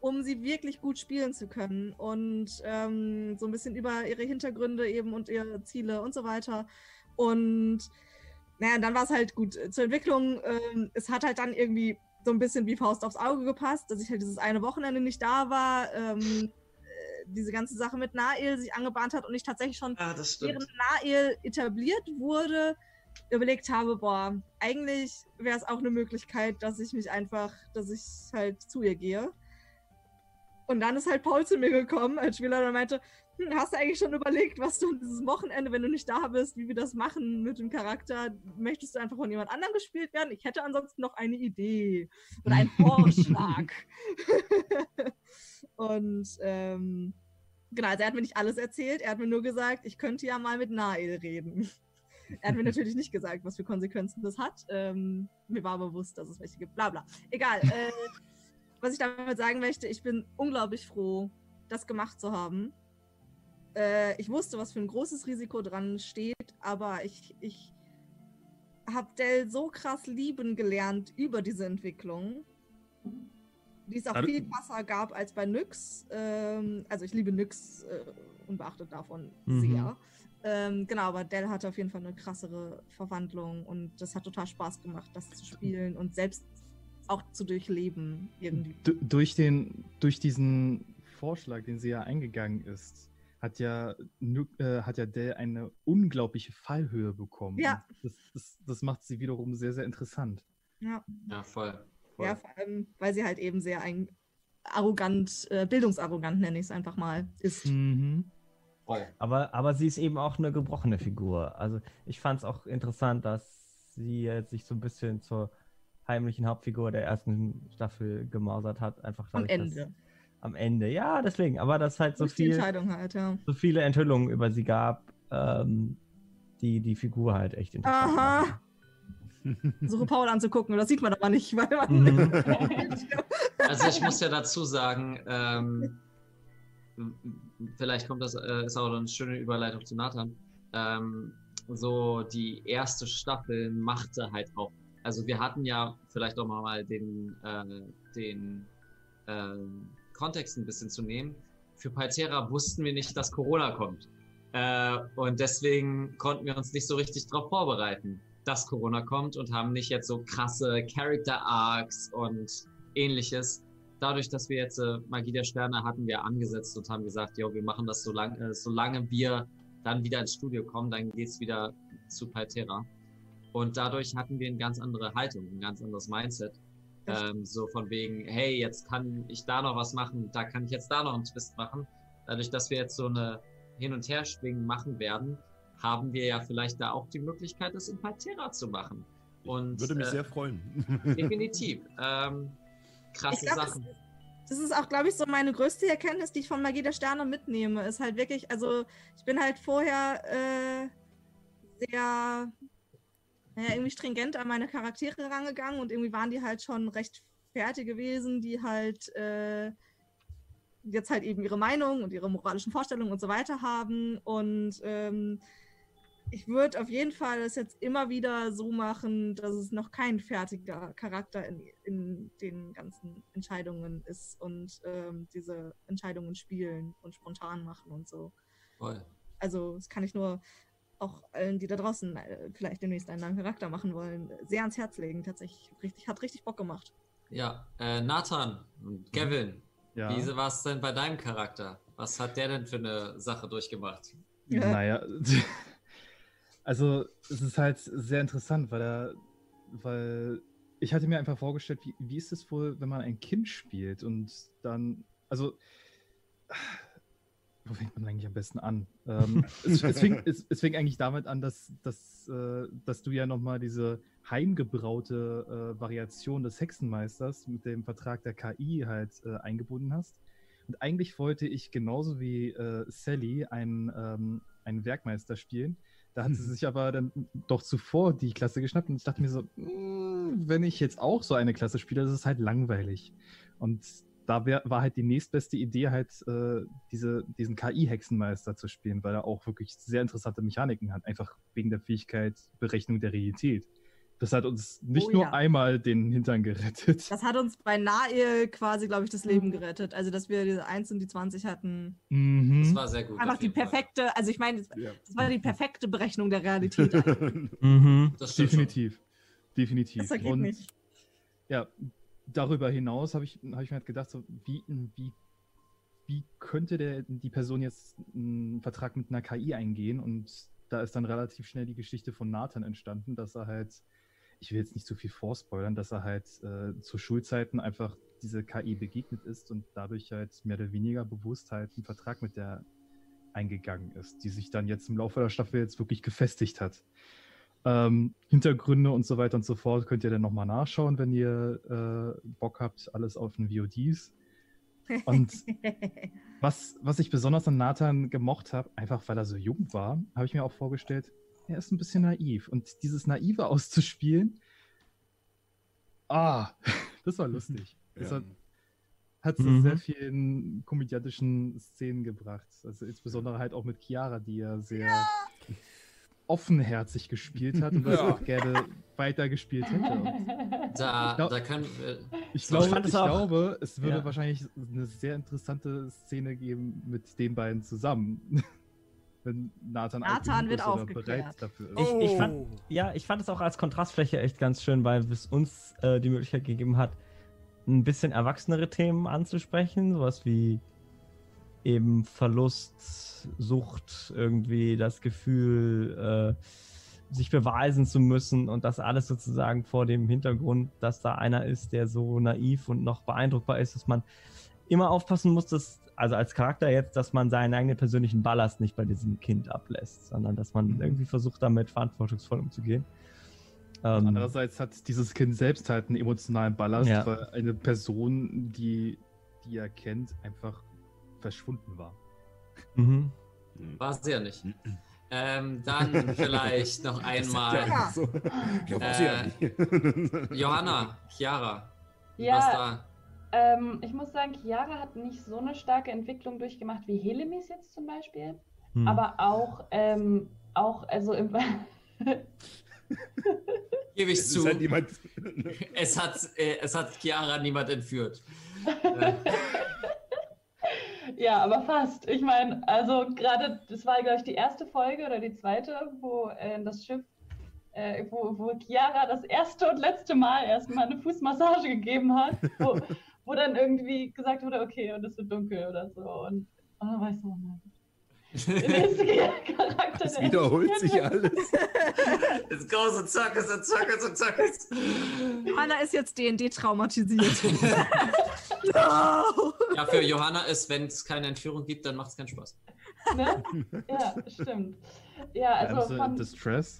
um sie wirklich gut spielen zu können. Und ähm, so ein bisschen über ihre Hintergründe eben und ihre Ziele und so weiter. Und naja, dann war es halt gut. Zur Entwicklung, ähm, es hat halt dann irgendwie so ein bisschen wie Faust aufs Auge gepasst, dass ich halt dieses eine Wochenende nicht da war. Ähm, äh, diese ganze Sache mit Nael sich angebahnt hat und ich tatsächlich schon Ja, stimmt. während Nael etabliert wurde, überlegt habe, boah, eigentlich wäre es auch eine Möglichkeit, dass ich mich einfach, dass ich halt zu ihr gehe. Und dann ist halt Paul zu mir gekommen als Spieler und meinte, hm, hast du eigentlich schon überlegt, was du dieses Wochenende, wenn du nicht da bist, wie wir das machen mit dem Charakter? Möchtest du einfach von jemand anderem gespielt werden? Ich hätte ansonsten noch eine Idee oder einen Vorschlag. und ähm, genau, also er hat mir nicht alles erzählt, er hat mir nur gesagt, ich könnte ja mal mit Nael reden. Er hat mir natürlich nicht gesagt, was für Konsequenzen das hat. Ähm, mir war bewusst, dass es welche gibt. Bla bla. Egal. Äh, was ich damit sagen möchte, ich bin unglaublich froh, das gemacht zu haben. Äh, ich wusste, was für ein großes Risiko dran steht, aber ich, ich habe Dell so krass lieben gelernt über diese Entwicklung, die es auch Also- viel krasser gab als bei Nyx. Ähm, also ich liebe Nyx äh, unbeachtet davon Mhm. sehr. Ähm, genau, aber Dell hatte auf jeden Fall eine krassere Verwandlung und das hat total Spaß gemacht, das zu spielen und selbst auch zu durchleben irgendwie. D durch, den, durch diesen Vorschlag, den sie ja eingegangen ist, hat ja, äh, hat ja Dell eine unglaubliche Fallhöhe bekommen. Ja. Das, das, das macht sie wiederum sehr, sehr interessant. Ja. Ja, voll. voll. Ja, vor allem, weil sie halt eben sehr ein arrogant, äh, bildungsarrogant nenne ich es einfach mal, ist. Mhm. voll. Aber, aber sie ist eben auch eine gebrochene Figur. Also ich fand es auch interessant, dass sie jetzt sich so ein bisschen zur heimlichen Hauptfigur der ersten Staffel gemausert hat. Einfach Am Ende. Am Ende, ja, deswegen. Aber dass halt so viel, Entscheidung halt, ja. so viele Enthüllungen über sie gab, ähm, die die Figur halt echt interessant Aha. machen. Suche Paul anzugucken, das sieht man aber nicht, weil man. Mhm. Also ich muss ja dazu sagen, ähm, vielleicht kommt das, äh, ist auch eine schöne Überleitung zu Nathan. Ähm, so die erste Staffel machte halt auch, also wir hatten ja vielleicht auch mal den, äh, den ähm, Kontext ein bisschen zu nehmen. Für Paltera wussten wir nicht, dass Corona kommt. Äh, und deswegen konnten wir uns nicht so richtig darauf vorbereiten, dass Corona kommt und haben nicht jetzt so krasse Character Arcs und ähnliches. Dadurch, dass wir jetzt äh, Magie der Sterne hatten wir angesetzt und haben gesagt, jo, wir machen das, solange, äh, solange wir dann wieder ins Studio kommen, dann geht's wieder zu Paltera. Und dadurch hatten wir eine ganz andere Haltung, ein ganz anderes Mindset. Ähm, so von wegen, hey, jetzt kann ich da noch was machen, da kann ich jetzt da noch einen Twist machen. Dadurch, dass wir jetzt so eine Hin- und Herschwingen machen werden, haben wir ja vielleicht da auch die Möglichkeit, das in Paltera zu machen. Und, Würde mich äh, sehr freuen. Definitiv. Ähm, krasse glaub, Sachen. Das ist auch, glaube ich, so meine größte Erkenntnis, die ich von Magie der Sterne mitnehme. Ist halt wirklich, also ich bin halt vorher äh, sehr, naja, irgendwie stringent an meine Charaktere rangegangen und irgendwie waren die halt schon recht fertig gewesen, die halt äh, jetzt halt eben ihre Meinung und ihre moralischen Vorstellungen und so weiter haben. Und ähm, ich würde auf jeden Fall es jetzt immer wieder so machen, dass es noch kein fertiger Charakter in, in den ganzen Entscheidungen ist und ähm, diese Entscheidungen spielen und spontan machen und so. Voll. Also das kann ich nur auch allen, die da draußen äh, vielleicht demnächst einen neuen Charakter machen wollen, sehr ans Herz legen. Tatsächlich richtig, hat richtig Bock gemacht. Ja, äh, Nathan und Kevin, Ja. wie war es denn bei deinem Charakter? Was hat der denn für eine Sache durchgemacht? Naja, also es ist halt sehr interessant, weil er, weil ich hatte mir einfach vorgestellt, wie, wie ist es wohl, wenn man ein Kind spielt und dann, also, wo fängt man eigentlich am besten an? Ähm, es, es, fing, es, es fing eigentlich damit an, dass, dass, äh, dass du ja nochmal diese heimgebraute äh, Variation des Hexenmeisters mit dem Vertrag der KI halt äh, eingebunden hast. Und eigentlich wollte ich genauso wie äh, Sally einen, ähm, einen Werkmeister spielen. Da hat sie sich aber dann doch zuvor die Klasse geschnappt und ich dachte mir so, "Mm, wenn ich jetzt auch so eine Klasse spiele, das ist halt langweilig. Und da wär, war halt die nächstbeste Idee, halt äh, diese, diesen KI-Hexenmeister zu spielen, weil er auch wirklich sehr interessante Mechaniken hat, einfach wegen der Fähigkeit Berechnung der Realität. Das hat uns nicht Oh nur ja. einmal den Hintern gerettet. Das hat uns bei Nahe quasi, glaube ich, das Leben gerettet. Also, dass wir diese 1 und die 20 hatten. Mhm. Das war sehr gut. Einfach die jeden Fall. perfekte, also ich meine, das, Ja. das war die perfekte Berechnung der Realität. Mhm. Das stimmt schon. Definitiv. Definitiv. Geht Und nicht. ja, darüber hinaus habe ich, hab ich mir halt gedacht, so, wie, wie, wie könnte der, die Person jetzt einen Vertrag mit einer KI eingehen? Und da ist dann relativ schnell die Geschichte von Nathan entstanden, dass er halt, ich will jetzt nicht zu viel vorspoilern, dass er halt äh, zu Schulzeiten einfach diese KI begegnet ist und dadurch halt mehr oder weniger bewusst halt einen Vertrag mit der eingegangen ist, die sich dann jetzt im Laufe der Staffel jetzt wirklich gefestigt hat. Ähm, Hintergründe und so weiter und so fort könnt ihr dann nochmal nachschauen, wenn ihr äh, Bock habt, alles auf den VODs. Und was, was ich besonders an Nathan gemocht habe, einfach weil er so jung war, habe ich mir auch vorgestellt, er ist ein bisschen naiv. Und dieses Naive auszuspielen, ah, das war lustig. Das Ja. hat, hat zu Mhm. sehr vielen komödiantischen Szenen gebracht. Also insbesondere halt auch mit Chiara, die ja sehr offenherzig gespielt hat und das Ja. auch gerne weitergespielt hätte. Da, Ich glaub- da können wir. ich So, glaube, ich glaube, es würde Ja. wahrscheinlich eine sehr interessante Szene geben mit den beiden zusammen. Wenn Nathan, Nathan wird aufgeklärt. bereit dafür ist. Ich, ich fand, ja, ich fand es auch als Kontrastfläche echt ganz schön, weil es uns äh, die Möglichkeit gegeben hat, ein bisschen erwachsenere Themen anzusprechen, sowas wie eben Verlust, Sucht, irgendwie das Gefühl, äh, sich beweisen zu müssen und das alles sozusagen vor dem Hintergrund, dass da einer ist, der so naiv und noch beeindruckbar ist, dass man immer aufpassen muss, dass, also als Charakter jetzt, dass man seinen eigenen persönlichen Ballast nicht bei diesem Kind ablässt, sondern dass man Mhm. irgendwie versucht, damit verantwortungsvoll umzugehen. Ähm, Andererseits hat dieses Kind selbst halt einen emotionalen Ballast, Ja. weil eine Person, die, die er kennt, einfach verschwunden war. mhm. War sie ja nicht. Ähm, dann vielleicht noch einmal. Ja, so. Ja nicht. Johanna, Chiara. Was Ja, da? ähm, ich muss sagen, Chiara hat nicht so eine starke Entwicklung durchgemacht wie Helemis jetzt zum Beispiel. Hm. Aber auch, ähm, auch, also im. Gebe ich zu. halt niemand. Es hat, äh, es hat Chiara niemand entführt. Ja, aber fast. Ich meine, also gerade, das war, glaube ich, die erste Folge oder die zweite, wo äh, das Schiff, äh, wo, wo Chiara das erste und letzte Mal erstmal eine Fußmassage gegeben hat, wo, wo dann irgendwie gesagt wurde, okay, und es wird dunkel oder so. Und oh, weißt du, oh nein. Der nächste Charakter, Es der wiederholt sich alles. It goes in circles and circles and circles. Johanna ist jetzt DND traumatisiert. no! Ja, für Johanna ist, wenn es keine Entführung gibt, dann macht es keinen Spaß. Ne? Ja, stimmt. Ja, also von, Distress.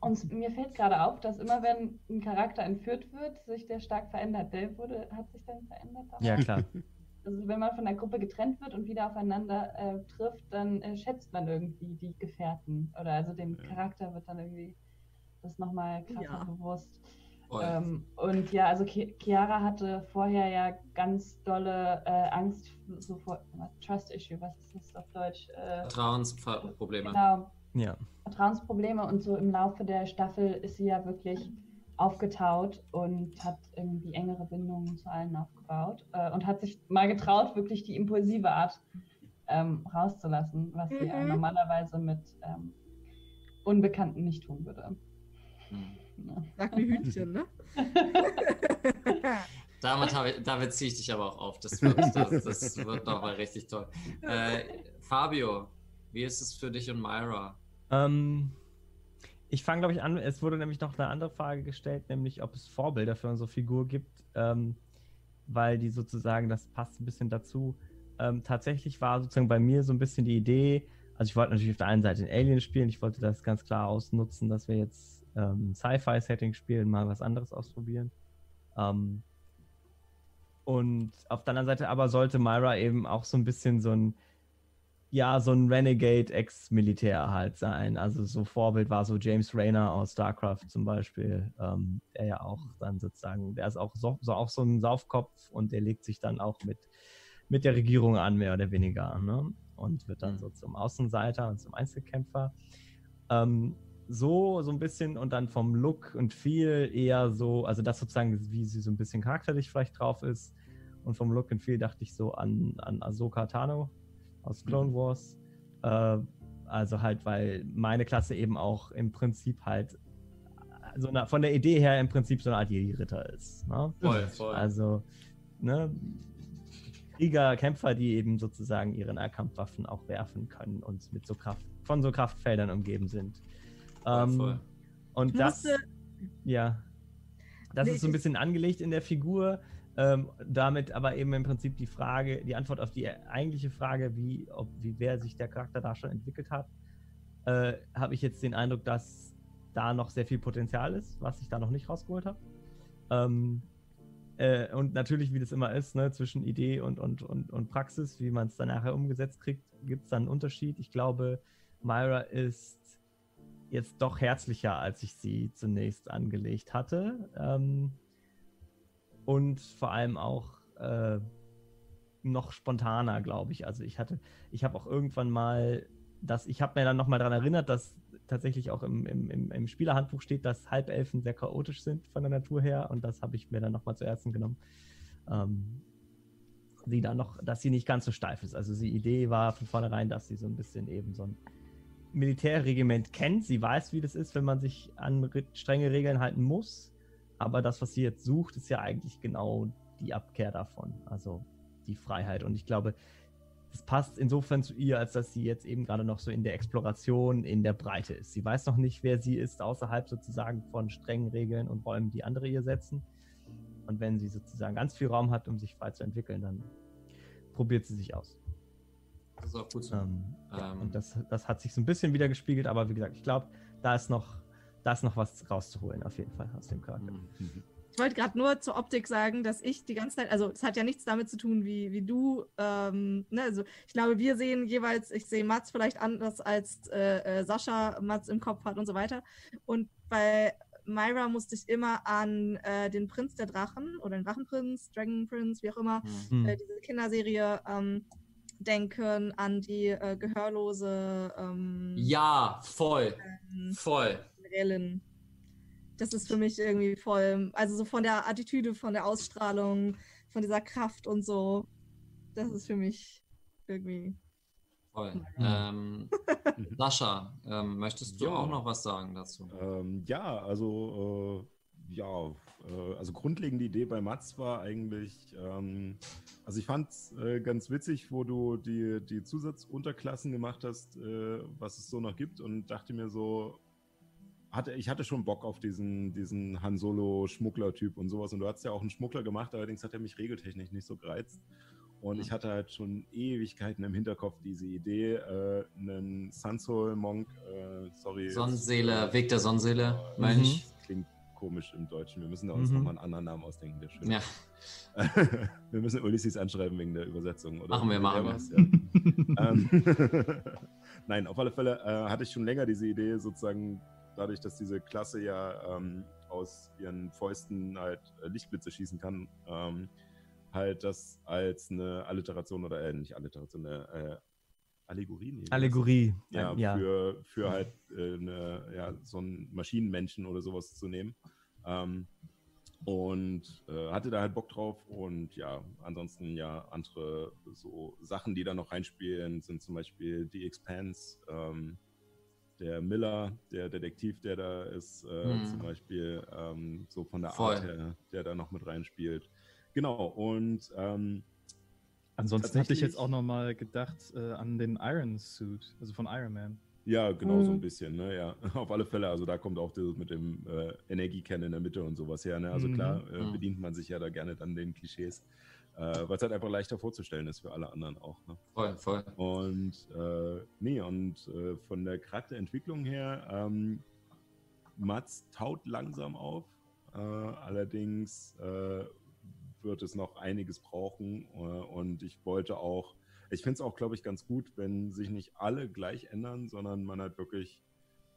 Und mir fällt gerade auf, dass immer wenn ein Charakter entführt wird, sich der stark verändert. Dave wurde, hat sich dann verändert. damals? Ja, klar. Also wenn man von der Gruppe getrennt wird und wieder aufeinander äh, trifft, dann äh, schätzt man irgendwie die Gefährten. Oder also dem Ja. Charakter wird dann irgendwie das nochmal krasser Ja. bewusst. Ähm, und ja, also Chiara hatte vorher ja ganz dolle äh, Angst, so vor Trust Issue, was ist das auf Deutsch? Äh, Vertrauensprobleme. genau, Ja. Vertrauensprobleme und so im Laufe der Staffel ist sie ja wirklich aufgetaut und hat irgendwie engere Bindungen zu allen aufgebaut äh, und hat sich mal getraut, wirklich die impulsive Art ähm, rauszulassen, was sie ja Mhm. normalerweise mit ähm, Unbekannten nicht tun würde. Ja. Sag wie Hühnchen, ne? Damit, habe ich, damit ziehe ich dich aber auch auf. Das wird, das, das wird nochmal richtig toll. Äh, Fabio, wie ist es für dich und Myra? Ähm, ich fange, glaube ich, an. Es wurde nämlich noch eine andere Frage gestellt, nämlich ob es Vorbilder für unsere Figur gibt, ähm, weil die sozusagen, das passt ein bisschen dazu. Ähm, tatsächlich war sozusagen bei mir so ein bisschen die Idee, also ich wollte natürlich auf der einen Seite in Alien spielen, ich wollte das ganz klar ausnutzen, dass wir jetzt ähm, Sci-Fi-Setting spielen, mal was anderes ausprobieren. Ähm, und auf der anderen Seite aber sollte Myra eben auch so ein bisschen so ein, ja, so ein Renegade-Ex-Militär halt sein. Also so Vorbild war so James Rayner aus StarCraft zum Beispiel, ähm, der ja auch dann sozusagen, der ist auch so, so, auch so ein Saufkopf und der legt sich dann auch mit, mit der Regierung an, mehr oder weniger, ne? Und wird dann so zum Außenseiter und zum Einzelkämpfer. Ähm, so, so ein bisschen und dann vom Look und Feel eher so, also das sozusagen, wie sie so ein bisschen charakterlich vielleicht drauf ist. Und vom Look and Feel dachte ich so an, an Ahsoka Tano aus Clone Wars. Äh, also halt, weil meine Klasse eben auch im Prinzip halt so eine, von der Idee her im Prinzip so eine Art Jedi-Ritter ist. Ne? Voll, voll. Also, ne, Krieger, Kämpfer, die eben sozusagen ihre Nahkampfwaffen auch werfen können und mit so Kraft, von so Kraftfeldern umgeben sind. Ähm. Und Ich das, musste- ja, das Nee, ist so ein ich- bisschen angelegt in der Figur. Ähm, damit aber eben im Prinzip die Frage, die Antwort auf die eigentliche Frage, wie, ob, wie wer sich der Charakter da schon entwickelt hat, äh, habe ich jetzt den Eindruck, dass da noch sehr viel Potenzial ist, was ich da noch nicht rausgeholt habe. Ähm, äh, und natürlich, wie das immer ist, ne, zwischen Idee und, und, und, und Praxis, wie man es dann nachher umgesetzt kriegt, gibt es dann einen Unterschied. Ich glaube, Myra ist jetzt doch herzlicher, als ich sie zunächst angelegt hatte. Ähm, und vor allem auch äh, noch spontaner, glaube ich. Also ich hatte, ich habe auch irgendwann mal, das, ich habe mir dann nochmal daran erinnert, dass tatsächlich auch im, im, im, Spielerhandbuch steht, dass Halbelfen sehr chaotisch sind von der Natur her und das habe ich mir dann nochmal zu Herzen genommen. Ähm, sie dann noch, dass sie nicht ganz so steif ist. Also die Idee war von vornherein, dass sie so ein bisschen eben so ein Militärregiment kennt. Sie weiß, wie das ist, wenn man sich an strenge Regeln halten muss. Aber das, was sie jetzt sucht, ist ja eigentlich genau die Abkehr davon. Also die Freiheit. Und ich glaube, das passt insofern zu ihr, als dass sie jetzt eben gerade noch so in der Exploration in der Breite ist. Sie weiß noch nicht, wer sie ist, außerhalb sozusagen von strengen Regeln und Räumen, die andere ihr setzen. Und wenn sie sozusagen ganz viel Raum hat, um sich frei zu entwickeln, dann probiert sie sich aus. Das ist auch gut so. Ähm, ja, Ähm. und das, das hat sich so ein bisschen wieder gespiegelt, aber wie gesagt, ich glaube, da ist noch, da ist noch was rauszuholen, auf jeden Fall aus dem Charakter. Mhm. Ich wollte gerade nur zur Optik sagen, dass ich die ganze Zeit, also es hat ja nichts damit zu tun, wie, wie du, ähm, ne, also ich glaube, wir sehen jeweils, ich sehe Mats vielleicht anders als äh, äh, Sascha Mats im Kopf hat und so weiter. Und bei Myra musste ich immer an äh, den Prinz der Drachen oder den Drachenprinz, Dragon Prince, wie auch immer, Hm. äh, diese Kinderserie ähm, denken, an die äh, gehörlose ähm, Ja, voll. ähm, Voll. Generälin. Das ist für mich irgendwie voll, also so von der Attitüde, von der Ausstrahlung, von dieser Kraft und so. Das ist für mich irgendwie. Voll. Ähm, Sascha, ähm, möchtest du Ja. auch noch was sagen dazu? Ähm, ja, also äh, ja, äh, also grundlegende Idee bei Mats war eigentlich, ähm, also ich fand es äh, ganz witzig, wo du die, die Zusatzunterklassen gemacht hast, äh, was es so noch gibt und dachte mir so, hatte, ich hatte schon Bock auf diesen, diesen Han Solo-Schmuggler-Typ und sowas. Und du hast ja auch einen Schmuggler gemacht, allerdings hat er mich regeltechnisch nicht so gereizt. Und ich hatte halt schon Ewigkeiten im Hinterkopf diese Idee, äh, einen Sunsoul-Monk, äh, sorry. Sonnenseele, Weg der Sonnenseele, Mhm. Mönch. Das klingt komisch im Deutschen. Wir müssen da uns Mhm. nochmal einen anderen Namen ausdenken, der schön Ja. wir müssen Ulysses anschreiben wegen der Übersetzung. Oder Machen wir, machen wir. Ja. ähm, Nein, auf alle Fälle äh, hatte ich schon länger diese Idee, sozusagen dadurch, dass diese Klasse ja ähm, aus ihren Fäusten halt äh, Lichtblitze schießen kann, ähm, halt das als eine Alliteration oder äh, nicht Alliteration, eine äh, Allegorie. Das? Allegorie. Ja, ja. Für, für halt äh, eine, ja, so einen Maschinenmenschen oder sowas zu nehmen. Ähm, und äh, hatte da halt Bock drauf und ja, ansonsten ja andere so Sachen, die da noch reinspielen, sind zum Beispiel The Expanse, ähm, der Miller, der Detektiv, der da ist, äh, Mhm. zum Beispiel ähm, so von der Voll. Art her, der da noch mit reinspielt. Genau, und ähm, Ansonsten hatte ich jetzt auch noch mal gedacht äh, an den Iron Suit, also von Iron Man. Ja, genau, so ein Mhm. bisschen, ne, ja. Auf alle Fälle, also da kommt auch das mit dem äh, Energiekern in der Mitte und sowas her, ne? Also Mhm. klar, äh, Mhm. bedient man sich ja da gerne dann den Klischees, äh, weil es halt einfach leichter vorzustellen ist für alle anderen auch, ne? Voll, voll. Und äh, nee, und äh, von der Charakterentwicklung her, ähm, Mats taut langsam auf. Äh, allerdings äh, wird es noch einiges brauchen. Äh, und ich wollte auch, ich finde es auch, glaube ich, ganz gut, wenn sich nicht alle gleich ändern, sondern man halt wirklich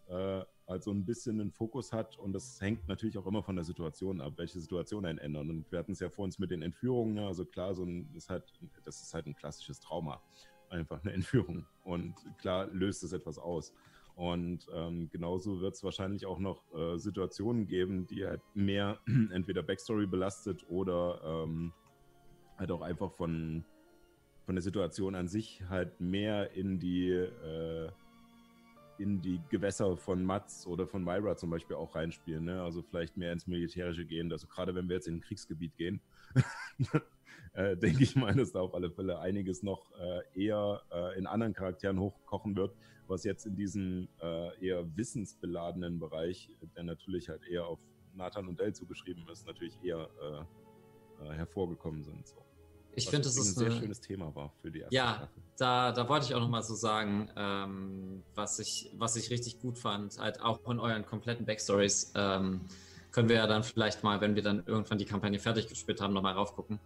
äh, halt so ein bisschen einen Fokus hat. Und das hängt natürlich auch immer von der Situation ab, welche Situation einen ändern. Und wir hatten es ja vor uns mit den Entführungen. Ne? Also klar, so ein, ist halt, das ist halt ein klassisches Trauma einfach eine Entführung. Und klar löst es etwas aus. Und ähm, genauso wird es wahrscheinlich auch noch äh, Situationen geben, die halt mehr entweder Backstory belastet oder ähm, halt auch einfach von, von der Situation an sich halt mehr in die, äh, in die Gewässer von Mats oder von Myra zum Beispiel auch reinspielen. Ne? Also vielleicht mehr ins Militärische gehen. Also gerade wenn wir jetzt in ein Kriegsgebiet gehen, äh, denke ich mal, dass da auf alle Fälle einiges noch äh, eher äh, in anderen Charakteren hochkochen wird, was jetzt in diesem äh, eher wissensbeladenen Bereich, der natürlich halt eher auf Nathan und Dell zugeschrieben ist, natürlich eher äh, äh, hervorgekommen sind. So. Ich finde, das ist ein sehr eine- schönes Thema war für die erste Ja, Staffel. da, da wollte ich auch nochmal so sagen, ähm, was, ich, was ich richtig gut fand, halt auch in euren kompletten Backstories, ähm, können wir ja dann vielleicht mal, wenn wir dann irgendwann die Kampagne fertig gespielt haben, nochmal raufgucken.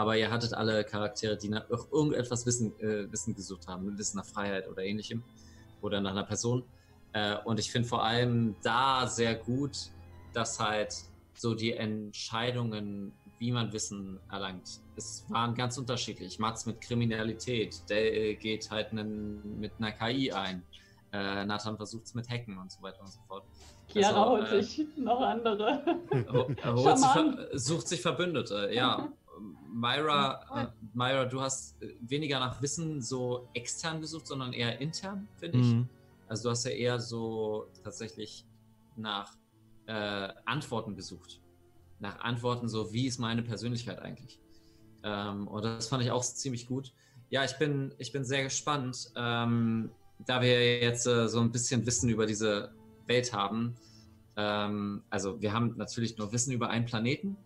Aber ihr hattet alle Charaktere, die nach irgendetwas Wissen, äh, Wissen gesucht haben, Wissen nach Freiheit oder ähnlichem oder nach einer Person. Äh, und ich finde vor allem da sehr gut, dass halt so die Entscheidungen, wie man Wissen erlangt, es waren ganz unterschiedlich. Mats mit Kriminalität, der äh, geht halt nen, mit einer KI ein. Äh, Nathan versucht es mit Hacken und so weiter und so fort. Chiara Also, holt äh, sich noch andere. Ho- er sich, sucht sich Verbündete, ja. Myra, äh, Myra, du hast äh, weniger nach Wissen so extern gesucht, sondern eher intern, finde ich. Mhm. Also du hast ja eher so tatsächlich nach äh, Antworten gesucht. Nach Antworten so, wie ist meine Persönlichkeit eigentlich? Ähm, und das fand ich auch ziemlich gut. Ja, ich bin, ich bin sehr gespannt, ähm, da wir jetzt äh, so ein bisschen Wissen über diese Welt haben. Ähm, also wir haben natürlich nur Wissen über einen Planeten,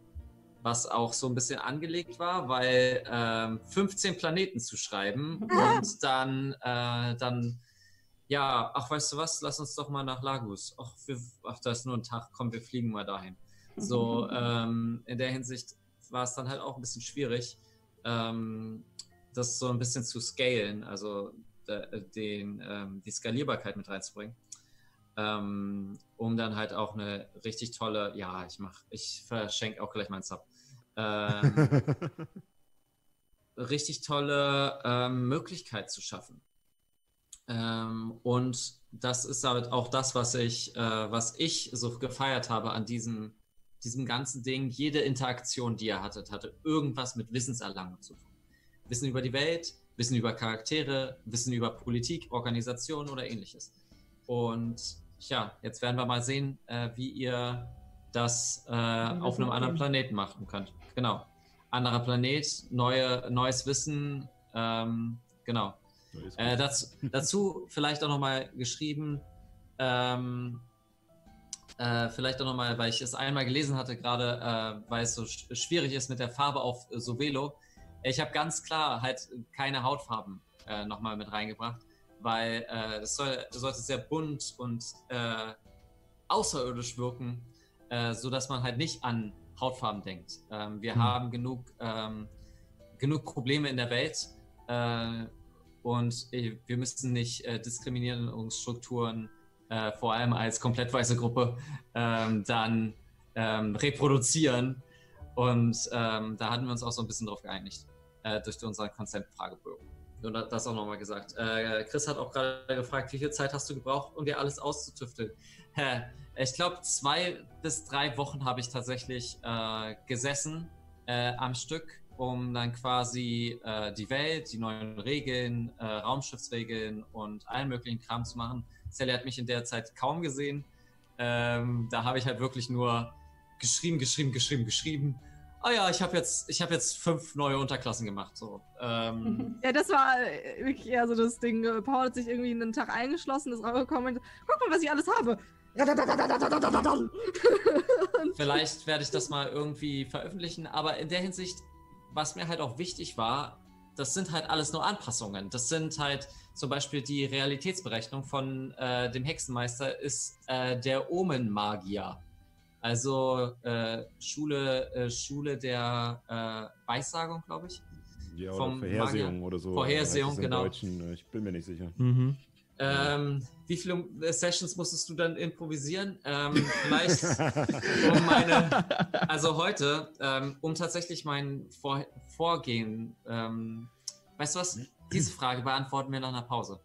was auch so ein bisschen angelegt war, weil ähm, 15 Planeten zu schreiben und dann, äh, dann, ja, ach, weißt du was, lass uns doch mal nach Lagos. Ach, wir, ach da ist nur ein Tag, komm, wir fliegen mal dahin. So, ähm, in der Hinsicht war es dann halt auch ein bisschen schwierig, ähm, das so ein bisschen zu scalen, also äh, den, ähm, die Skalierbarkeit mit reinzubringen. Ähm, um dann halt auch eine richtig tolle, ja, ich mach, ich verschenke auch gleich meinen Sub. Ähm, richtig tolle ähm, Möglichkeit zu schaffen. Ähm, und das ist halt auch das, was ich, äh, was ich so gefeiert habe an diesem, diesem ganzen Ding. Jede Interaktion, die ihr hattet, hatte irgendwas mit Wissenserlangung zu tun. Wissen über die Welt, Wissen über Charaktere, Wissen über Politik, Organisation oder ähnliches. Und ja, jetzt werden wir mal sehen, äh, wie ihr das äh, auf einem anderen Planeten machen könnt. Genau. Anderer Planet, neue, neues Wissen, ähm, genau. Neues Äh, dazu, dazu vielleicht auch nochmal geschrieben, ähm, äh, vielleicht auch nochmal, weil ich es einmal gelesen hatte, gerade äh, weil es so sch schwierig ist mit der Farbe auf äh, Sovelo. Ich habe ganz klar halt keine Hautfarben äh, nochmal mit reingebracht, weil äh, es soll, sollte sehr bunt und äh, außerirdisch wirken, äh, sodass man halt nicht an Hautfarben denkt. Ähm, wir Hm. haben genug, ähm, genug Probleme in der Welt äh, und äh, wir müssen nicht äh, Diskriminierungsstrukturen, äh, vor allem als komplett weiße Gruppe, ähm, dann ähm, reproduzieren. Und ähm, da hatten wir uns auch so ein bisschen drauf geeinigt, äh, durch unseren Consent-Fragebogen. Nur das auch nochmal gesagt. Äh, Chris hat auch gerade gefragt, wie viel Zeit hast du gebraucht, um dir alles auszutüfteln? Hä, ich glaube, zwei bis drei Wochen habe ich tatsächlich äh, gesessen äh, am Stück, um dann quasi äh, die Welt, die neuen Regeln, äh, Raumschiffsregeln und allen möglichen Kram zu machen. Sally hat mich in der Zeit kaum gesehen. Ähm, da habe ich halt wirklich nur geschrieben, geschrieben, geschrieben, geschrieben, ah ja, ich habe jetzt, ich jetzt fünf neue Unterklassen gemacht. So. Ähm, Ja, das war äh, wirklich eher so das Ding. äh, Paul hat sich irgendwie einen Tag eingeschlossen, ist rausgekommen und guck mal, was ich alles habe. Vielleicht werde ich das mal irgendwie veröffentlichen, aber in der Hinsicht, was mir halt auch wichtig war, das sind halt alles nur Anpassungen. Das sind halt zum Beispiel die Realitätsberechnung von äh, dem Hexenmeister ist äh, der Omenmagier. Also äh, Schule, äh, Schule der äh, Weissagung, glaube ich. Ja, oder Vom Vorhersehung Magier. oder so. Vorhersehung, genau. Deutschen. Ich bin mir nicht sicher. Mhm. Ähm, wie viele äh, Sessions musstest du dann improvisieren? Ähm, vielleicht um meine, also heute, ähm, um tatsächlich mein Vor Vorgehen, ähm, weißt du was? Diese Frage beantworten wir nach einer Pause.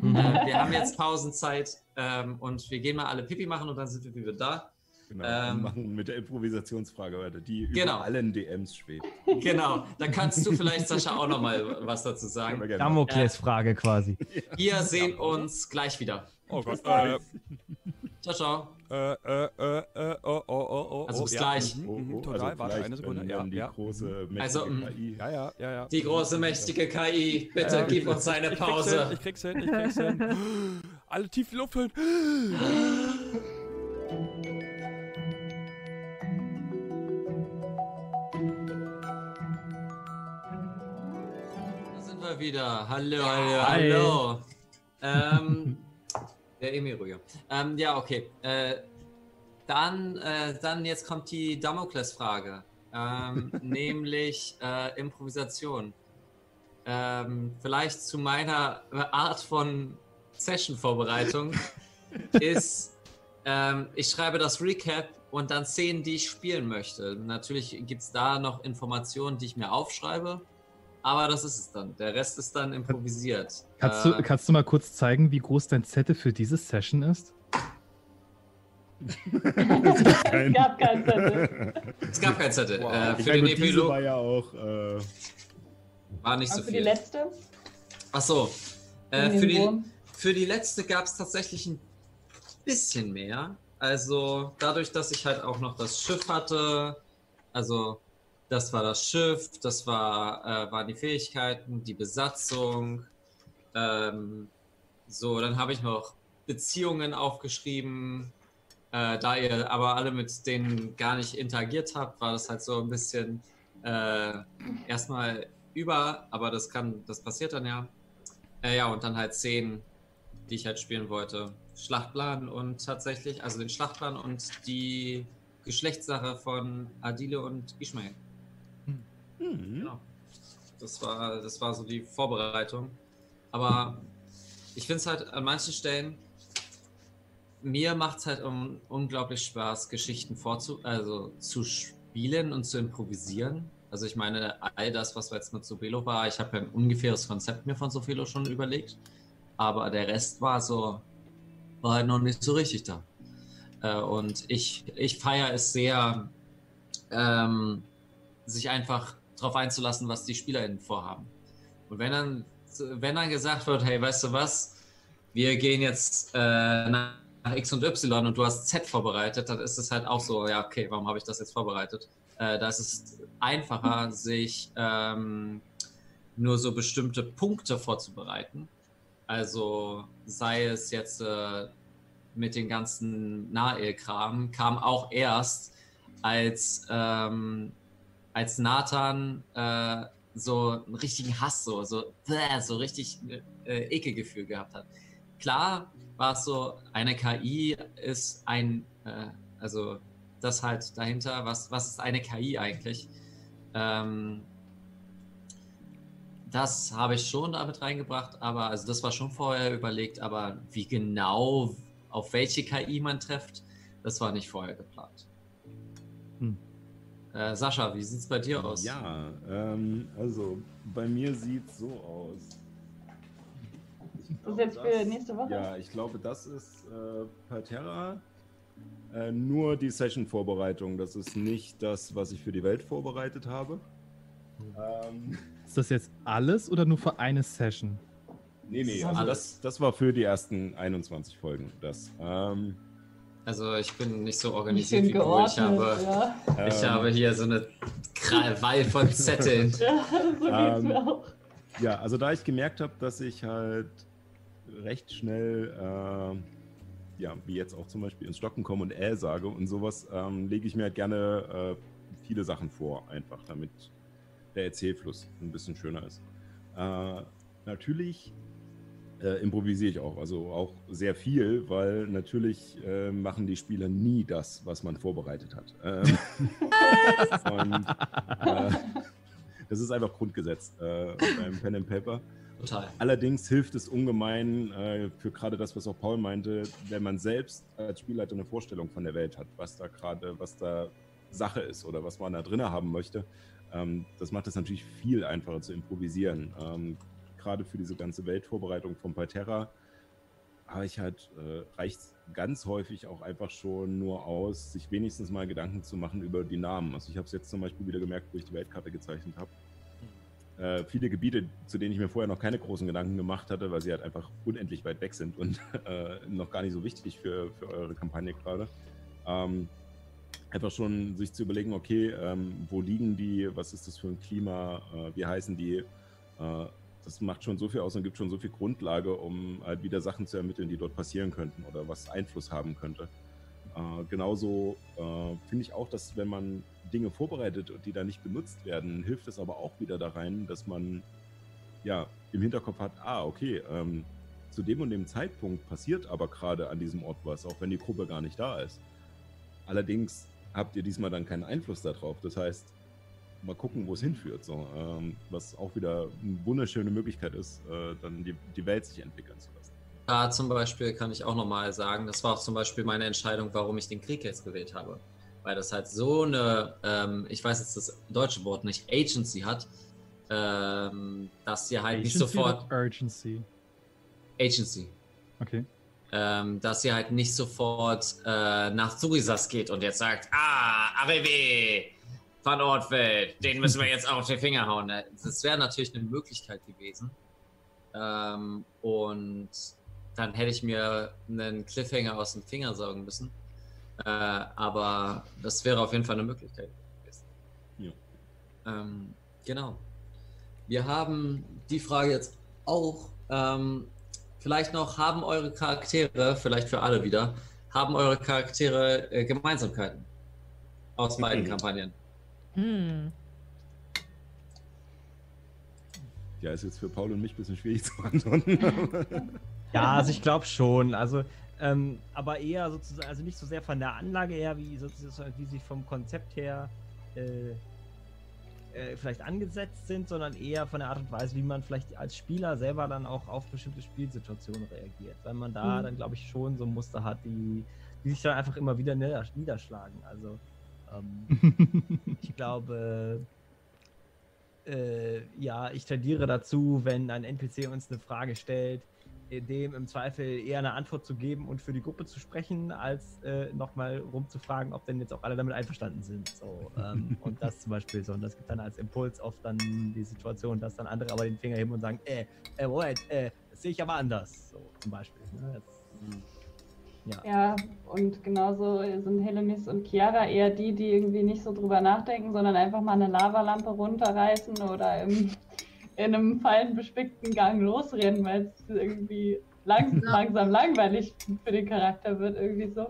Mhm. Äh, wir haben jetzt Pausenzeit ähm, und wir gehen mal alle Pipi machen und dann sind wir wieder da. Genau, Ähm, machen mit der Improvisationsfrage weiter, die Genau. über allen DMs schwebt. Genau, da kannst du vielleicht, Sascha, auch noch mal was dazu sagen. Damokles-Frage quasi. Wir sehen uns gleich wieder. Oh Gott. Äh, Ciao, ciao. äh, äh, äh, äh, oh, oh, oh, oh. Also oh, bis ja, gleich. mhm, Oh, mhm, oh, total, also warte eine Sekunde. wenn Ja, die ja. große, mächtige Also, mm, KI. Ja, ja, ja, ja. Die große, mächtige KI, bitte Ja, gib uns eine Ich krieg's hin, Pause. ich krieg's hin, ich krieg's hin. Alle tief Luft holen. Wir wieder. Hallo, hallo, Hi. hallo. Ähm, der Emil Rüge. Ähm, ja, okay. Äh, dann, äh, dann jetzt kommt die Damokles-Frage. Ähm, nämlich äh, Improvisation. Ähm, vielleicht zu meiner Art von Session-Vorbereitung ist, ähm, ich schreibe das Recap und dann Szenen, die ich spielen möchte. Natürlich gibt es da noch Informationen, die ich mir aufschreibe. Aber das ist es dann. Der Rest ist dann improvisiert. Kannst, Äh, du, kannst du mal kurz zeigen, wie groß dein Zettel für diese Session ist? Es gab keinen Zettel. es gab keinen Zettel. Wow. Äh, ich für meine, den Epilog war ja auch. Äh, war nicht so Und für die viel. letzte? Ach so. Äh, für, die, für die letzte gab es tatsächlich ein bisschen mehr. Also dadurch, dass ich halt auch noch das Schiff hatte, also das war das Schiff, das war, äh, waren die Fähigkeiten, die Besatzung. Ähm, so, dann habe ich noch Beziehungen aufgeschrieben. Äh, da ihr aber alle mit denen gar nicht interagiert habt, war das halt so ein bisschen äh, erstmal über, aber das kann, das passiert dann ja. Äh, ja, und dann halt Szenen, die ich halt spielen wollte. Schlachtplan und tatsächlich, also den Schlachtplan und die Geschlechtssache von Adile und Ishmael. Hm. Genau. Das war, das war so die Vorbereitung. Aber ich finde es halt an manchen Stellen, mir macht es halt un unglaublich Spaß, Geschichten vorzu also zu spielen und zu improvisieren. Also ich meine, all das, was jetzt mit Sobelo war, ich habe ja ein ungefähres Konzept mir von Sofelo schon überlegt. Aber der Rest war so, war halt noch nicht so richtig da. Äh, und ich, ich feiere es sehr, ähm, sich einfach darauf einzulassen, was die SpielerInnen vorhaben. Und wenn dann, wenn dann gesagt wird, hey, weißt du was, wir gehen jetzt äh, nach X und Y und du hast Z vorbereitet, dann ist es halt auch so, ja, okay, warum habe ich das jetzt vorbereitet? Äh, da ist es einfacher, sich ähm, nur so bestimmte Punkte vorzubereiten. Also sei es jetzt äh, mit den ganzen Nahel-Kram, kam auch erst, als, ähm, als Nathan äh, so einen richtigen Hass, so, so, bäh, so richtig äh, Ekelgefühl gehabt hat. Klar war es so, eine KI ist ein, äh, also das halt dahinter, was, was ist eine KI eigentlich? Ähm, das habe ich schon damit reingebracht, aber also das war schon vorher überlegt, aber wie genau, auf welche KI man trifft, das war nicht vorher geplant. Äh, Sascha, wie sieht es bei dir aus? Ja, ähm, also bei mir sieht es so aus. Ich Das ist jetzt für nächste Woche? Ja, ich glaube, das ist äh, Parterra. Äh, nur die Session-Vorbereitung. Das ist nicht das, was ich für die Welt vorbereitet habe. Ähm, Ist das jetzt alles oder nur für eine Session? nee, nee, also das, das war für die ersten 21 Folgen. Das. Ähm, Also ich bin nicht so organisiert wie du. Ich geordnet, habe, ja. ich Ähm. habe hier so eine Krawall von Zetteln. Ja, so geht's Ähm, mir auch. Ja, also da ich gemerkt habe, dass ich halt recht schnell, äh, ja, wie jetzt auch zum Beispiel ins Stocken komme und äh sage und sowas, ähm, lege ich mir halt gerne äh, viele Sachen vor, einfach, damit der Erzählfluss ein bisschen schöner ist. Äh, natürlich äh, improvisiere ich auch, also auch sehr viel, weil natürlich äh, machen die Spieler nie das, was man vorbereitet hat. Ähm, und, äh, das ist einfach Grundgesetz äh, beim Pen and Paper. Total. Allerdings hilft es ungemein äh, für gerade das, was auch Paul meinte, wenn man selbst als Spielleiter eine Vorstellung von der Welt hat, was da gerade, was da Sache ist oder was man da drin haben möchte. Ähm, das macht es natürlich viel einfacher zu improvisieren. Ähm, gerade für diese ganze Weltvorbereitung von Palterra habe ich halt, äh, reicht ganz häufig auch einfach schon nur aus, sich wenigstens mal Gedanken zu machen über die Namen. Also ich habe es jetzt zum Beispiel wieder gemerkt, wo ich die Weltkarte gezeichnet habe. Äh, viele Gebiete, zu denen ich mir vorher noch keine großen Gedanken gemacht hatte, weil sie halt einfach unendlich weit weg sind und äh, noch gar nicht so wichtig für, für eure Kampagne gerade. Ähm, einfach schon sich zu überlegen, okay, ähm, wo liegen die, was ist das für ein Klima, äh, wie heißen die, äh, das macht schon so viel aus und gibt schon so viel Grundlage, um halt wieder Sachen zu ermitteln, die dort passieren könnten oder was Einfluss haben könnte. Äh, genauso äh, finde ich auch, dass wenn man Dinge vorbereitet und die da nicht benutzt werden, hilft es aber auch wieder da rein, dass man ja im Hinterkopf hat, ah, okay, ähm, zu dem und dem Zeitpunkt passiert aber gerade an diesem Ort was, auch wenn die Gruppe gar nicht da ist. Allerdings habt ihr diesmal dann keinen Einfluss darauf. Das heißt, mal gucken, wo es hinführt. So, ähm, was auch wieder eine wunderschöne Möglichkeit ist, äh, dann die, die Welt sich entwickeln zu lassen. Da zum Beispiel kann ich auch nochmal sagen, das war auch zum Beispiel meine Entscheidung, warum ich den Krieg jetzt gewählt habe. Weil das halt so eine, ähm, ich weiß jetzt das deutsche Wort nicht, Agency hat, ähm, dass sie halt nicht Agency sofort. oder Urgency. Agency. Okay. Ähm, dass sie halt nicht sofort äh, nach Surisas geht und jetzt sagt, ah, Arrivé, Van Ortfeld, den müssen wir jetzt auf den Finger hauen. Das wäre natürlich eine Möglichkeit gewesen. Ähm, und dann hätte ich mir einen Cliffhanger aus dem Finger saugen müssen. Äh, aber das wäre auf jeden Fall eine Möglichkeit gewesen. Ja. Ähm, genau. Wir haben die Frage jetzt auch. Ähm, vielleicht noch, haben eure Charaktere, vielleicht für alle wieder, haben eure Charaktere äh, Gemeinsamkeiten aus beiden Mhm. Kampagnen? Hm. Ja, ist jetzt für Paul und mich ein bisschen schwierig zu antworten. Ja, also ich glaube schon. Also, ähm, aber eher sozusagen, also nicht so sehr von der Anlage her, wie sozusagen, wie sie vom Konzept her äh, äh, vielleicht angesetzt sind, sondern eher von der Art und Weise, wie man vielleicht als Spieler selber dann auch auf bestimmte Spielsituationen reagiert. Weil man da Mhm. dann, glaube ich, schon so Muster hat, die, die sich dann einfach immer wieder nieder- niederschlagen. Also, ähm, ich glaube, äh, ja, ich tendiere dazu, wenn ein NPC uns eine Frage stellt, dem im Zweifel eher eine Antwort zu geben und für die Gruppe zu sprechen, als äh, nochmal rumzufragen, ob denn jetzt auch alle damit einverstanden sind. So, ähm, und das zum Beispiel so. Und das gibt dann als Impuls oft dann die Situation, dass dann andere aber den Finger heben und sagen, äh, äh, Moment, äh, das sehe ich aber anders. So, zum Beispiel. Ne? Das, ja. Ja, und genauso sind Helemis und Chiara eher die, die irgendwie nicht so drüber nachdenken, sondern einfach mal eine Lavalampe runterreißen oder im, in einem fallenbespickten Gang losrennen, weil es irgendwie lang, Ja. langsam langweilig für den Charakter wird, irgendwie so.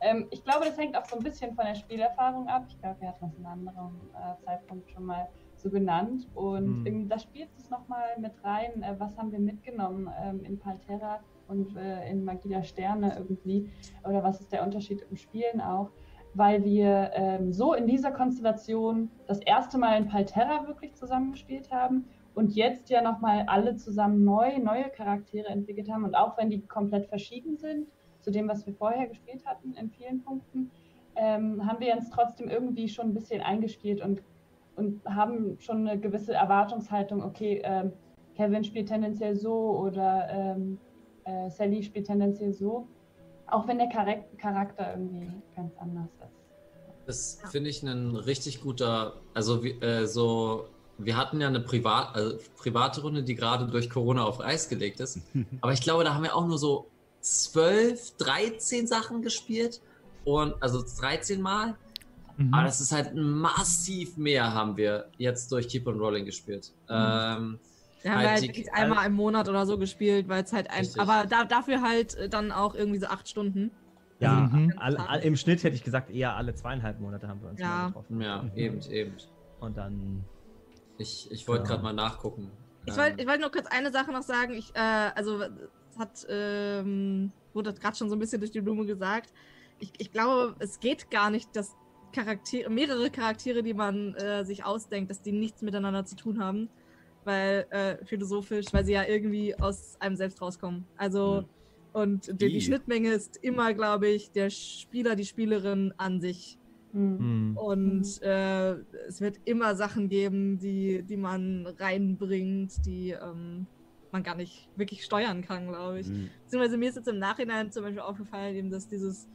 Ähm, ich glaube, das hängt auch so ein bisschen von der Spielerfahrung ab. Ich glaube, wir hatten das in einem anderen äh, Zeitpunkt schon mal so genannt. Und Hm. irgendwie, da spielt es nochmal mit rein, äh, was haben wir mitgenommen ähm, in Palterra und äh, in Magie der Sterne irgendwie. Oder was ist der Unterschied im Spielen auch? Weil wir ähm, so in dieser Konstellation das erste Mal in Palterra wirklich zusammengespielt haben und jetzt ja nochmal alle zusammen neu, neue Charaktere entwickelt haben. Und auch wenn die komplett verschieden sind zu dem, was wir vorher gespielt hatten in vielen Punkten, ähm, haben wir uns trotzdem irgendwie schon ein bisschen eingespielt und, und haben schon eine gewisse Erwartungshaltung, okay, ähm, Kevin spielt tendenziell so oder ähm, äh, Sally spielt tendenziell so. Auch wenn der Charak- Charakter irgendwie ganz anders ist. Das finde ich ein richtig guter, also wie- äh, so, wir hatten ja eine Privat, also private Runde, die gerade durch Corona auf Eis gelegt ist. Aber ich glaube, da haben wir auch nur so 12, 13 Sachen gespielt. und also 13 Mal. Mhm. Aber das ist halt massiv mehr, haben wir jetzt durch Keep on Rolling gespielt. Ähm, Wir haben halt die- wirklich einmal im Monat oder so gespielt, weil es halt ein. Richtig. Aber da, dafür halt äh, dann auch irgendwie so acht Stunden. Ja, Mhm. all, all, im Schnitt hätte ich gesagt, eher alle zweieinhalb Monate haben wir uns Ja. mal getroffen. Ja, Mhm. eben, eben. Und dann. Ich, ich wollte Ja. gerade mal nachgucken. Ich Ähm, wollte ich wollt nur kurz eine Sache noch sagen. Ich, äh, also, es hat, ähm, wurde gerade schon so ein bisschen durch die Blume gesagt. Ich, ich glaube, es geht gar nicht, dass Charaktere, mehrere Charaktere, die man äh, sich ausdenkt, dass die nichts miteinander zu tun haben. Weil, äh, philosophisch, weil sie ja irgendwie aus einem selbst rauskommen. Also, und die, die? Schnittmenge ist immer, glaube ich, der Spieler, die Spielerin an sich. Hm. Hm. Und äh, es wird immer Sachen geben, die, die man reinbringt, die ähm, man gar nicht wirklich steuern kann, glaube ich. Mhm. Beziehungsweise mir ist jetzt im Nachhinein zum Beispiel aufgefallen, eben, dass dieses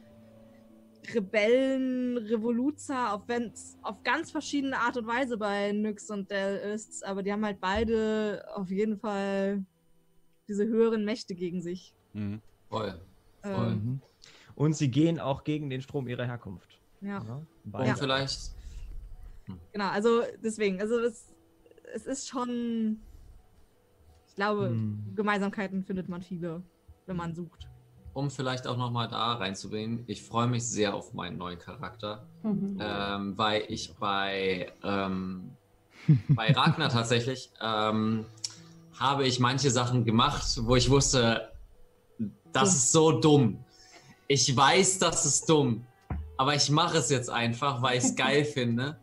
Rebellen, Revoluzer, auch wenn es auf ganz verschiedene Art und Weise bei Nyx und Dell ist, aber die haben halt beide auf jeden Fall diese höheren Mächte gegen sich. Mhm. Voll. Voll. Ähm. Und sie gehen auch gegen den Strom ihrer Herkunft. ja. Ja, Und beide. vielleicht, Genau, also deswegen, also es, es ist schon, ich glaube, Hm. Gemeinsamkeiten findet man viele, wenn man sucht. Um vielleicht auch nochmal da reinzubringen, ich freue mich sehr auf meinen neuen Charakter, Mhm. ähm, weil ich bei, ähm, bei Ragnar tatsächlich ähm, habe ich manche Sachen gemacht, wo ich wusste, das ist so dumm. Ich weiß, das ist dumm, aber ich mache es jetzt einfach, weil ich es geil finde.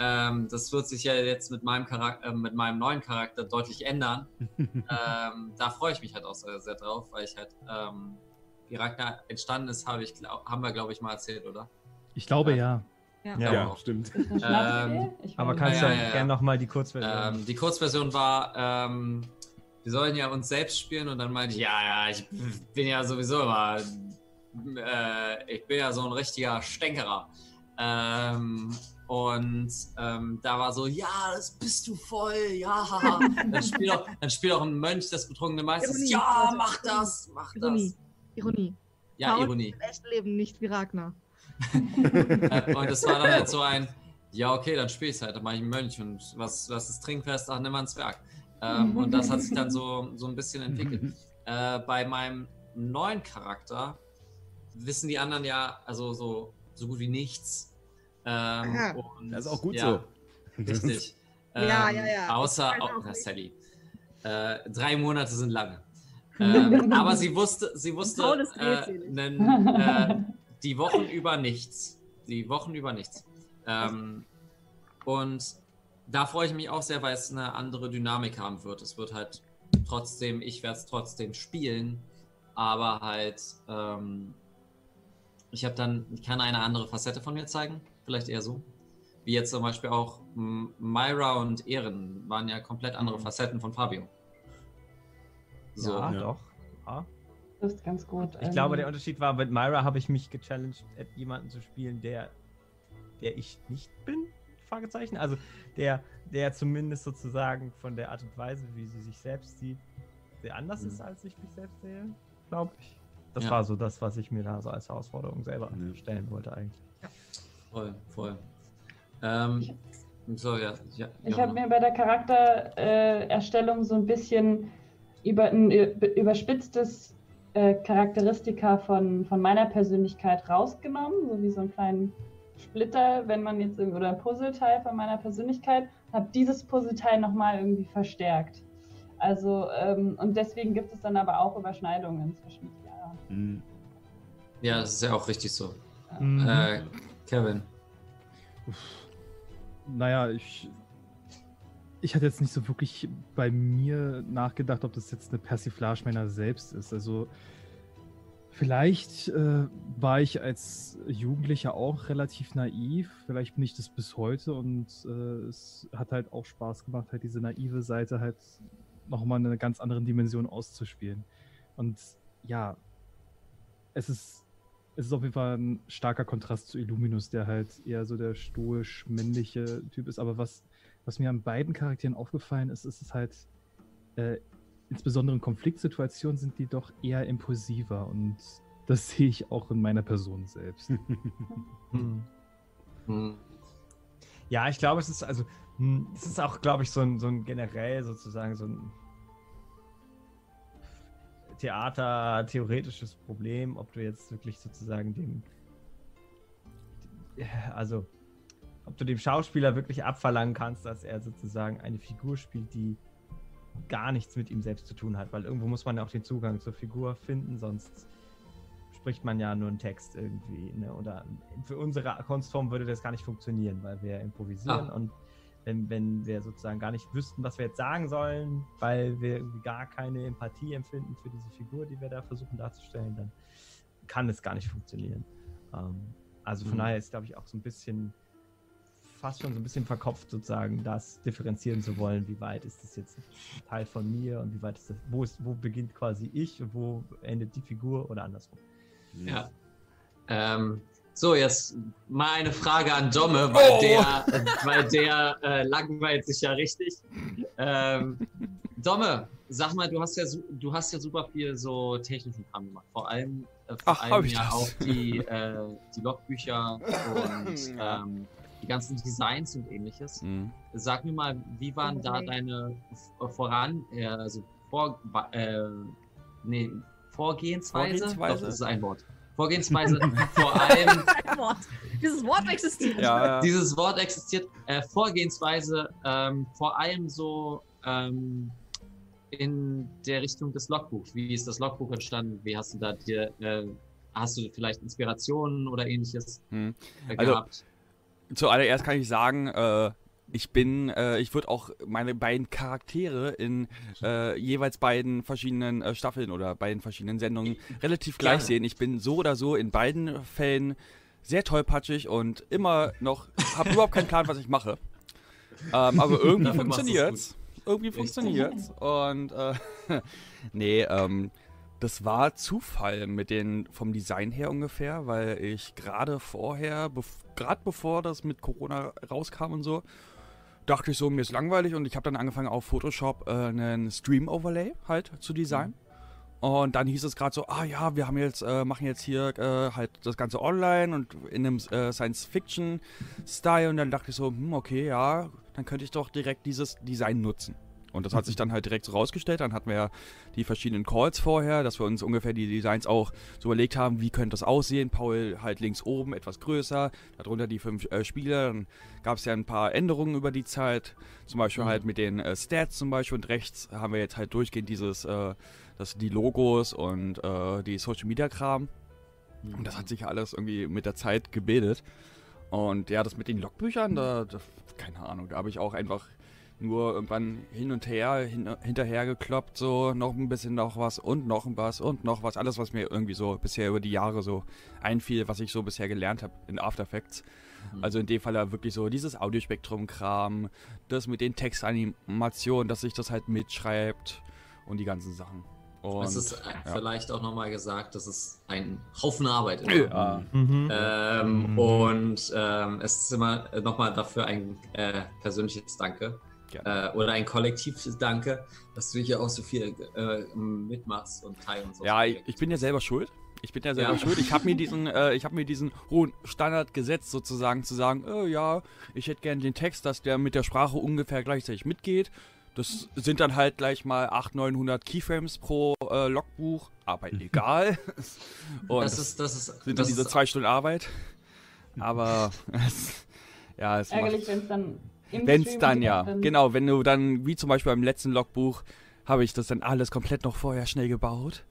Ähm, das wird sich ja jetzt mit meinem, Charakter, äh, mit meinem neuen Charakter deutlich ändern. ähm, da freue ich mich halt auch sehr, sehr drauf, weil ich halt, ähm, wie Ragnar entstanden ist, habe ich, glaub, haben wir, glaube ich, mal erzählt, oder? Ich glaube Ja. ja. Ja. Ja. Stimmt. Ähm, Aber kannst Ja, du ja, ja. gerne nochmal die Kurzversion. Ähm, die Kurzversion war, ähm, wir sollen ja uns selbst spielen und dann meinte ich, ja, ja, ich bin ja sowieso immer, äh, ich bin ja so ein richtiger Stänkerer. Ähm, und ähm, da war so, ja, das bist du voll, ja. Dann spielt auch, dann spielt auch ein Mönch des betrunkenen Meisters, Ironie, ja, also, mach das, mach das. Ironie. Ja, Paul Ironie. Im echten Leben nicht wie Ragnar. Und es war dann halt so ein, ja, okay, dann spiel ich's halt, dann mach ich einen Mönch und was, was ist Trinkfest? Ach, nimm mal ein Zwerg. Ähm, und das hat sich dann so, so ein bisschen entwickelt. Äh, bei meinem neuen Charakter wissen die anderen ja, also so, so gut wie nichts. Ähm, Aha. und, Das ist auch gut ja, so. Richtig. Ja, Ähm, ja, ja. Außer, Ich weiß auch nicht. Sally. Äh, drei Monate sind lange. Ähm, aber sie wusste, sie wusste äh, nen, äh, die Wochen über nichts. Die Wochen über nichts. Ähm, und da freue ich mich auch sehr, weil es eine andere Dynamik haben wird. Es wird halt trotzdem, ich werde es trotzdem spielen, aber halt, ähm, ich habe dann, ich kann eine andere Facette von mir zeigen, vielleicht eher so. Wie jetzt zum Beispiel auch Myra und Ehren waren ja komplett andere Facetten von Fabio. So. ja, ja. doch. Ja. Das ist ganz gut. Ich glaube, der Unterschied war, mit Myra habe ich mich gechallenged, äh, jemanden zu spielen, der, der ich nicht bin. Fragezeichen. Also der, der zumindest sozusagen von der Art und Weise, wie sie sich selbst sieht, sehr anders Mhm. ist, als ich mich selbst sehe, glaube ich. Das Ja. war so das, was ich mir da so als Herausforderung selber Ja. stellen wollte eigentlich. Voll, voll. Ähm, so, ja. ja Ich habe mir bei der Charaktererstellung äh, so ein bisschen über ein überspitztes äh, Charakteristika von, von meiner Persönlichkeit rausgenommen, so wie so einen kleinen Splitter, wenn man jetzt irgendwie, oder ein Puzzleteil von meiner Persönlichkeit, habe dieses Puzzleteil nochmal irgendwie verstärkt. Also, ähm, und deswegen gibt es dann aber auch Überschneidungen zwischen. Ja. Mhm. ja, das ist ja auch richtig so. Mhm. Äh, Kevin. Naja, ich, ich hatte jetzt nicht so wirklich bei mir nachgedacht, ob das jetzt eine Persiflage meiner selbst ist. Also vielleicht äh, war ich als Jugendlicher auch relativ naiv. Vielleicht bin ich das bis heute und äh, es hat halt auch Spaß gemacht, halt diese naive Seite halt nochmal in einer ganz anderen Dimension auszuspielen. Und ja, es ist, es ist auf jeden Fall ein starker Kontrast zu Illuminus, der halt eher so der stoisch männliche Typ ist. Aber was, was mir an beiden Charakteren aufgefallen ist, ist es halt, äh, insbesondere in Konfliktsituationen sind die doch eher impulsiver und das sehe ich auch in meiner Person selbst. Hm. Hm. Ja, ich glaube, es ist also, hm, es ist auch, glaube ich, so ein, so ein generell sozusagen so ein Theater-theoretisches Problem, ob du jetzt wirklich sozusagen dem, also, ob du dem Schauspieler wirklich abverlangen kannst, dass er sozusagen eine Figur spielt, die gar nichts mit ihm selbst zu tun hat, weil irgendwo muss man ja auch den Zugang zur Figur finden, sonst spricht man ja nur einen Text irgendwie. Ne? Oder für unsere Kunstform würde das gar nicht funktionieren, weil wir improvisieren Ah. und wenn, wenn wir sozusagen gar nicht wüssten, was wir jetzt sagen sollen, weil wir irgendwie gar keine Empathie empfinden für diese Figur, die wir da versuchen darzustellen, dann kann es gar nicht funktionieren. Ähm, also von Mhm. daher ist, glaube ich, auch so ein bisschen fast schon so ein bisschen verkopft, sozusagen, das differenzieren zu wollen, wie weit ist das jetzt Teil von mir und wie weit ist das, wo ist, wo beginnt quasi ich und wo endet die Figur oder andersrum. Ja. Ähm, so, jetzt mal eine Frage an Domme, weil Oh. der, weil der äh, langweilt sich ja richtig. Ähm, Domme, sag mal, du hast ja du hast ja super viel so technischen Kram gemacht. Vor allem, äh, vor Ach, allem ja das? auch die, äh, die Logbücher und ähm, die ganzen Designs und ähnliches. Mhm. Sag mir mal, wie waren da Okay. deine F- voran, äh, also vor, äh, nee, Vorgehensweise? Vorgehensweise? Doch, das ist ein Wort. Vorgehensweise vor allem, Wort. Dieses Wort existiert. Ja, ja. dieses Wort existiert, äh, Vorgehensweise ähm, vor allem so ähm, in der Richtung des Logbuchs. Wie ist das Logbuch entstanden? Wie hast du da dir, äh, hast du vielleicht Inspirationen oder ähnliches Hm. äh, Also, gehabt? Zuallererst kann ich sagen, äh, ich bin, äh, ich würde auch meine beiden Charaktere in äh, jeweils beiden verschiedenen äh, Staffeln oder beiden verschiedenen Sendungen relativ gleich Gerne. sehen. Ich bin so oder so in beiden Fällen sehr tollpatschig und immer noch, habe überhaupt keinen Plan, was ich mache. Ähm, aber irgendwie funktioniert's. Irgendwie funktioniert's. Und äh, nee, ähm, das war Zufall mit den vom Design her ungefähr, weil ich gerade vorher, bef gerade bevor das mit Corona rauskam und so, dachte ich so, mir ist langweilig und ich habe dann angefangen auf Photoshop äh, einen Stream Overlay halt zu designen. Und dann hieß es gerade so, ah ja, wir haben jetzt, äh, machen jetzt hier äh, halt das Ganze online und in einem äh, Science-Fiction-Style. Und dann dachte ich so, hm, okay, ja, dann könnte ich doch direkt dieses Design nutzen. Und das hat sich dann halt direkt so rausgestellt. Dann hatten wir ja die verschiedenen Calls vorher, dass wir uns ungefähr die Designs auch so überlegt haben, wie könnte das aussehen. Paul halt links oben etwas größer, darunter die fünf äh, Spieler. Dann gab es ja ein paar Änderungen über die Zeit. Zum Beispiel halt mit den äh, Stats zum Beispiel. Und rechts haben wir jetzt halt durchgehend dieses, äh, das, die Logos und äh, die Social Media Kram. Und das hat sich ja alles irgendwie mit der Zeit gebildet. Und ja, das mit den Logbüchern, da, da keine Ahnung, da habe ich auch einfach nur irgendwann hin und her, hin, hinterher gekloppt, so noch ein bisschen noch was und noch ein was und noch was. Alles, was mir irgendwie so bisher über die Jahre so einfiel, was ich so bisher gelernt habe in After Effects. Also in dem Fall ja wirklich so dieses Audiospektrum-Kram, das mit den Textanimationen, dass sich das halt mitschreibt und die ganzen Sachen. Und, Es ist ja. vielleicht auch nochmal gesagt, dass es ein Haufen Arbeit ist. Ja. Mhm. Ähm, Mhm. Und ähm, es ist immer nochmal dafür ein äh, persönliches Danke. Äh, oder ein kollektives Danke, dass du hier auch so viel äh, mitmachst und teilst. und so. Ja, ich, ich bin ja selber schuld. Ich bin ja selber Ja. schuld. Ich habe mir diesen, äh, ich habe mir diesen hohen Standard gesetzt, sozusagen zu sagen, oh, ja, ich hätte gerne den Text, dass der mit der Sprache ungefähr gleichzeitig mitgeht. Das sind dann halt gleich mal 800, 900 Keyframes pro äh, Logbuch, aber egal. Und das ist, das ist, sind dann diese zwei Stunden Arbeit. Aber es, ja, es Ärgerlich, wenn es dann wenn es dann ja, dann- genau, wenn du dann, wie zum Beispiel beim letzten Logbuch, habe ich das dann alles komplett noch vorher schnell gebaut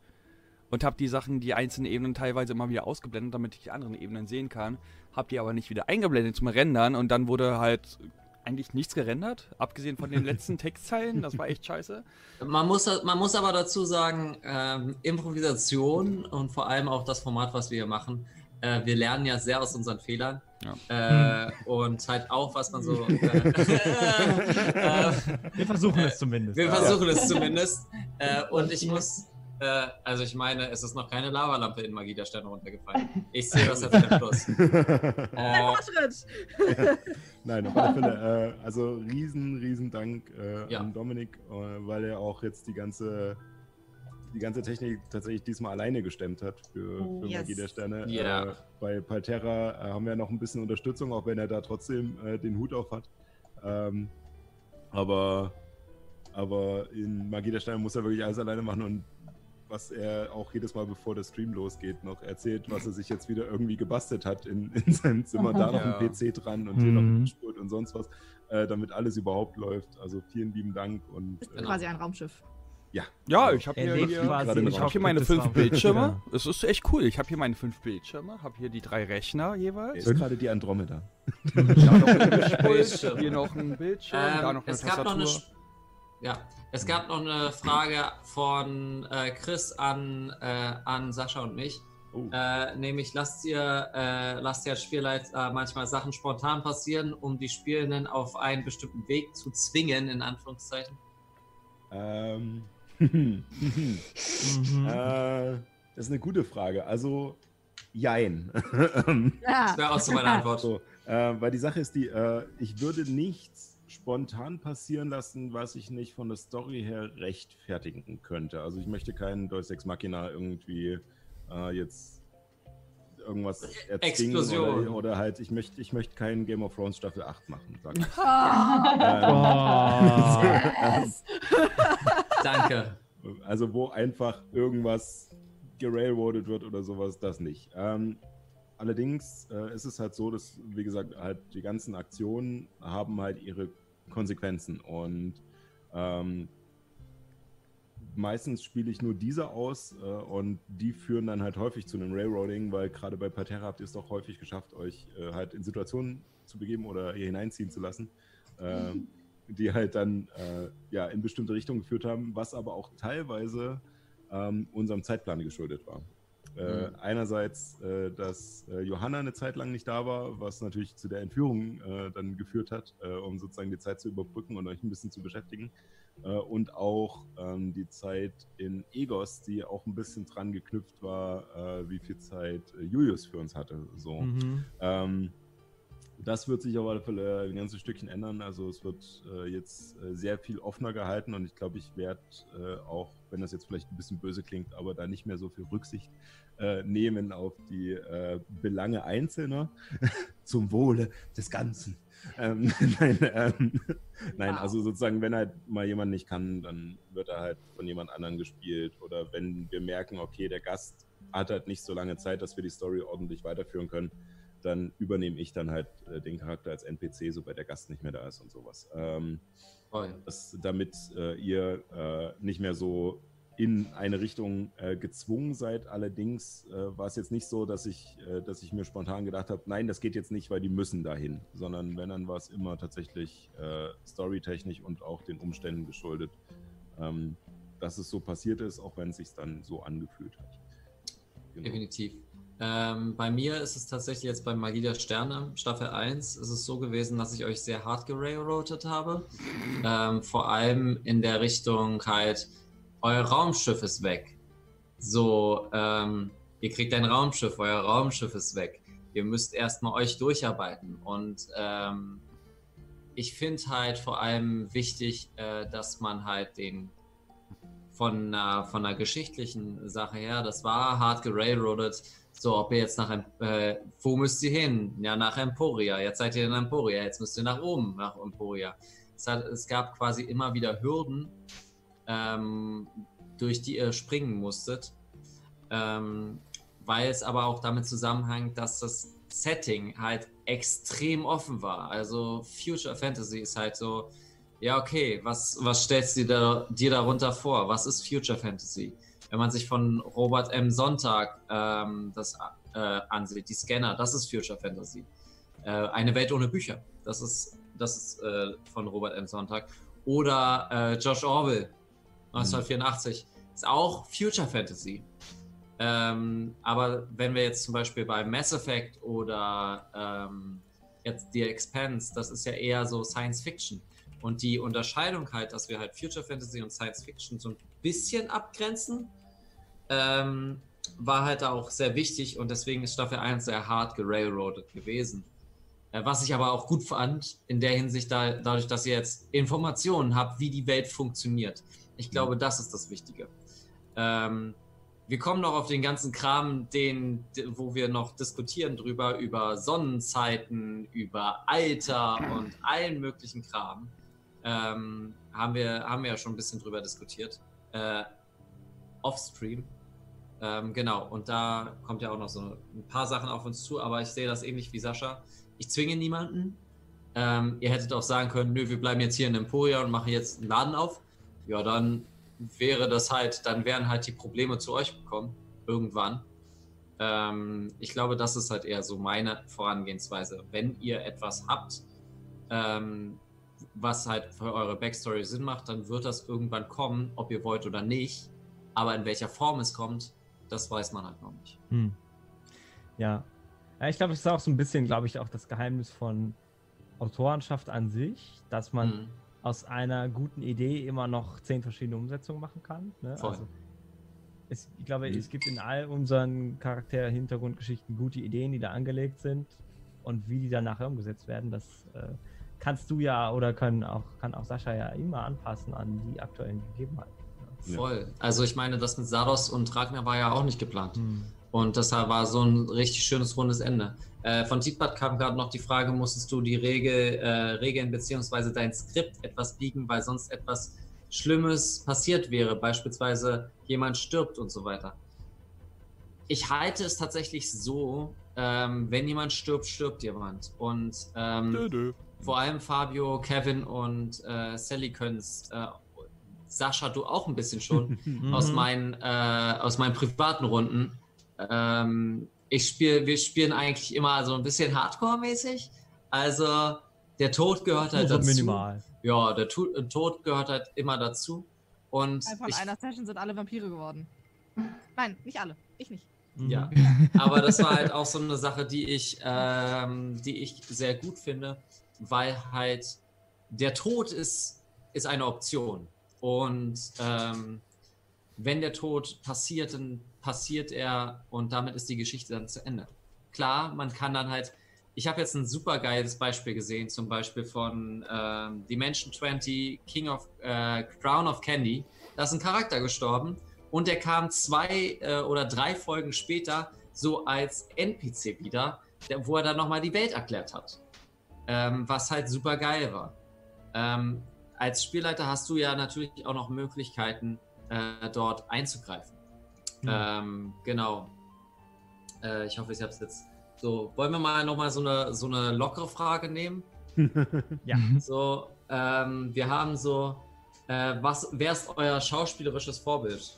und habe die Sachen, die einzelnen Ebenen teilweise immer wieder ausgeblendet, damit ich die anderen Ebenen sehen kann. Habe die aber nicht wieder eingeblendet zum Rendern und dann wurde halt eigentlich nichts gerendert, abgesehen von den letzten Textzeilen. Das war echt scheiße. Man muss, man muss aber dazu sagen, ähm, Improvisation und vor allem auch das Format, was wir hier machen, äh, wir lernen ja sehr aus unseren Fehlern. Ja. Äh, und halt auch, was man so. Äh, äh, Wir versuchen es zumindest. wir versuchen es zumindest. Äh, und ich muss. Äh, also, ich meine, es ist noch keine Lavalampe in Magie der Sterne runtergefallen. Ich sehe das als ein Plus. Äh, Fortschritt! Nein, auf alle Fälle. Äh, also riesen, riesen Dank äh, Ja. an Dominik, äh, weil er auch jetzt die ganze die ganze Technik tatsächlich diesmal alleine gestemmt hat für, Oh, für yes. Magie der Sterne. Ja. Äh, bei Palterra äh, haben wir noch ein bisschen Unterstützung, auch wenn er da trotzdem äh, den Hut auf hat. Ähm, aber, aber in Magie der Sterne muss er wirklich alles alleine machen und was er auch jedes Mal, bevor der Stream losgeht, noch erzählt, was er sich jetzt wieder irgendwie gebastelt hat in, in seinem Zimmer. Da noch Ja. ein PC dran und hier noch Mhm. ein Spurt und sonst was, äh, damit alles überhaupt läuft. Also vielen lieben Dank und Ist äh, quasi ein Raumschiff. Ja. Ja, ich habe Er hier, hier, quasi ich hab hier meine fünf. Bildschirme. Es ist echt cool. Ich habe hier meine fünf Bildschirme, habe hier die drei Rechner Er jeweils. ist gerade die Andromeda. Da noch ein Bildschirm. hier noch ein Bildschirm, Ähm, da noch eine es gab noch eine, ja, es gab noch eine Frage von äh, Chris an, äh, an Sascha und mich. Oh. Äh, nämlich lasst ihr, äh, lasst ihr als Spielleiter manchmal Sachen spontan passieren, um die Spielenden auf einen bestimmten Weg zu zwingen, in Anführungszeichen. Ähm. Mhm. äh, das ist eine gute Frage. Also, jein. Ja. Das wäre auch so meine Antwort. so, äh, weil die Sache ist die, äh, ich würde nichts spontan passieren lassen, was ich nicht von der Story her rechtfertigen könnte. Also ich möchte keinen Deus Ex Machina irgendwie äh, jetzt irgendwas erzwingen Explosion. oder, oder halt, ich möchte ich möchte keinen Game of Thrones Staffel 8 machen. Sag ich. Oh. Yes. Danke. Also wo einfach irgendwas gerailroadet wird oder sowas, das nicht. Ähm, allerdings äh, ist es halt so, dass, wie gesagt, halt die ganzen Aktionen haben halt ihre Konsequenzen und ähm, meistens spiele ich nur diese aus äh, und die führen dann halt häufig zu einem Railroading, weil gerade bei Parterra habt ihr es doch häufig geschafft, euch äh, halt in Situationen zu begeben oder ihr hineinziehen zu lassen, äh, die halt dann äh, ja in bestimmte Richtungen geführt haben, was aber auch teilweise ähm, unserem Zeitplan geschuldet war. Äh, Mhm. Einerseits, äh, dass äh, Johanna eine Zeit lang nicht da war, was natürlich zu der Entführung äh, dann geführt hat, äh, um sozusagen die Zeit zu überbrücken und euch ein bisschen zu beschäftigen. Und auch ähm, die Zeit in Egos, die auch ein bisschen dran geknüpft war, wie viel Zeit Julius für uns hatte. So. Mhm. Ähm, das wird sich auf alle Fälle ein ganzes Stückchen ändern. Also es wird äh, jetzt äh, sehr viel offener gehalten und ich glaube, ich werde äh, auch, wenn das jetzt vielleicht ein bisschen böse klingt, aber da nicht mehr so viel Rücksicht äh, nehmen auf die äh, Belange Einzelner zum Wohle des Ganzen. Ähm, nein, ähm, nein Wow. also sozusagen, wenn halt mal jemand nicht kann, dann wird er halt von jemand anderem gespielt. Oder wenn wir merken, okay, der Gast hat halt nicht so lange Zeit, dass wir die Story ordentlich weiterführen können, dann übernehme ich dann halt äh, den Charakter als NPC, sobald der Gast nicht mehr da ist und sowas. Ähm, Voll. das, damit äh, ihr äh, nicht mehr so in eine Richtung äh, gezwungen seid. Allerdings äh, war es jetzt nicht so, dass ich, äh, dass ich mir spontan gedacht habe, nein, das geht jetzt nicht, weil die müssen dahin, sondern wenn, dann war es immer tatsächlich storytechnisch und auch den Umständen geschuldet, ähm, dass es so passiert ist, auch wenn es sich dann so angefühlt hat. Genau. Definitiv. Ähm, bei mir ist es tatsächlich jetzt bei Magie der Sterne, Staffel 1, ist es so gewesen, dass ich euch sehr hart gerailroadet habe. Ähm, vor allem in der Richtung halt, euer Raumschiff ist weg. So, ähm, ihr kriegt ein Raumschiff, euer Raumschiff ist weg. Ihr müsst erstmal euch durcharbeiten. Und ähm, ich finde halt vor allem wichtig, äh, dass man halt den von einer, von einer geschichtlichen Sache her, das war hart gerailroadet. So, ob ihr jetzt nach, äh, wo müsst ihr hin? Ja, nach Emporia. Jetzt seid ihr in Emporia. Jetzt müsst ihr nach oben, nach Emporia. Es, hat, es gab quasi immer wieder Hürden, ähm, durch die ihr springen musstet. Ähm, weil es aber auch damit zusammenhängt, dass das Setting halt extrem offen war. Also Future Fantasy ist halt so, ja, okay, was, was stellst du dir, dir darunter vor? Was ist Future Fantasy? Wenn man sich von Robert M. Sonntag ähm, das äh, ansieht, die Scanner, das ist Future Fantasy. Äh, eine Welt ohne Bücher, das ist, das ist äh, von Robert M. Sonntag. Oder äh, George Orwell, 1984, ist auch Future Fantasy. Ähm, aber wenn wir jetzt zum Beispiel bei Mass Effect oder ähm, jetzt The Expanse, das ist ja eher so Science Fiction. Und die Unterscheidung halt, dass wir halt Future Fantasy und Science Fiction so ein bisschen abgrenzen, ähm, war halt auch sehr wichtig und deswegen ist Staffel 1 sehr hart gerailroadet gewesen. Äh, was ich aber auch gut fand, in der Hinsicht, da, dadurch, dass ihr jetzt Informationen habt, wie die Welt funktioniert. Ich glaube, das ist das Wichtige. Ähm, wir kommen noch auf den ganzen Kram, den, wo wir noch diskutieren drüber, über Sonnenzeiten, über Alter und allen möglichen Kram. Ähm, haben, wir, haben wir ja schon ein bisschen drüber diskutiert. Äh, Offstream. Ähm, genau, und da kommt ja auch noch so ein paar Sachen auf uns zu, aber ich sehe das ähnlich wie Sascha. Ich zwinge niemanden. Ähm, ihr hättet auch sagen können, nö, wir bleiben jetzt hier in Emporia und machen jetzt einen Laden auf. Ja, dann wäre das halt, dann wären halt die Probleme zu euch gekommen, irgendwann. Ähm, ich glaube, das ist halt eher so meine Vorangehensweise. Wenn ihr etwas habt, ähm, was halt für eure Backstory Sinn macht, dann wird das irgendwann kommen, ob ihr wollt oder nicht. Aber in welcher Form es kommt, das weiß man halt noch nicht. Hm. Ja. ja. Ich glaube, es ist auch so ein bisschen, glaube ich, auch das Geheimnis von Autorenschaft an sich, dass man hm. aus einer guten Idee immer noch zehn verschiedene Umsetzungen machen kann. Ne? Also, es, ich glaube, mhm. es gibt in all unseren Charakter-Hintergrundgeschichten gute Ideen, die da angelegt sind und wie die dann nachher umgesetzt werden, das äh, kannst du ja oder können auch, kann auch Sascha ja immer anpassen an die aktuellen Gegebenheiten. Voll. Also ich meine, das mit Sados und Ragnar war ja auch nicht geplant. Hm. Und deshalb war so ein richtig schönes rundes Ende. Äh, von Tietbad kam gerade noch die Frage, musstest du die Regel, äh, Regeln bzw. dein Skript etwas biegen, weil sonst etwas Schlimmes passiert wäre, beispielsweise jemand stirbt und so weiter. Ich halte es tatsächlich so, ähm, wenn jemand stirbt, stirbt jemand. Und ähm, dö, dö. Vor allem Fabio, Kevin und äh, Sally können es äh, Sascha, du auch ein bisschen schon aus, meinen, äh, aus meinen privaten Runden. Ähm, ich spiele, wir spielen eigentlich immer so ein bisschen Hardcore-mäßig. Also der Tod gehört halt dazu. Minimal. Ja, der Tod gehört halt immer dazu. Und von ich, einer Session sind alle Vampire geworden. Nein, nicht alle. Ich nicht. Ja, aber das war halt auch so eine Sache, die ich, ähm, die ich sehr gut finde, weil halt der Tod ist, ist eine Option. Und ähm, wenn der Tod passiert, dann passiert er und damit ist die Geschichte dann zu Ende. Klar, man kann dann halt. Ich habe jetzt ein super geiles Beispiel gesehen, zum Beispiel von ähm, Dimension 20, King of äh, Crown of Candy. Da ist ein Charakter gestorben und der kam zwei äh, oder drei Folgen später so als NPC wieder, der, wo er dann nochmal die Welt erklärt hat. Ähm, was halt super geil war. Ähm, als Spielleiter hast du ja natürlich auch noch Möglichkeiten, äh, dort einzugreifen. Mhm. Ähm, genau. Äh, ich hoffe, ich habe es jetzt so. Wollen wir mal nochmal so eine, so eine lockere Frage nehmen? ja. So, ähm, wir haben so, äh, was, wer ist euer schauspielerisches Vorbild?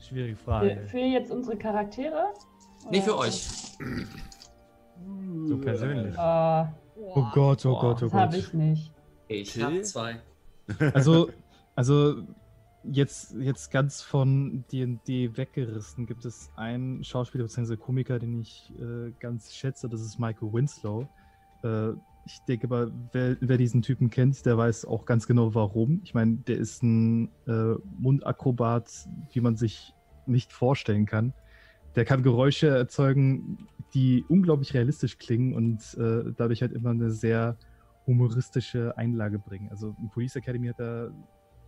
Schwierige Frage. Für, für jetzt unsere Charaktere? Nee, für euch. So persönlich. Uh, Oh Gott, oh Gott, oh das Gott. habe ich nicht. Ich habe zwei. Also, also jetzt, jetzt ganz von D&D weggerissen gibt es einen Schauspieler bzw. Komiker, den ich äh, ganz schätze, das ist Michael Winslow. Äh, ich denke aber, wer, wer, diesen Typen kennt, der weiß auch ganz genau warum. Ich meine, der ist ein äh, Mundakrobat, wie man sich nicht vorstellen kann. Der kann Geräusche erzeugen, die unglaublich realistisch klingen und äh, dadurch halt immer eine sehr humoristische Einlage bringen. Also in Police Academy hat er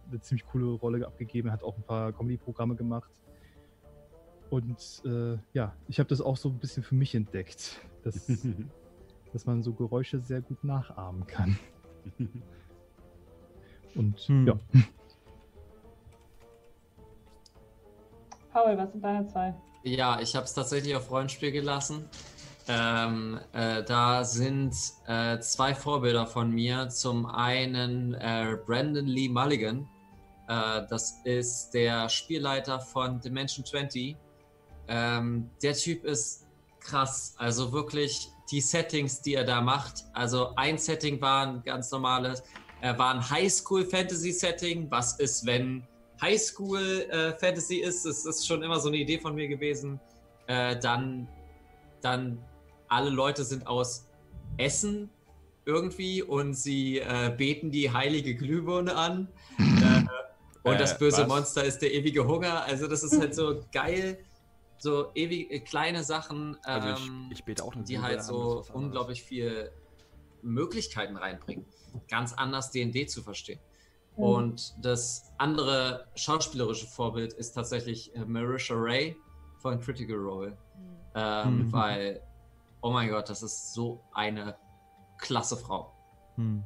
eine ziemlich coole Rolle abgegeben, hat auch ein paar Comedy-Programme gemacht. Und äh, ja, ich habe das auch so ein bisschen für mich entdeckt, dass, dass man so Geräusche sehr gut nachahmen kann. Und hm. ja. Paul, was sind deine zwei? Ja, ich habe es tatsächlich auf Rollenspiel gelassen. Ähm, äh, da sind äh, zwei Vorbilder von mir. Zum einen äh, Brandon Lee Mulligan. Äh, das ist der Spielleiter von Dimension 20. Ähm, der Typ ist krass. Also wirklich die Settings, die er da macht. Also ein Setting war ein ganz normales, er war ein Highschool-Fantasy-Setting. Was ist, wenn Highschool äh, Fantasy ist, das ist schon immer so eine Idee von mir gewesen, äh, dann, dann alle Leute sind aus Essen irgendwie und sie äh, beten die heilige Glühbirne an. Und das böse was? Monster ist der ewige Hunger. Also das ist halt so geil. So ewig kleine Sachen, ähm, also ich, ich bete auch die halt so unglaublich viel Möglichkeiten reinbringen. Ganz anders D&D zu verstehen. Und das andere schauspielerische Vorbild ist tatsächlich äh, Marisha Ray von Critical Role. Ähm, Mhm. Weil, oh mein Gott, das ist so eine klasse Frau, Hm.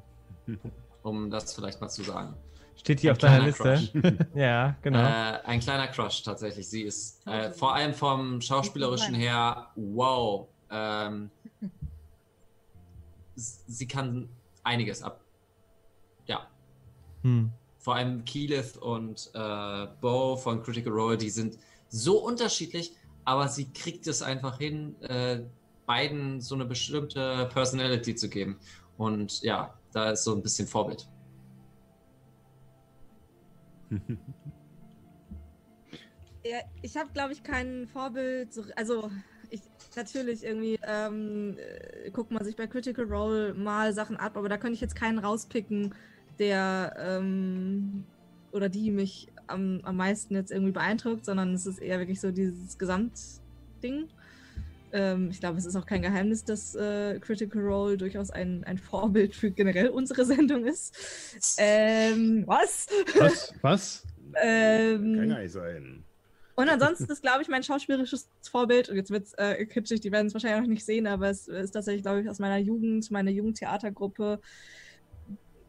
um das vielleicht mal zu sagen. Steht hier Ein auf deiner kleiner Liste. ja, genau. Äh, ein kleiner Crush tatsächlich. Sie ist äh, vor allem vom schauspielerischen her, wow. Ähm, sie kann einiges ab. Hm. vor allem Keyleth und äh, Bo von Critical Role, die sind so unterschiedlich, aber sie kriegt es einfach hin, äh, beiden so eine bestimmte Personality zu geben. Und ja, da ist so ein bisschen Vorbild. Ja, ich habe, glaube ich, kein Vorbild. So, also, ich natürlich irgendwie ähm, äh, guckt man sich bei Critical Role mal Sachen ab, aber da könnte ich jetzt keinen rauspicken, der ähm, oder die mich am, am meisten jetzt irgendwie beeindruckt, sondern es ist eher wirklich so dieses Gesamtding. Ähm, ich glaube, es ist auch kein Geheimnis, dass äh, Critical Role durchaus ein, ein Vorbild für generell unsere Sendung ist. Ähm, was? Was? Was? ähm, Kann gar nicht sein. und ansonsten ist, glaube ich, mein schauspielerisches Vorbild, und jetzt wird es äh, kitschig, die werden es wahrscheinlich noch nicht sehen, aber es ist tatsächlich, glaube ich, aus meiner Jugend, meiner Jugendtheatergruppe,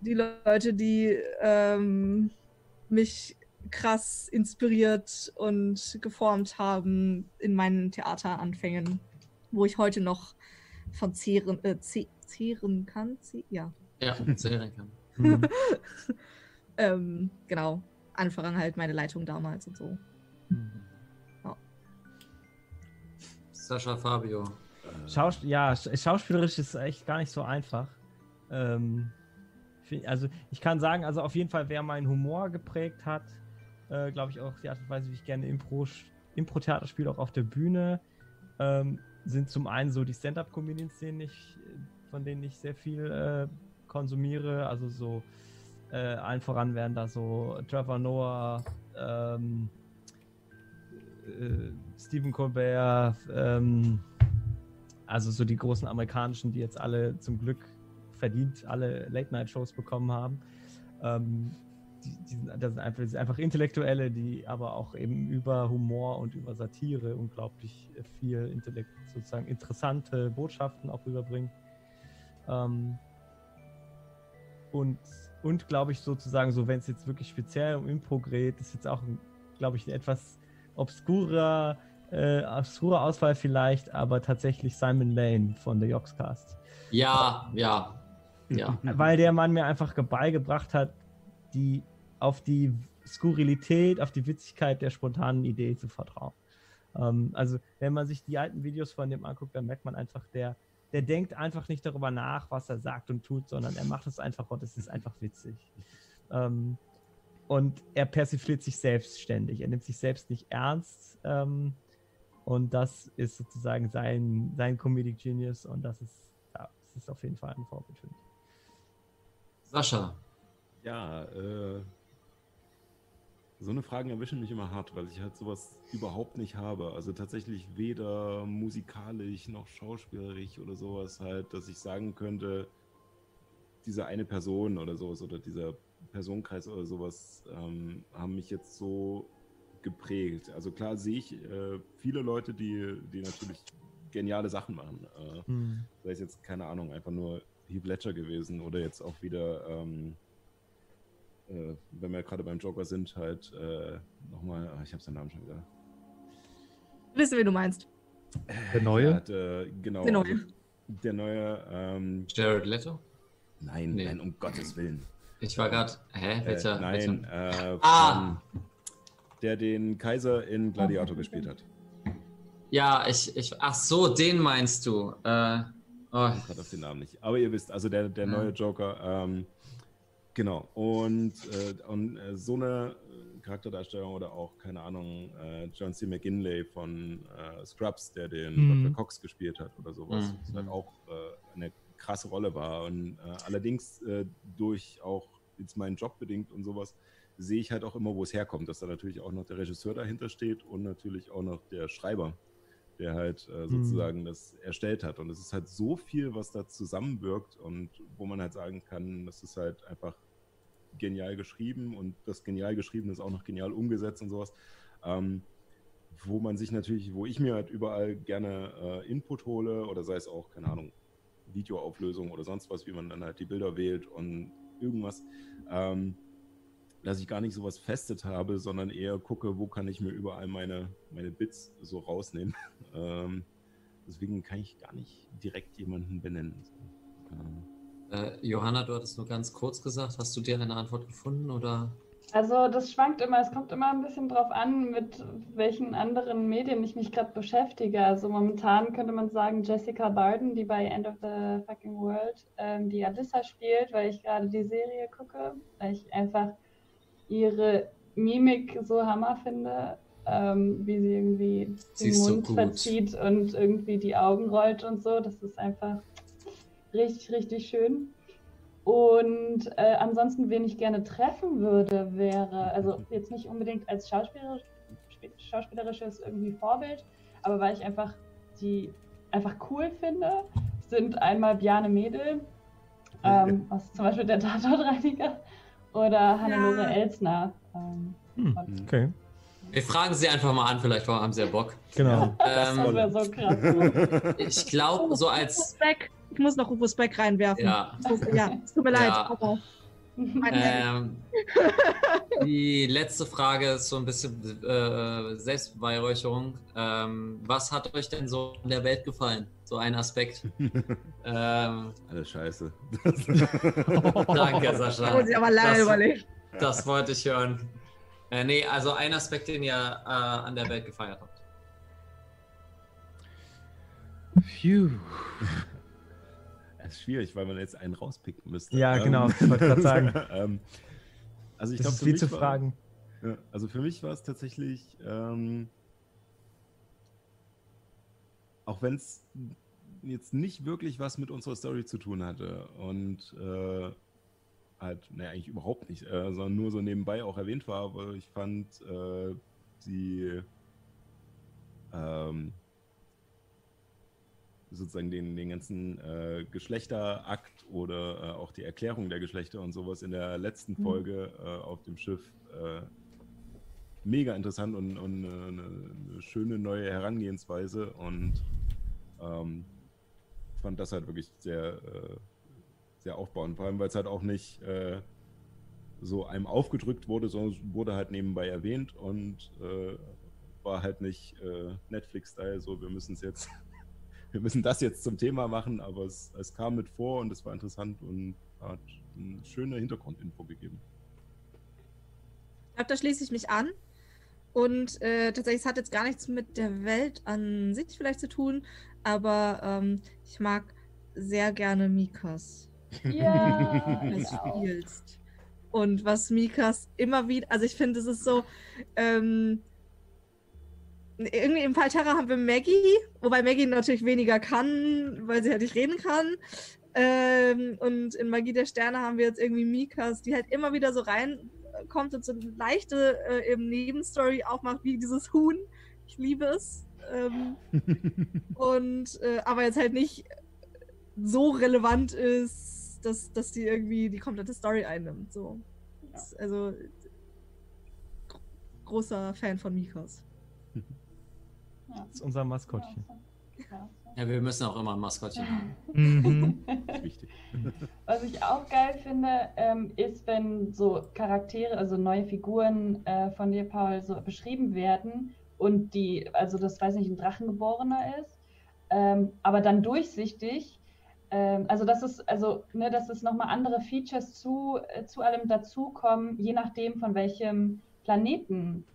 die Leute, die ähm, mich krass inspiriert und geformt haben in meinen Theateranfängen, wo ich heute noch von zehren, äh, ze zehren kann. Ze ja. Ja, sehr kann. Hm. ähm, genau. Anfangen halt meine Leitung damals und so. Sascha Fabio. Schaus ja, sch- schauspielerisch ist echt gar nicht so einfach. Ähm, also ich kann sagen, also auf jeden Fall, wer meinen Humor geprägt hat, äh, glaube ich auch die Art und Weise, wie ich gerne Impro, Impro-Theater spiele, auch auf der Bühne, ähm, sind zum einen so die Stand-Up-Comedians, ich, von denen ich sehr viel äh, konsumiere. Also so äh, allen voran wären da so Trevor Noah, ähm, äh, Stephen Colbert, ähm, also so die großen amerikanischen, die jetzt alle zum Glück verdient alle Late-Night-Shows bekommen haben. Ähm, die, die sind, das, sind einfach, das sind einfach Intellektuelle, die aber auch eben über Humor und über Satire unglaublich viel Intellekt, sozusagen interessante Botschaften auch rüberbringen. Ähm, und, und glaube ich sozusagen, so wenn es jetzt wirklich speziell um Impro geht, ist jetzt auch, glaube ich, ein etwas obskurer, äh, obskurer Auswahl vielleicht, aber tatsächlich Simon Lane von The Yogscast. Ja, ja, ja. Weil der Mann mir einfach ge- beigebracht hat, die auf die Skurrilität, auf die Witzigkeit der spontanen Idee zu vertrauen. Ähm, also, wenn man sich die alten Videos von dem anguckt, dann merkt man einfach, der, der denkt einfach nicht darüber nach, was er sagt und tut, sondern er macht es einfach und es ist einfach witzig. Ähm, und er persifliert sich selbstständig. Er nimmt sich selbst nicht ernst. Ähm, und das ist sozusagen sein, sein Comedic Genius und das ist, ja, das ist auf jeden Fall ein Vorbild für mich. Sascha. Ja, äh, so eine Fragen erwischen mich immer hart, weil ich halt sowas überhaupt nicht habe. Also tatsächlich weder musikalisch noch schauspielerisch oder sowas halt, dass ich sagen könnte, diese eine Person oder sowas oder dieser Personenkreis oder sowas ähm, haben mich jetzt so geprägt. Also klar sehe ich äh, viele Leute, die, die natürlich geniale Sachen machen. Äh, Hm. sei es jetzt, keine Ahnung, einfach nur Heath Ledger gewesen oder jetzt auch wieder, ähm, äh, wenn wir gerade beim Joker sind, halt äh, nochmal, ah, ich habe seinen Namen schon wieder. Wissen, wie du meinst. Der neue? Ja, der, genau. Der neue. Also, der neue. Ähm, Jared Leto? Nein, Nee. nein, um Gottes Willen. Ich war gerade. Hä? Welcher? Äh, nein, welcher? äh, Ah! von- der den Kaiser in Gladiator gespielt hat. Ja, ich, ich. Ach so, den meinst du. Äh, oh, Ich gerade auf den Namen nicht. Aber ihr wisst, also der, der neue Joker, ähm, genau. Und, äh, und äh, so eine äh, Charakterdarstellung oder auch, keine Ahnung, äh, John C. McGinley von äh, Scrubs, der den Mhm. Dr. Cox gespielt hat oder sowas, Mhm. was halt auch äh, eine krasse Rolle war. Und allerdings durch auch jetzt meinen Job bedingt und sowas, sehe ich halt auch immer, wo es herkommt, dass da natürlich auch noch der Regisseur dahinter steht und natürlich auch noch der Schreiber, der halt äh, Mhm. sozusagen das erstellt hat. Und es ist halt so viel, was da zusammenwirkt und wo man halt sagen kann, das ist halt einfach genial geschrieben und das genial geschriebene ist auch noch genial umgesetzt und sowas. Ähm, wo man sich natürlich, wo ich mir halt überall gerne äh, Input hole oder sei es auch, keine Ahnung, Videoauflösung oder sonst was, wie man dann halt die Bilder wählt und irgendwas, ähm, dass ich gar nicht sowas festet habe, sondern eher gucke, wo kann ich mir überall meine, meine Bits so rausnehmen. ähm, deswegen kann ich gar nicht direkt jemanden benennen. Ähm, Äh, Johanna, du hattest nur ganz kurz gesagt, hast du dir eine Antwort gefunden oder? Also das schwankt immer, es kommt immer ein bisschen drauf an, mit welchen anderen Medien ich mich gerade beschäftige. Also momentan könnte man sagen Jessica Barden, die bei End of the Fucking World ähm, die Alyssa spielt, weil ich gerade die Serie gucke, weil ich einfach ihre Mimik so hammer finde, ähm, wie sie irgendwie Sie den so Mund gut. verzieht und irgendwie die Augen rollt und so. Das ist einfach richtig, richtig schön. Und äh, ansonsten, wen ich gerne treffen würde, wäre, also jetzt nicht unbedingt als Schauspielerisch, schauspielerisches irgendwie Vorbild, aber weil ich einfach die einfach cool finde, sind einmal Bjarne Mädel, ähm, aus zum Beispiel der Tatortreiniger, oder Hannelore Ja. Elsner. Ähm, Hm, okay. Wir fragen sie einfach mal an, vielleicht haben sie ja Bock. Genau. das Ähm, wäre so krass. ich glaube, so Rufus als. Beck. Ich muss noch Rufus Beck reinwerfen. Ja. Ja, es tut mir leid. Ja. Aber Ähm, die letzte Frage ist so ein bisschen äh, Selbstbeweihräucherung. Ähm, was hat euch denn so in der Welt gefallen? So ein Aspekt. ähm, Alles scheiße. danke, Sascha. muss ich aber lange Das- überlegen. Das wollte ich hören. Äh, nee, also ein Aspekt, den ihr äh, an der Welt gefeiert habt. Phew. Das ist schwierig, weil man jetzt einen rauspicken müsste. Ja, Ähm, genau, ich wollte gerade sagen. ähm, also ich glaube, viel mich zu war- fragen. Ja, also für mich war es tatsächlich, ähm, auch wenn es jetzt nicht wirklich was mit unserer Story zu tun hatte und äh, halt, naja, eigentlich überhaupt nicht, äh, sondern nur so nebenbei auch erwähnt war, aber ich fand äh, die ähm, sozusagen den, den ganzen äh, Geschlechterakt oder äh, auch die Erklärung der Geschlechter und sowas in der letzten Mhm. Folge äh, auf dem Schiff äh, mega interessant und, und eine, eine schöne neue Herangehensweise und ähm, fand das halt wirklich sehr, äh, sehr aufbauend. Vor allem, weil es halt auch nicht äh, so einem aufgedrückt wurde, sondern es wurde halt nebenbei erwähnt und äh, war halt nicht äh, Netflix-Style, so wir müssen es jetzt, wir müssen das jetzt zum Thema machen, aber es, es kam mit vor und es war interessant und hat eine schöne Hintergrundinfo gegeben. Ich glaube, da schließe ich mich an. Und äh, tatsächlich, es hat jetzt gar nichts mit der Welt an sich vielleicht zu tun, aber ähm, ich mag sehr gerne Mikas. Ja, du ich auch. spielst. Und was Mikas immer wieder, also ich finde, es ist so, ähm, irgendwie im Fall Terra haben wir Maggie, wobei Maggie natürlich weniger kann, weil sie halt nicht reden kann. Ähm, und in Magie der Sterne haben wir jetzt irgendwie Mikas, die halt immer wieder so reinkommt und so eine leichte äh, eben Nebenstory aufmacht, wie dieses Huhn. Ich liebe es. Ähm, und äh, aber jetzt halt nicht so relevant ist, dass, dass die irgendwie die komplette Story einnimmt. So. Das- Also gro- großer Fan von Mikas. Ja. Das ist unser Maskottchen. Ja. Ja, wir müssen auch immer ein Maskottchen haben. Mhm. Das ist wichtig. Was ich auch geil finde, ähm, ist, wenn so Charaktere, also neue Figuren äh, von dir, Paul, so beschrieben werden und die, also das weiß nicht, ein Drachengeborener ist, ähm, aber dann durchsichtig. Ähm, also das ist, also, ne, dass es nochmal andere Features zu, äh, zu allem dazukommen, je nachdem, von welchem Planeten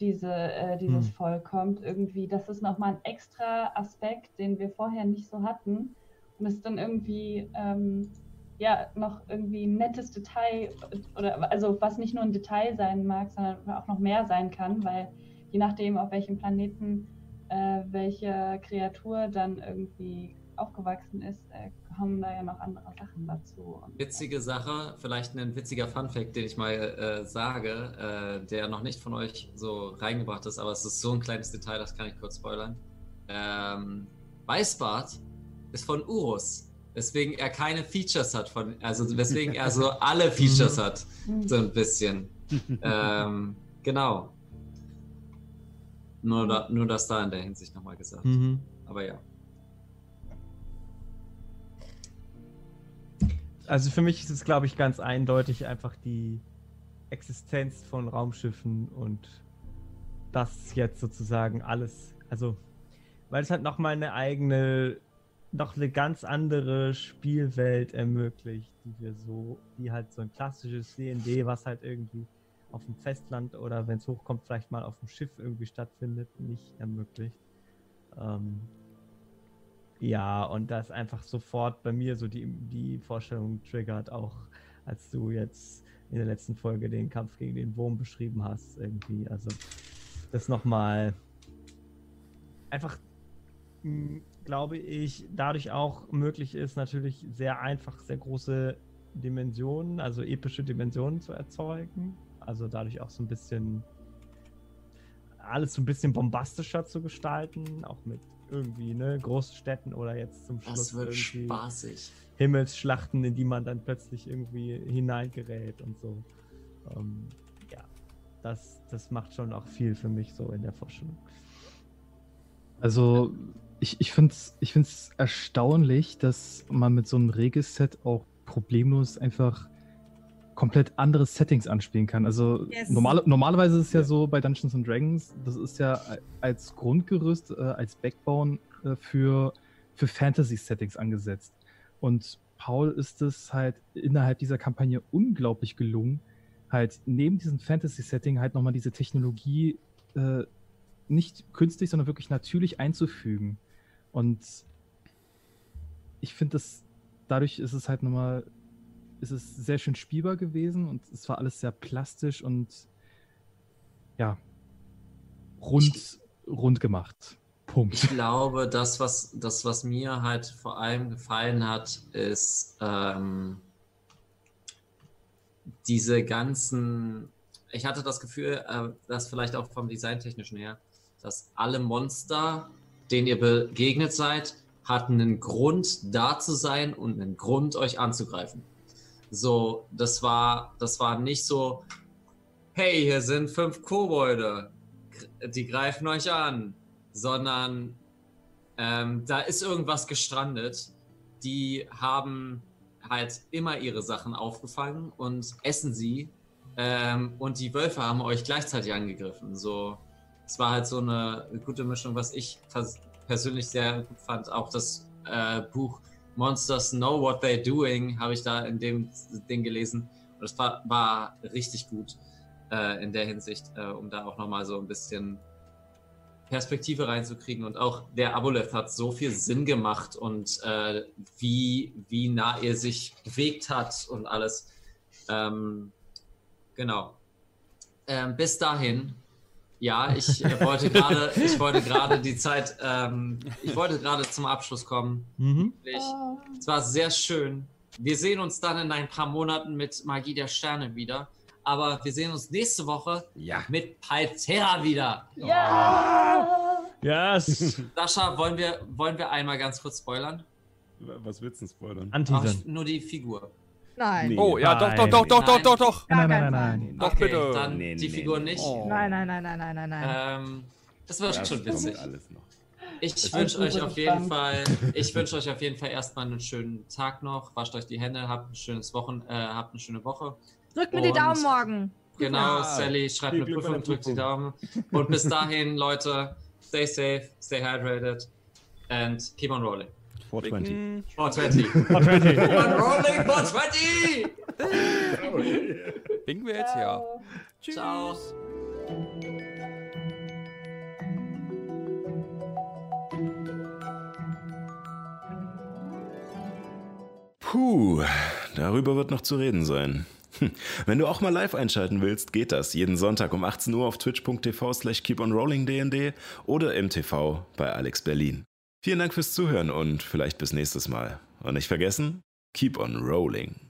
diese, äh, dieses Hm. Volk kommt, irgendwie. Das ist nochmal ein extra Aspekt, den wir vorher nicht so hatten. Und es ist dann irgendwie, ähm, ja, noch irgendwie ein nettes Detail oder also was nicht nur ein Detail sein mag, sondern auch noch mehr sein kann, weil je nachdem, auf welchem Planeten äh, welche Kreatur dann irgendwie aufgewachsen ist, äh, kommen da ja noch andere Sachen dazu. Und, Witzige Sache, vielleicht ein witziger Funfact, den ich mal äh, sage, äh, der noch nicht von euch so reingebracht ist, aber es ist so ein kleines Detail, das kann ich kurz spoilern. Ähm, Weißbart ist von Urus. Weswegen er keine Features hat von, also weswegen er so alle Features hat. So ein bisschen. ähm, genau. Nur, da, nur das da in der Hinsicht nochmal gesagt. Mhm. Aber ja. Also für mich ist es, glaube ich, ganz eindeutig einfach die Existenz von Raumschiffen und das jetzt sozusagen alles, also weil es halt nochmal eine eigene, noch eine ganz andere Spielwelt ermöglicht, die wir so, die halt so ein klassisches D&D, was halt irgendwie auf dem Festland oder wenn es hochkommt, vielleicht mal auf dem Schiff irgendwie stattfindet, nicht ermöglicht. Ähm, ja, und das einfach sofort bei mir so die, die Vorstellung triggert, auch als du jetzt in der letzten Folge den Kampf gegen den Wurm beschrieben hast, irgendwie. Also, das nochmal einfach, glaube ich, dadurch auch möglich ist, natürlich sehr einfach, sehr große Dimensionen, also epische Dimensionen zu erzeugen. Also dadurch auch so ein bisschen alles so ein bisschen bombastischer zu gestalten, auch mit irgendwie, ne, Großstädten oder jetzt zum Schluss Das wird irgendwie spaßig. Himmelsschlachten, in die man dann plötzlich irgendwie hineingerät und so. Ähm, ja, das, das macht schon auch viel für mich so in der Vorstellung. Also, ich, ich finde es ich find's erstaunlich, dass man mit so einem Regelset auch problemlos einfach komplett andere Settings anspielen kann. Also Yes. normale, normalerweise ist es ja so bei Dungeons and Dragons, das ist ja als Grundgerüst, äh, als Backbone äh, für, für Fantasy-Settings angesetzt. Und Paul ist es halt innerhalb dieser Kampagne unglaublich gelungen, halt neben diesem Fantasy-Setting halt nochmal diese Technologie äh, nicht künstlich, sondern wirklich natürlich einzufügen. Und ich finde, dass dadurch ist es halt nochmal, ist es sehr schön spielbar gewesen und es war alles sehr plastisch und ja, rund, rund gemacht. Punkt. Ich glaube, das was, das, was mir halt vor allem gefallen hat, ist ähm, diese ganzen. Ich hatte das Gefühl, äh, dass vielleicht auch vom Designtechnischen her, dass alle Monster, denen ihr begegnet seid, hatten einen Grund da zu sein und einen Grund euch anzugreifen. So, das war, das war nicht so, hey, hier sind fünf Kobolde, die greifen euch an, sondern ähm, da ist irgendwas gestrandet. Die haben halt immer ihre Sachen aufgefangen und essen sie. Ähm, und die Wölfe haben euch gleichzeitig angegriffen. So, es war halt so eine gute Mischung, was ich pers persönlich sehr gut fand. Auch das äh, Buch Monsters Know What They're Doing habe ich da in dem Ding gelesen. Und das war, war richtig gut äh, in der Hinsicht, äh, um da auch nochmal so ein bisschen Perspektive reinzukriegen. Und auch der Aboleth hat so viel Sinn gemacht und äh, wie, wie nah er sich bewegt hat und alles. Ähm, genau. Ähm, bis dahin, ja, ich äh, wollte gerade, ich wollte gerade die Zeit, ähm, ich wollte gerade zum Abschluss kommen. Mhm. Ich, es war sehr schön. Wir sehen uns dann in ein paar Monaten mit Magie der Sterne wieder. Aber wir sehen uns nächste Woche mit Paltera wieder. Ja! Yes! Sascha, wollen wir, wollen wir einmal ganz kurz spoilern? Was willst du denn spoilern? Ach, nur die Figur. Nein. Oh, ja, doch, doch, doch, doch, doch, doch, doch. Nein, nein, nein, Doch, okay, bitte. Dann Nee, die Figur nee. nicht. Oh. Nein, nein, nein, nein, nein, nein, nein. Ähm, das wird Das schon witzig. alles noch. Ich wünsche euch auf jeden. Fall, ich wünsche euch auf jeden Fall erstmal einen schönen Tag noch. Wascht euch die Hände, habt ein schönes Wochen, äh, habt eine schöne Woche. Drückt mir die Und- Daumen morgen. Genau, Ja. Sally schreibt eine Prüfung, der drückt die. Daumen. Und bis dahin, Leute, stay safe, stay hydrated and keep on rolling. 420. 420. 420. keep on rolling, 420! Winken wir jetzt, ja. Tschüss. Ciao. Puh, darüber wird noch zu reden sein. Hm, Wenn du auch mal live einschalten willst, geht das jeden Sonntag um 18 Uhr auf twitch.tv slash keeponrollingdnd oder im TV bei Alex Berlin. Vielen Dank fürs Zuhören und vielleicht bis nächstes Mal. Und nicht vergessen, keep on rolling.